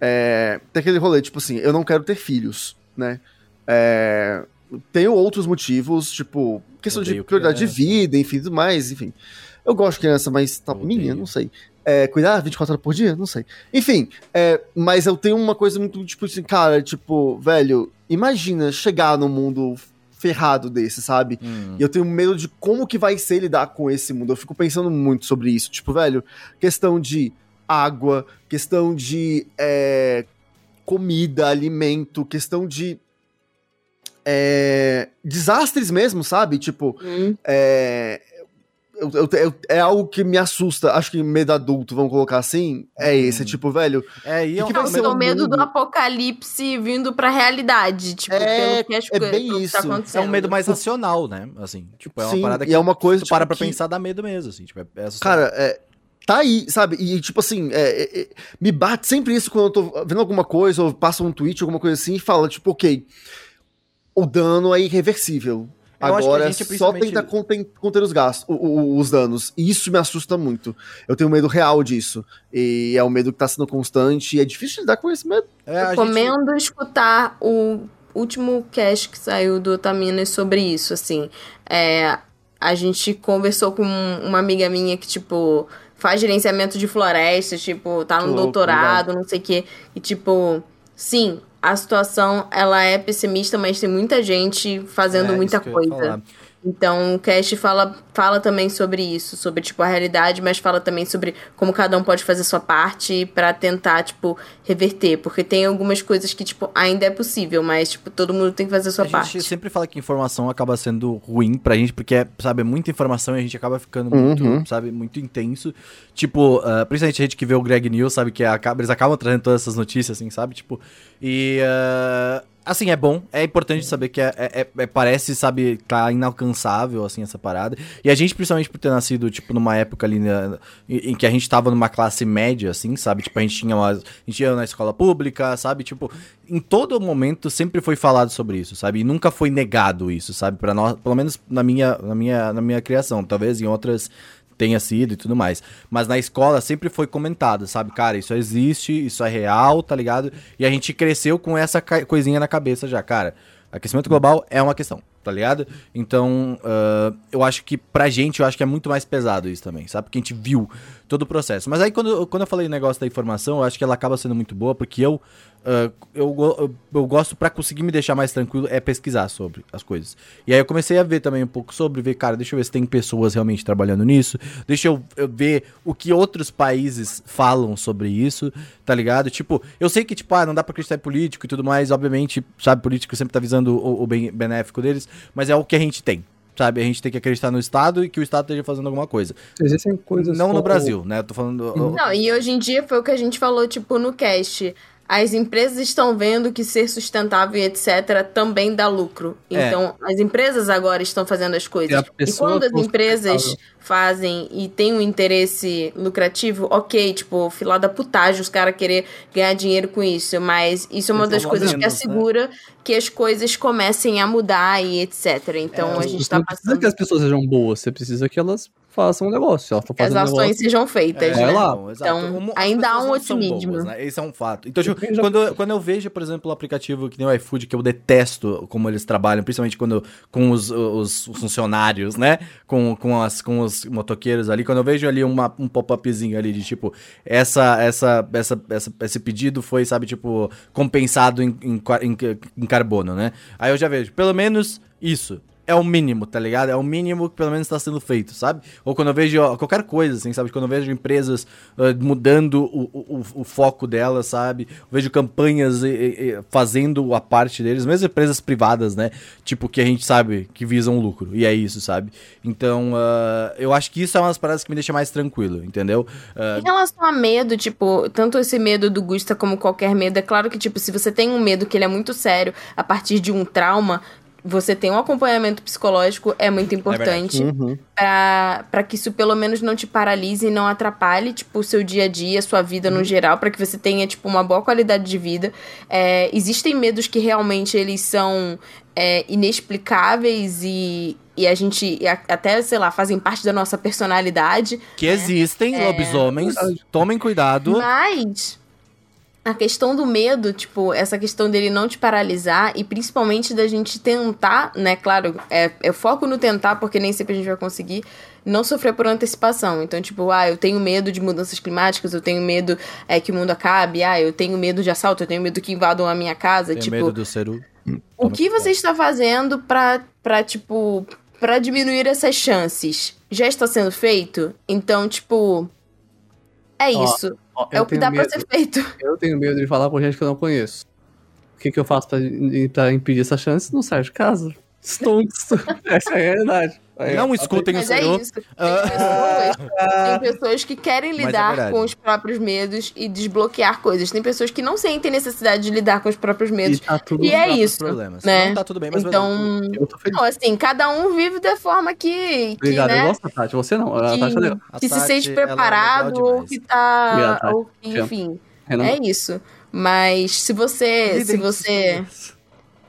É, tem aquele rolê, tipo assim, eu não quero ter filhos, né? É, tenho outros motivos, tipo, questão de prioridade de criança. vida, enfim, tudo mais, enfim. Eu gosto de criança, mas tá minha, não sei. É, cuidar 24 horas por dia? Não sei. Enfim, é, mas eu tenho uma coisa muito, tipo assim, cara, tipo, velho, imagina chegar num mundo ferrado desse, sabe? Hum. E eu tenho medo de como que vai ser lidar com esse mundo. Eu fico pensando muito sobre isso. Tipo, velho, questão de água, questão de é, comida, alimento, questão de é, desastres mesmo, sabe? Tipo, Hum. é, eu- eu- eu- é algo que me assusta. Acho que medo adulto, vamos colocar assim, é esse. Hum. Tipo, velho, É, e é que um- que vai Eu ser tenho o medo do apocalipse vindo pra realidade. Tipo, É, pelo que as é bem tudo isso. Tá É um é medo mais racional, né? Assim, tipo, é uma sim, parada e é uma coisa tu para tipo, pra que- pensar dá medo mesmo, assim. Tipo, é, é. Cara, é, tá aí, sabe? E, tipo assim, é, é, é, me bate sempre isso quando eu tô vendo alguma coisa, ou passa um tweet, alguma coisa assim, e fala, tipo, ok. o dano é irreversível. Eu Agora, gente, só tentar conter, conter os gastos, o- o- os danos. E isso me assusta muito. Eu tenho medo real disso. E é um medo que tá sendo constante. E é difícil lidar com esse medo. É, a gente- Recomendo escutar o último cast que saiu do Otaminas sobre isso, assim. É, a gente conversou com uma amiga minha que, tipo, faz gerenciamento de florestas, tipo, tá no louco, doutorado, não sei o quê. E, tipo, sim, a situação, ela é pessimista, mas tem muita gente fazendo É, muita coisa. Então, o cast fala, fala também sobre isso, sobre, tipo, a realidade, mas fala também sobre como cada um pode fazer sua parte pra tentar, tipo, reverter. Porque tem algumas coisas que, tipo, ainda é possível, mas, tipo, todo mundo tem que fazer a sua a parte. gente sempre fala que informação acaba sendo ruim pra gente, porque, é, sabe, é muita informação e a gente acaba ficando muito, Uhum. sabe, muito intenso. Tipo, ah, principalmente a gente que vê o Greg News, sabe, que acaba, eles acabam trazendo todas essas notícias, assim, sabe, tipo, e... ah, Assim, é bom, é importante saber que é, é- é- parece, sabe, tá inalcançável, assim, essa parada. E a gente, principalmente por ter nascido, tipo, numa época ali né, em, em que a gente tava numa classe média, assim, sabe? Tipo, a gente tinha uma, a gente ia na escola pública, sabe? Tipo, em todo momento sempre foi falado sobre isso, sabe? E nunca foi negado isso, sabe? Para nós, pelo menos na minha, na minha, na minha criação, talvez em outras tenha sido e tudo mais. Mas na escola sempre foi comentado, sabe? Cara, isso existe, isso é real, tá ligado? E a gente cresceu com essa coisinha na cabeça já, cara. Aquecimento global é uma questão, tá ligado? Então, ah, eu acho que pra gente, eu acho que é muito mais pesado isso também, sabe? Porque a gente viu todo o processo. Mas aí, quando, quando eu falei o negócio da informação, eu acho que ela acaba sendo muito boa, porque eu, ah, eu, eu, eu gosto, pra conseguir me deixar mais tranquilo, é pesquisar sobre as coisas. E aí eu comecei a ver também um pouco sobre, ver, cara, deixa eu ver se tem pessoas realmente trabalhando nisso, deixa eu, eu ver o que outros países falam sobre isso, tá ligado? Tipo, eu sei que, tipo, ah, não dá pra acreditar em político e tudo mais, obviamente, sabe, político sempre tá visando o, o bem benéfico deles, mas é o que a gente tem. Sabe, a gente tem que acreditar no Estado e que o Estado esteja fazendo alguma coisa. Existem coisas. Não no como- Brasil, né? Eu tô falando. Não, e hoje em dia foi o que a gente falou, tipo, no cast. As empresas estão vendo que ser sustentável e etc. também dá lucro. É. Então, as empresas agora estão fazendo as coisas. E quando as empresas. Fazem e tem um interesse lucrativo, ok, tipo, filar da putagem, os caras querer ganhar dinheiro com isso. Mas isso é uma das coisas que menos, né? assegura que as coisas comecem a mudar e etc. Então, É, a gente tá não precisa passando que as pessoas sejam boas, você precisa que elas façam um negócio. Elas que as fazendo um ações negócio, sejam feitas, É, né? lá. Então, as ainda há um otimismo. bobas, né? Esse é um fato. Então, tipo, da quando, eu- quando eu vejo, por exemplo, o aplicativo que nem o iFood, que eu detesto como eles trabalham, principalmente quando com os, os- os funcionários, né? Com, com, as, com os motoqueiros ali, quando eu vejo ali uma, um pop-upzinho ali de tipo, essa, essa, essa, essa- esse pedido foi, sabe, tipo, compensado em, em, em- em carbono, né? Aí eu já vejo, pelo menos isso. É o mínimo, tá ligado? É o mínimo que pelo menos está sendo feito, sabe? Ou quando eu vejo ó, qualquer coisa, assim, sabe? Quando eu vejo empresas ah, mudando o, o, o- foco delas, sabe? Eu vejo campanhas e- e- fazendo a parte deles, mesmo empresas privadas, né? Tipo, que a gente sabe que visam lucro. E é isso, sabe? Então, ah, eu acho que isso é uma das paradas que me deixa mais tranquilo, entendeu? Ah, Em relação a medo, tipo, tanto esse medo do Gusta como qualquer medo, é claro que, tipo, se você tem um medo que ele é muito sério a partir de um trauma, você tem um acompanhamento psicológico, é muito importante Uhum. pra para que isso pelo menos não te paralise e não atrapalhe, tipo, o seu dia a dia, a sua vida no geral, pra que você tenha, tipo, uma boa qualidade de vida. É, existem medos que realmente eles são é, inexplicáveis e, e a gente e a- até, sei lá, fazem parte da nossa personalidade. que existem lobisomens, tomem cuidado. Mas a questão do medo, tipo, essa questão dele não te paralisar e principalmente da gente tentar, né? Claro, é, é foco no tentar, porque nem sempre a gente vai conseguir não sofrer por antecipação. Então, tipo, ah, eu tenho medo de mudanças climáticas, eu tenho medo é, que o mundo acabe, ah, eu tenho medo de assalto, eu tenho medo que invadam a minha casa. Tenho tipo, medo do ser o... o que você está fazendo pra, pra tipo, pra diminuir essas chances? Já está sendo feito? Então, tipo, é Ó, isso. É eu o que dá medo, pra ser feito. Eu tenho medo de falar com gente que eu não conheço. O que, que eu faço pra, pra impedir essa chance? Não saio de casa. Stunts. Essa é a realidade. Aí, Não escutem o Mas é Seru. isso. Tem Ah. pessoas, tem pessoas que querem é lidar verdade. com os próprios medos e desbloquear coisas. Tem pessoas que não sentem necessidade de lidar com os próprios E medos. tá tudo E é isso, problemas. né? Não tá tudo bem, mas Então, Eu tô feliz. não, assim, cada um vive da forma que, que Obrigado, eu né, gosto da Tati. Você não. A Tati é legal. A que se Tati, sente é preparado legal ou que tá. Obrigado, ou que, enfim. Renan, É isso. Mas se você. Se Lidem você.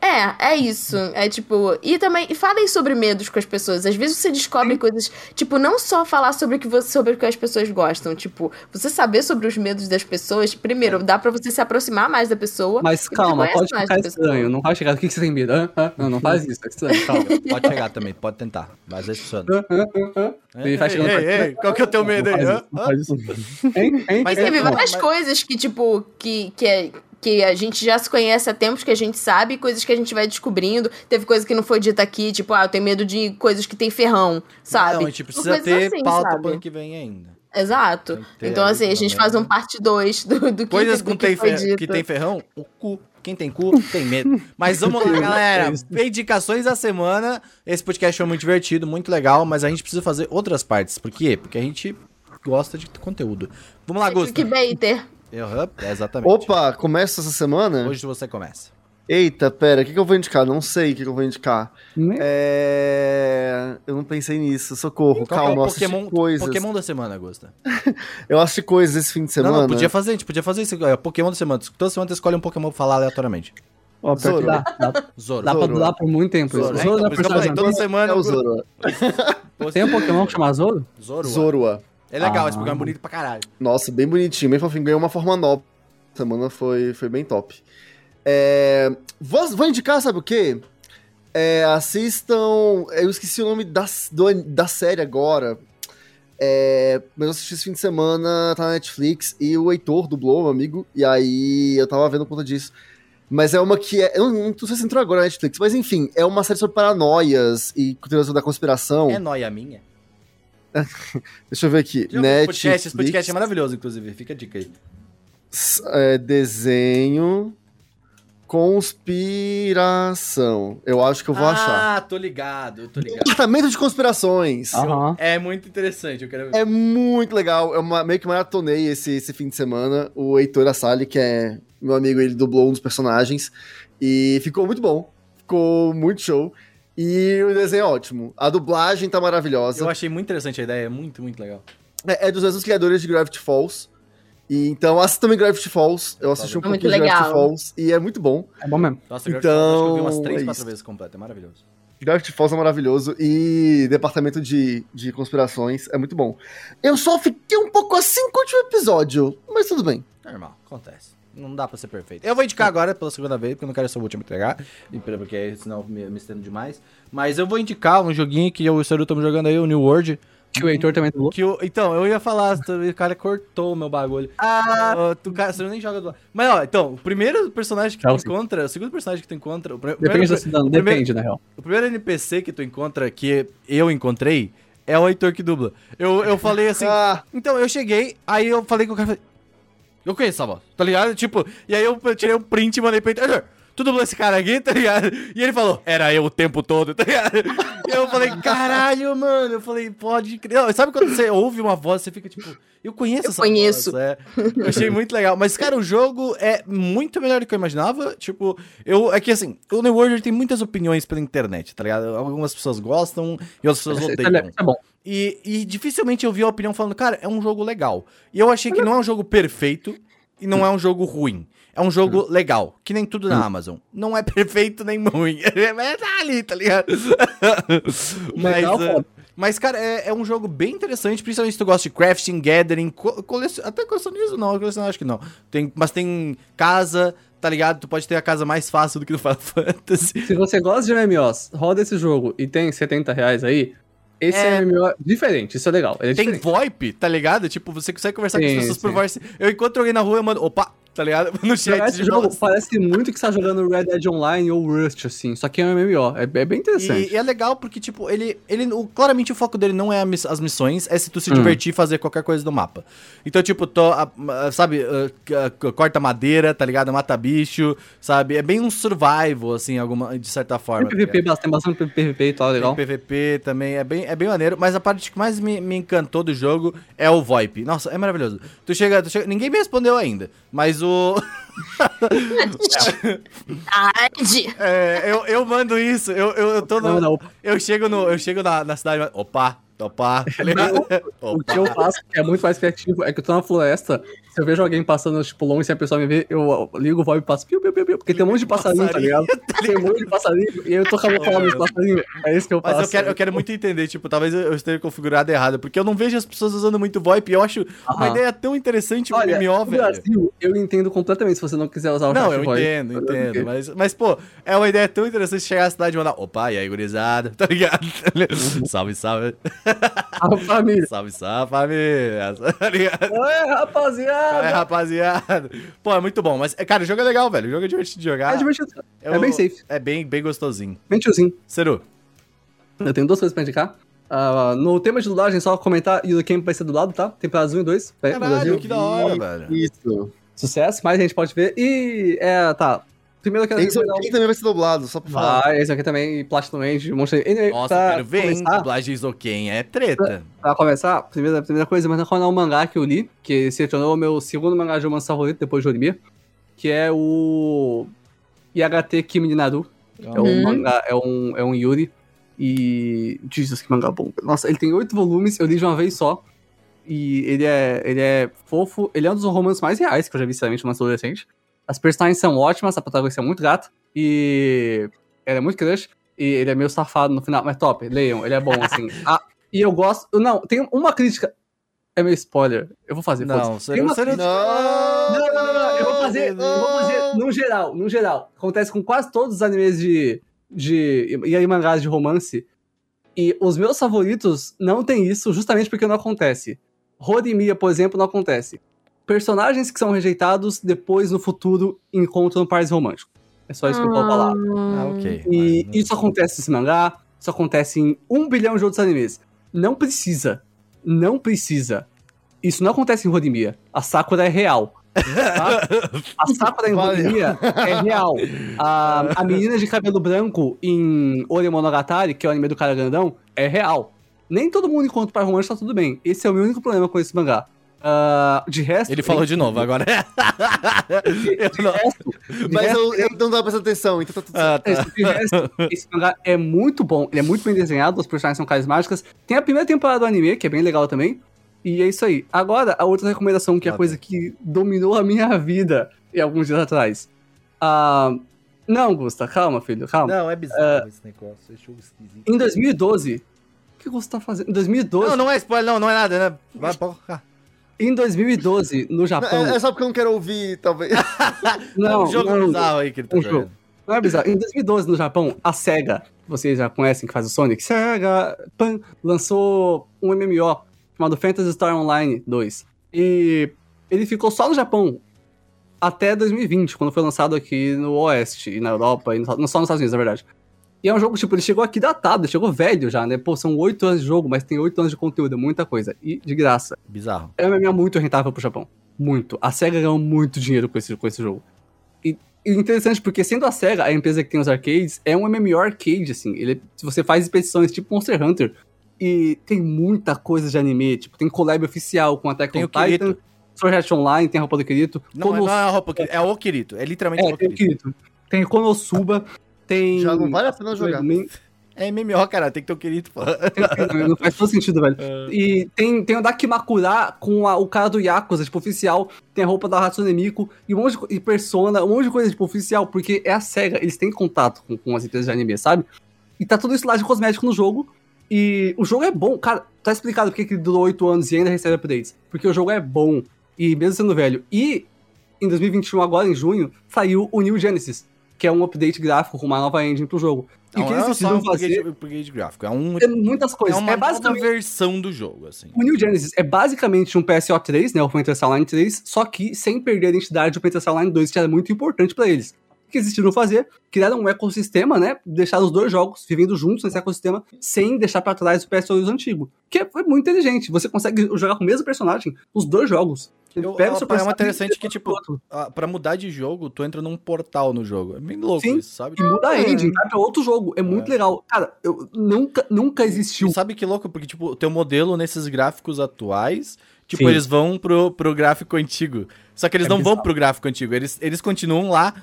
É, é isso. É tipo. E também. E falem sobre medos com as pessoas. Às vezes você descobre coisas. Tipo, não só falar sobre o que, você, sobre o que as pessoas gostam. Tipo, você saber sobre os medos das pessoas. Primeiro, dá pra você se aproximar mais da pessoa. Mas calma, pode mais ficar estranho. Não vai chegar. O que, você tem medo? Hã? Hã? Não, não faz isso. É estranho. Calma. Pode chegar também, pode tentar. Mas? Ele vai chegando ei, pra- ei, qual que é o teu medo aí? Isso, isso. Mas é- Teve várias coisas que, tipo, que, que, é- que a gente já se conhece há tempos que a gente sabe, coisas que a gente vai descobrindo. Teve coisa que não foi dita aqui, tipo, ah, eu tenho medo de coisas que tem ferrão, sabe? Não, a gente precisa Coisas ter assim, pauta sabe? pro ano que vem ainda. Exato. Que Então, assim, a gente também. faz um parte 2 do, do que, Coisas do com que tem foi fer... dito. que tem ferrão, o cu. Quem tem cu, tem medo. Mas vamos lá, galera. Indicações da semana. Esse podcast foi muito divertido, muito legal, mas a gente precisa fazer outras partes. Por quê? Porque a gente gosta de conteúdo. Vamos lá, Gusto. Clickbaiter. Uhum, exatamente. Opa, começa essa semana? Hoje você começa. Eita, pera, o que, que eu vou indicar? Não sei o que, que eu vou indicar. Nem- É... Eu não pensei nisso, socorro, Qual é calma, assisti Pokémon, coisas. Pokémon da semana, Gusta? Eu assisti coisas esse fim de semana. Não, não, podia fazer, a gente podia fazer isso. É, Pokémon da semana. Toda semana você escolhe um Pokémon pra falar aleatoriamente. Ó, Zoro. dá. Dá, Zoro. dá pra Zoro. durar por muito tempo. Zoro, é, Zoro então, é eu falei, personagem. toda semana... É o Zoro. Tem um Pokémon que chama Zoro? Zoro. Zorua. É legal, Ah. esse Pokémon é bonito pra caralho. Nossa, bem bonitinho, bem fofinho. Ganhou uma forma nova. Semana foi, foi bem top. É, vou, vou indicar, sabe o quê? É, assistam. Eu esqueci o nome da, do- da série agora. É, mas eu assisti esse fim de semana, tá na Netflix, e o Heitor dublou, meu amigo, e aí eu tava vendo por conta disso. Mas é uma que é. Eu não, não sei se entrou agora na Netflix, mas enfim, é uma série sobre paranoias e teorias da conspiração. É nóia minha. Deixa eu ver aqui. Esse podcast, esse podcast é maravilhoso, inclusive. Fica a dica aí. É, desenho. Conspiração. Eu acho que eu vou achar. Ah, tô ligado, tô ligado. Departamento de conspirações. Aham. É muito interessante, eu quero ver. É muito legal. Eu meio que maratonei esse, esse fim de semana. O Heitor Assali, que é meu amigo, ele dublou um dos personagens. E ficou muito bom. Ficou muito show. E o desenho é ótimo. A dublagem tá maravilhosa. Eu achei muito interessante a ideia, é muito, muito legal. É, é dos mesmos criadores de Gravity Falls. E, então, assista também Gravity Falls. Eu assisti um Muito pouquinho de Gravity legal. Falls. E é muito bom. É bom mesmo. Nossa, Então, acho que eu vi umas 3, é 4 isso. vezes completo, é maravilhoso. Gravity Falls é maravilhoso e Departamento de, de Conspirações é muito bom. Eu só fiquei um pouco assim com o último episódio, mas tudo bem. Normal, acontece. Não dá pra ser perfeito. Eu vou indicar agora pela segunda vez, porque eu não quero ser o último a entregar, porque senão eu me, me estendo demais. Mas eu vou indicar um joguinho que eu e o Seru estamos jogando aí, o New World. Que o Heitor também dublou. Que o, então, eu ia falar, o cara cortou o meu bagulho. Ah, tu, cara, você nem joga do Mas ó, então, o primeiro personagem que tu encontra, o segundo personagem que tu encontra. O, pri- Depende primeiro- da cidade, o primeiro- depende, na real. O primeiro NPC que tu encontra, que eu encontrei, é o Heitor que dubla. Eu, eu falei assim. Ah, Então, eu cheguei, aí eu falei com o cara. Eu conheço essa voz, tá ligado? Tipo, e aí eu tirei um print e mandei pra ele. Tu dublou esse cara aqui, tá ligado? E ele falou, era eu o tempo todo, tá ligado? E eu falei, caralho, mano. Eu falei, pode crer. Não, Sabe quando você ouve uma voz, você fica tipo, eu conheço Eu essa conheço. voz. É. Eu achei muito legal. Mas, cara, o jogo é muito melhor do que eu imaginava. Tipo, eu. É que assim, o New World tem muitas opiniões pela internet, tá ligado? Algumas pessoas gostam e outras pessoas é- odeiam. isso é bom. E, e dificilmente eu vi a opinião falando, cara, é um jogo legal. E eu achei que não é um jogo perfeito e não é um jogo ruim. É um jogo legal, que nem tudo na Amazon. Não é perfeito nem ruim. É tá ali, tá ligado? mas, Legal, foda. mas, cara, é, é um jogo bem interessante, principalmente se tu gosta de crafting, gathering, co colecion... até colecionismo não, colecionismo acho que não. Tem, mas tem casa, tá ligado? Tu pode ter a casa mais fácil do que no Final Fantasy. Se você gosta de MMOs, roda esse jogo e tem 70 reais aí, esse É. MMO é diferente, isso é legal. É Tem diferente. VoIP, tá ligado? Tipo, você consegue conversar com as Sim, pessoas por sim. voice. Eu encontro alguém na rua e mando, opa, tá ligado? No chat Jogar de esse jogo parece muito que você tá jogando Red Dead Online ou Rust, assim, só que é um MMO. É, é bem interessante. E, e é legal porque, tipo, ele. ele o- claramente o foco dele não é a miss- as missões, é se tu se Hum. divertir e fazer qualquer coisa do mapa. Então, tipo, tô, a- a- sabe, ah, c- corta madeira, tá ligado? Mata bicho, sabe? É bem um survival, assim, alguma, de certa forma. Tem tá PVP, tem bastante PVP e tal, legal. Tem PVP também, é bem, é bem maneiro, mas a parte que mais me, me encantou do jogo é o VoIP. Nossa, é maravilhoso. Tu chega, tu chega, ninguém me respondeu ainda, mas o Tarde. é, eu, eu mando isso, eu, eu, eu tô no, eu chego no, eu chego na, na cidade, opa, Opa. O que eu faço, que é muito mais criativo, é que eu tô na floresta, se eu vejo alguém passando, tipo, longe, se a pessoa me vê, eu ligo o VoIP e passo piu, piu, piu, piu, porque tem um monte de passarinho, tá ligado? Tem um monte de passarinho, e eu tô camuflando os passarinhos, é isso que eu faço. Mas eu quero, eu quero muito entender, tipo, talvez eu esteja configurado errado, porque eu não vejo as pessoas usando muito VoIP, eu acho uma Aham. ideia tão interessante Olha, MMO, no velho. Brasil, eu entendo completamente se você não quiser usar o Não, eu VoIP. entendo, entendo. Mas, mas, pô, é uma ideia tão interessante chegar na cidade e mandar. Opa, e aí, gurizada? Tá ligado? salve, salve. A família. Salve, salve, família. Tá? Oi, rapaziada! É, rapaziada. Pô, é muito bom. Mas, é, cara, o jogo é legal, velho. O jogo é divertido de jogar. É divertido. Eu- É bem safe. É bem, bem gostosinho. Bem tiozinho. Seru. Eu tenho duas coisas pra indicar. Ah, no tema de dublagem, só comentar, e o Camp vai ser dublado, tá? Temporadas 1 e 2. vai- no Caralho, Brasil. que da hora, velho. Isso. Sucesso, mais gente pode ver. E, é, tá. Primeiro eu quero Tem isso recomendar aqui também vai ser dublado, só pra falar. Vai, esse aqui também, Platinum End, de... Anyway, Nossa, pra eu quero ver, hein? começar- Dublagem Zoken é treta. Pra começar, primeira, primeira coisa, mas recomendar um mangá que eu li, que se tornou o meu segundo mangá de romance favorito depois de Orimi, que é o IHT Kimi de Naru. É um Uhum. mangá, é um, é um Yuri. E. Jesus, que mangá bom. Nossa, ele tem oito volumes, eu li de uma vez só. E ele é, ele é fofo, ele é um dos romances mais reais que eu já vi, sinceramente, romance adolescente. As personagens são ótimas, a protagonista é muito gata. E. Ela é muito crush. E ele é meio safado no final. Mas top, leiam, ele é bom, assim. Ah, e eu gosto. Não, tem uma crítica. É meio spoiler. Eu vou fazer, Não, Seru, uma Seru. Não! não, não, não, não, eu vou fazer, eu vou fazer no geral, no geral. Acontece com quase todos os animes de, de e aí mangás de romance. E os meus favoritos não tem isso justamente porque não acontece. Rodimia, por exemplo, não acontece. Personagens que são rejeitados depois no futuro encontram pares românticos. É só isso que eu vou falar. Ah, ok. E Mas- isso acontece nesse mangá, isso acontece em um bilhão de outros animes. Não precisa. Não precisa. Isso não acontece em Rodimia. A Sakura é real. tá? A Sakura em. Rodimia é real. A, a menina de cabelo branco em Ore Monogatari, que é o anime do cara grandão, é real. Nem todo mundo encontra par romântico, tá tudo bem. Esse é o meu único problema com esse mangá. Ah, de resto. Ele falou de novo, agora. Eu não- resto, Mas resto, eu, eu não tava prestando atenção, então tá tudo certo. Ah, tá. Resto, esse mangá é muito bom, ele é muito bem desenhado, as personagens são carismáticas. Tem a primeira temporada do anime, que é bem legal também. E é isso aí. Agora, a outra recomendação, que é a Ah, coisa que dominou a minha vida e alguns dias atrás. Ah, não, Gusta, calma, filho, calma. Não, é bizarro esse negócio. É jogo esquisito. Em 2012, o que o Gusta tá fazendo? Em 2012, Não, não é spoiler, não, não é nada, né? Vai, porra. Em 2012, no Japão. É, é só porque eu não quero ouvir, talvez. não, é um jogo não, bizarro aí que ele tá um jogo. Não é bizarro. Em 2012, no Japão, a SEGA, vocês já conhecem que faz o Sonic, SEGA pan, lançou um MMO chamado Fantasy Star Online 2. E ele ficou só no Japão até 2020, quando foi lançado aqui no Oeste, e na Europa, e no, não só nos Estados Unidos, na verdade. E é um jogo, tipo, ele chegou aqui datado, chegou velho já, né? Pô, são oito anos de jogo, mas tem oito anos de conteúdo, é muita coisa. E de graça. Bizarro. É um MMO muito rentável pro Japão. Muito. A SEGA ganhou muito dinheiro com esse, com esse jogo. E, e interessante, porque sendo a SEGA a empresa que tem os arcades, é um MMO arcade, assim. Ele, se você faz expedições tipo Monster Hunter, e tem muita coisa de anime, tipo, tem collab oficial com Attack Tem on o Kirito. Titan, Sword Art Online, tem a roupa do Kirito. Não, Konos- não é a roupa, é o Kirito. É literalmente é, o Kirito. Kirito. Tem Konosuba, tem... Já não vale a pena jogar. É MMO, cara, tem que ter o Kirito, pô. Não faz todo sentido, velho. É. E tem, tem o Dakimakura com a- o cara do Yakuza, tipo, oficial. Tem a roupa da Hatsune Miku e um monte de e Persona, um monte de coisa, tipo, oficial. Porque é a SEGA, eles têm contato com, com as empresas de anime, sabe? E tá tudo isso lá de cosmético no jogo. E o jogo é bom. Cara, tá explicado porque que durou 8 anos e ainda recebe updates. Porque o jogo é bom. E mesmo sendo velho. E em 2021, agora em junho, saiu o New Genesis. Que é um update gráfico com uma nova engine pro jogo. E o Não, que eles é só precisam um fazer upgrade, upgrade gráfico. É, um, é muitas é coisas. uma é basicamente versão do jogo, assim. o New Genesis é basicamente um PSO3, né, o Fantasy Online 3, só que sem perder a identidade do Fantasy Online 2, que era muito importante pra eles. O que eles decidiram fazer? Criaram um ecossistema, né, deixar os dois jogos vivendo juntos nesse ecossistema, sem deixar pra trás o PSO2 antigo. Que é, foi muito inteligente, você consegue jogar com o mesmo personagem, os dois jogos. Eu- pega o é uma interessante que, tipo, pra mudar de jogo, tu entra num portal no jogo. É bem louco Sim. isso, sabe? E muda a engine, vai pra outro jogo, é muito legal. Cara, eu nunca, nunca existiu E sabe que louco? Porque, tipo, o teu modelo nesses gráficos atuais, tipo, Sim. eles vão pro, pro gráfico antigo. Só que eles É não vão bizarro. pro gráfico antigo, eles, eles continuam lá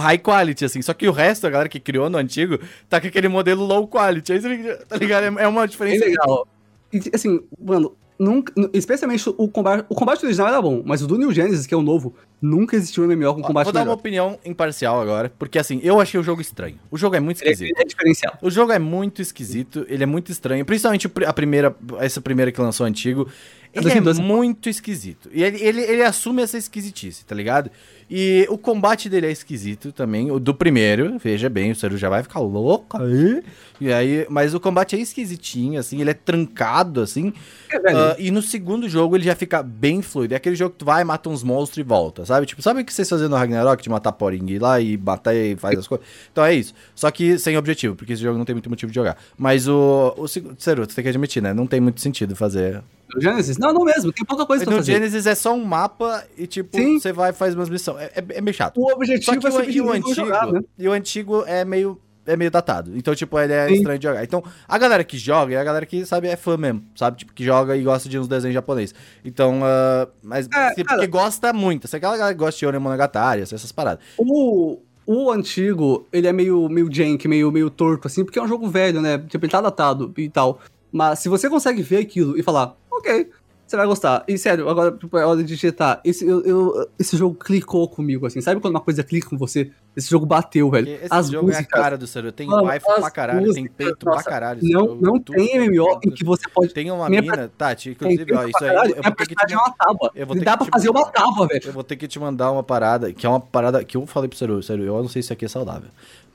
high quality, assim. Só que o resto, a galera que criou no antigo, tá com aquele modelo low quality. Aí você fica, tá ligado? É- É uma diferença. legal. E, assim, mano, nunca, especialmente o combate, o combate original era bom, mas o do New Genesis, que é o novo, nunca existiu um MMO com combate Vou dar uma opinião imparcial agora, porque assim, eu achei o jogo estranho. O jogo é muito esquisito. ele é diferencial. O jogo é muito esquisito, ele é muito estranho, principalmente a primeira, essa primeira que lançou antigo. É Ele é 2012. muito esquisito. E ele, ele, ele assume essa esquisitice, tá ligado? E o combate dele é esquisito também. O do primeiro, veja bem, o Seru já vai ficar louco aí. E aí, mas o combate é esquisitinho, assim, ele é trancado, assim. Ah, e no segundo jogo ele já fica bem fluido. É aquele jogo que tu vai, mata uns monstros e volta, sabe? Tipo, sabe o que vocês fazem no Ragnarok? De matar Poring lá e matar e faz as coisas? Então é isso. Só que sem objetivo, porque esse jogo não tem muito motivo de jogar. Mas o. o Seru, tu tem que admitir, né? Não tem muito sentido fazer. No Genesis? Não, não mesmo, tem pouca coisa pra No fazer. Genesis é só um mapa e, tipo, Sim. você vai e faz umas missões. É, é, é meio chato. O objetivo Só que é o, e o antigo, jogar, né? e o antigo é meio é meio datado. Então, tipo, ele é Sim. estranho de jogar. Então, a galera que joga é a galera que, sabe, é fã mesmo, sabe? Tipo, que joga e gosta de uns desenhos japoneses. Então, ah, mas É, tipo, cara- que gosta muito. É aquela galera que gosta de Onion Monogatari, essas paradas. O, o antigo, ele é meio, meio jank, meio, meio torto, assim, porque é um jogo velho, né? Tipo, ele tá datado e tal. Mas se você consegue ver aquilo e falar, ok, você vai gostar. E sério, agora tipo, é hora de digitar. Esse, eu, eu- esse jogo clicou comigo, assim. Sabe quando uma coisa clica com você? Esse jogo bateu, velho. Porque esse As jogo é a músicas. cara do Seru. Tem Mano, wife pra caralho, tem músicas, peito nossa, pra caralho. Não, jogo, não tudo, tem MMO em que você pode. Tem uma Minha mina, Tati, Tem inclusive, ó, isso pra aí. Eu vou ter que te é uma tábua. eu vou ter Dá que pra te fazer uma mandar. tábua, velho. Eu vou ter que te mandar uma parada, que é uma parada que eu falei pro Seru, Seru, eu não sei se isso aqui é saudável.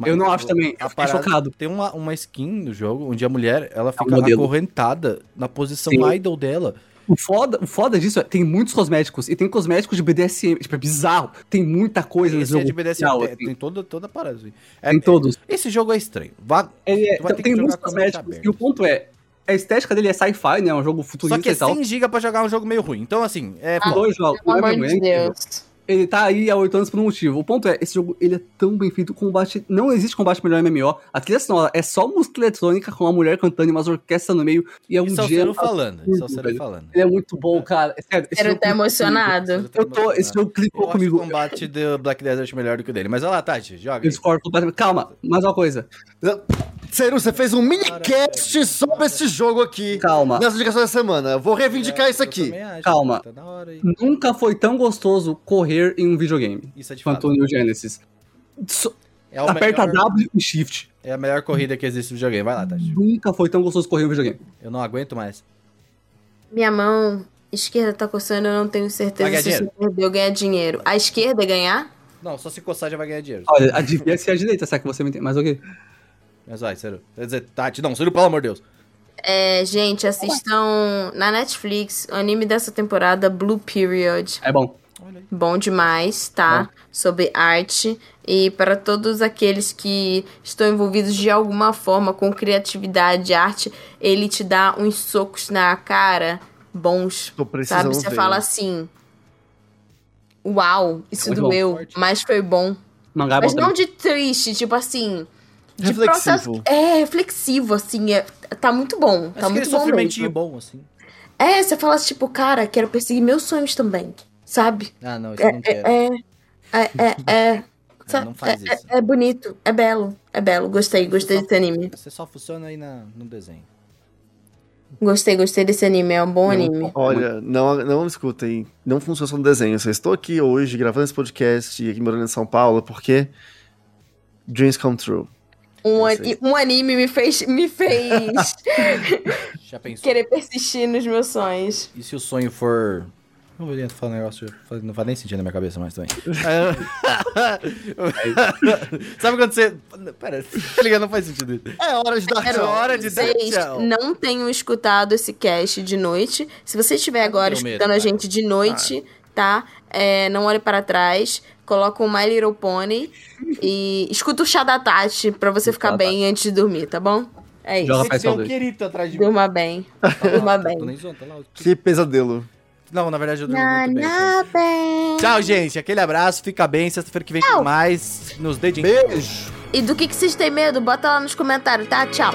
Eu não acho também, eu fiquei parada- chocado. Tem uma, uma skin no jogo onde a mulher, ela fica modelo. acorrentada na posição Sim. idol dela. O foda, o foda disso é tem muitos cosméticos. E tem cosméticos de BDSM. Tipo, é bizarro. Tem muita coisa nesse Esse é jogo. de BDSM, oficial, tem, assim. tem toda, toda a parada. assim. É- Tem todos. Esse jogo é estranho. Vá, é- que tem muitos cosméticos. E o ponto é, a estética dele é sci-fi, né? É um jogo Só futurista que é e tal. 100 GB pra jogar um jogo meio ruim. Então, assim, é Ah. Dois jogos. Pelo não é amor de É. Deus. Ele tá aí há oito anos por um motivo. O ponto é, esse jogo, ele é tão bem feito, o combate... Não existe combate melhor em MMO. A trilha sonora é só música eletrônica com uma mulher cantando e umas orquestras no meio. E é um Isso é o dia... Falando. Isso é o absurdo, Seru velho. falando. Ele é muito bom, cara. É sério, esse Quero clicou emocionado. Eu tô, esse jogo clicou Eu acho o comigo. combate do Black Desert melhor do que o dele. Mas olha lá, Tati, joga. Eu aí. discordo completamente. Calma, mais uma coisa. Seru, você fez um minicast sobre esse jogo aqui. Calma. Nessa indicação da semana. Eu vou reivindicar isso Eu aqui. acho, Calma. Tá. Nunca foi tão gostoso correr em um videogame Isso é de quanto fato. o New Genesis. So- É, o Aperta melhor- W e Shift. é a melhor corrida que existe no videogame. Vai lá, Tati. Nunca foi tão gostoso correr em um videogame. Eu não aguento mais. Minha mão esquerda tá coçando, eu não tenho certeza se você perdeu ganhar dinheiro. A esquerda é ganhar? Não, só se coçar já vai ganhar dinheiro. Olha, a devia ser a direita, será que você me entende? Mas ok. Mas vai, Seru. Quer dizer, Tati, não, Seru, pelo amor de Deus. É, gente, assistam na Netflix o anime dessa temporada, Blue Period. É bom. Bom demais, tá? Sobre arte. E para todos aqueles que estão envolvidos de alguma forma com criatividade, arte, ele te dá uns socos na cara bons. Tô precisando Sabe? Você ver. fala assim. Uau, isso Muito doeu, Forte. mas foi bom. Mangá é Mas bom não também. de triste, tipo assim. De Reflexivo. processo. É, reflexivo, assim. É, tá muito bom. Mas Tá muito bom sofrimentinho mesmo. bom, assim. É, você fala tipo, cara, quero perseguir meus sonhos também. Sabe? Ah, não, isso eu É, não quero. é, é, é, é, Ah, não faz é, isso. é, é bonito, é belo, é belo. Gostei, gostei Só- desse anime. Você só funciona aí na, no desenho. Gostei, gostei desse anime. É um bom anime. Olha, não, não me escutem. Não funciona só no desenho. Eu só estou aqui hoje gravando esse podcast e aqui morando em São Paulo porque. Dreams come true. Um, é ani- um anime me fez, me fez Já pensou? querer persistir nos meus sonhos. E se o sonho for. Não vou falar um negócio, não faz nem sentido na minha cabeça mais também. Sabe quando você. Pera, tá ligado? Não faz sentido isso. É hora de dar É tchau. hora de dar tchau. não tenham escutado esse cast de noite, se você estiver agora Tenho medo, escutando a gente de noite, tá? É, não olhe para trás, coloca o My Little Pony e escuta o chá da Tati pra você ficar bem antes de dormir, tá bom? É isso. Joga tem um querido atrás de mim. Durma bem. Durma bem. tá. Que pesadelo. Não, na verdade eu durmo muito bem. bem. Tchau, gente. Aquele abraço, fica bem. Sexta-feira que vem tem mais. Nos dedinhos. Beijo. E do que, que vocês têm medo? Bota lá nos comentários, tá? Tchau.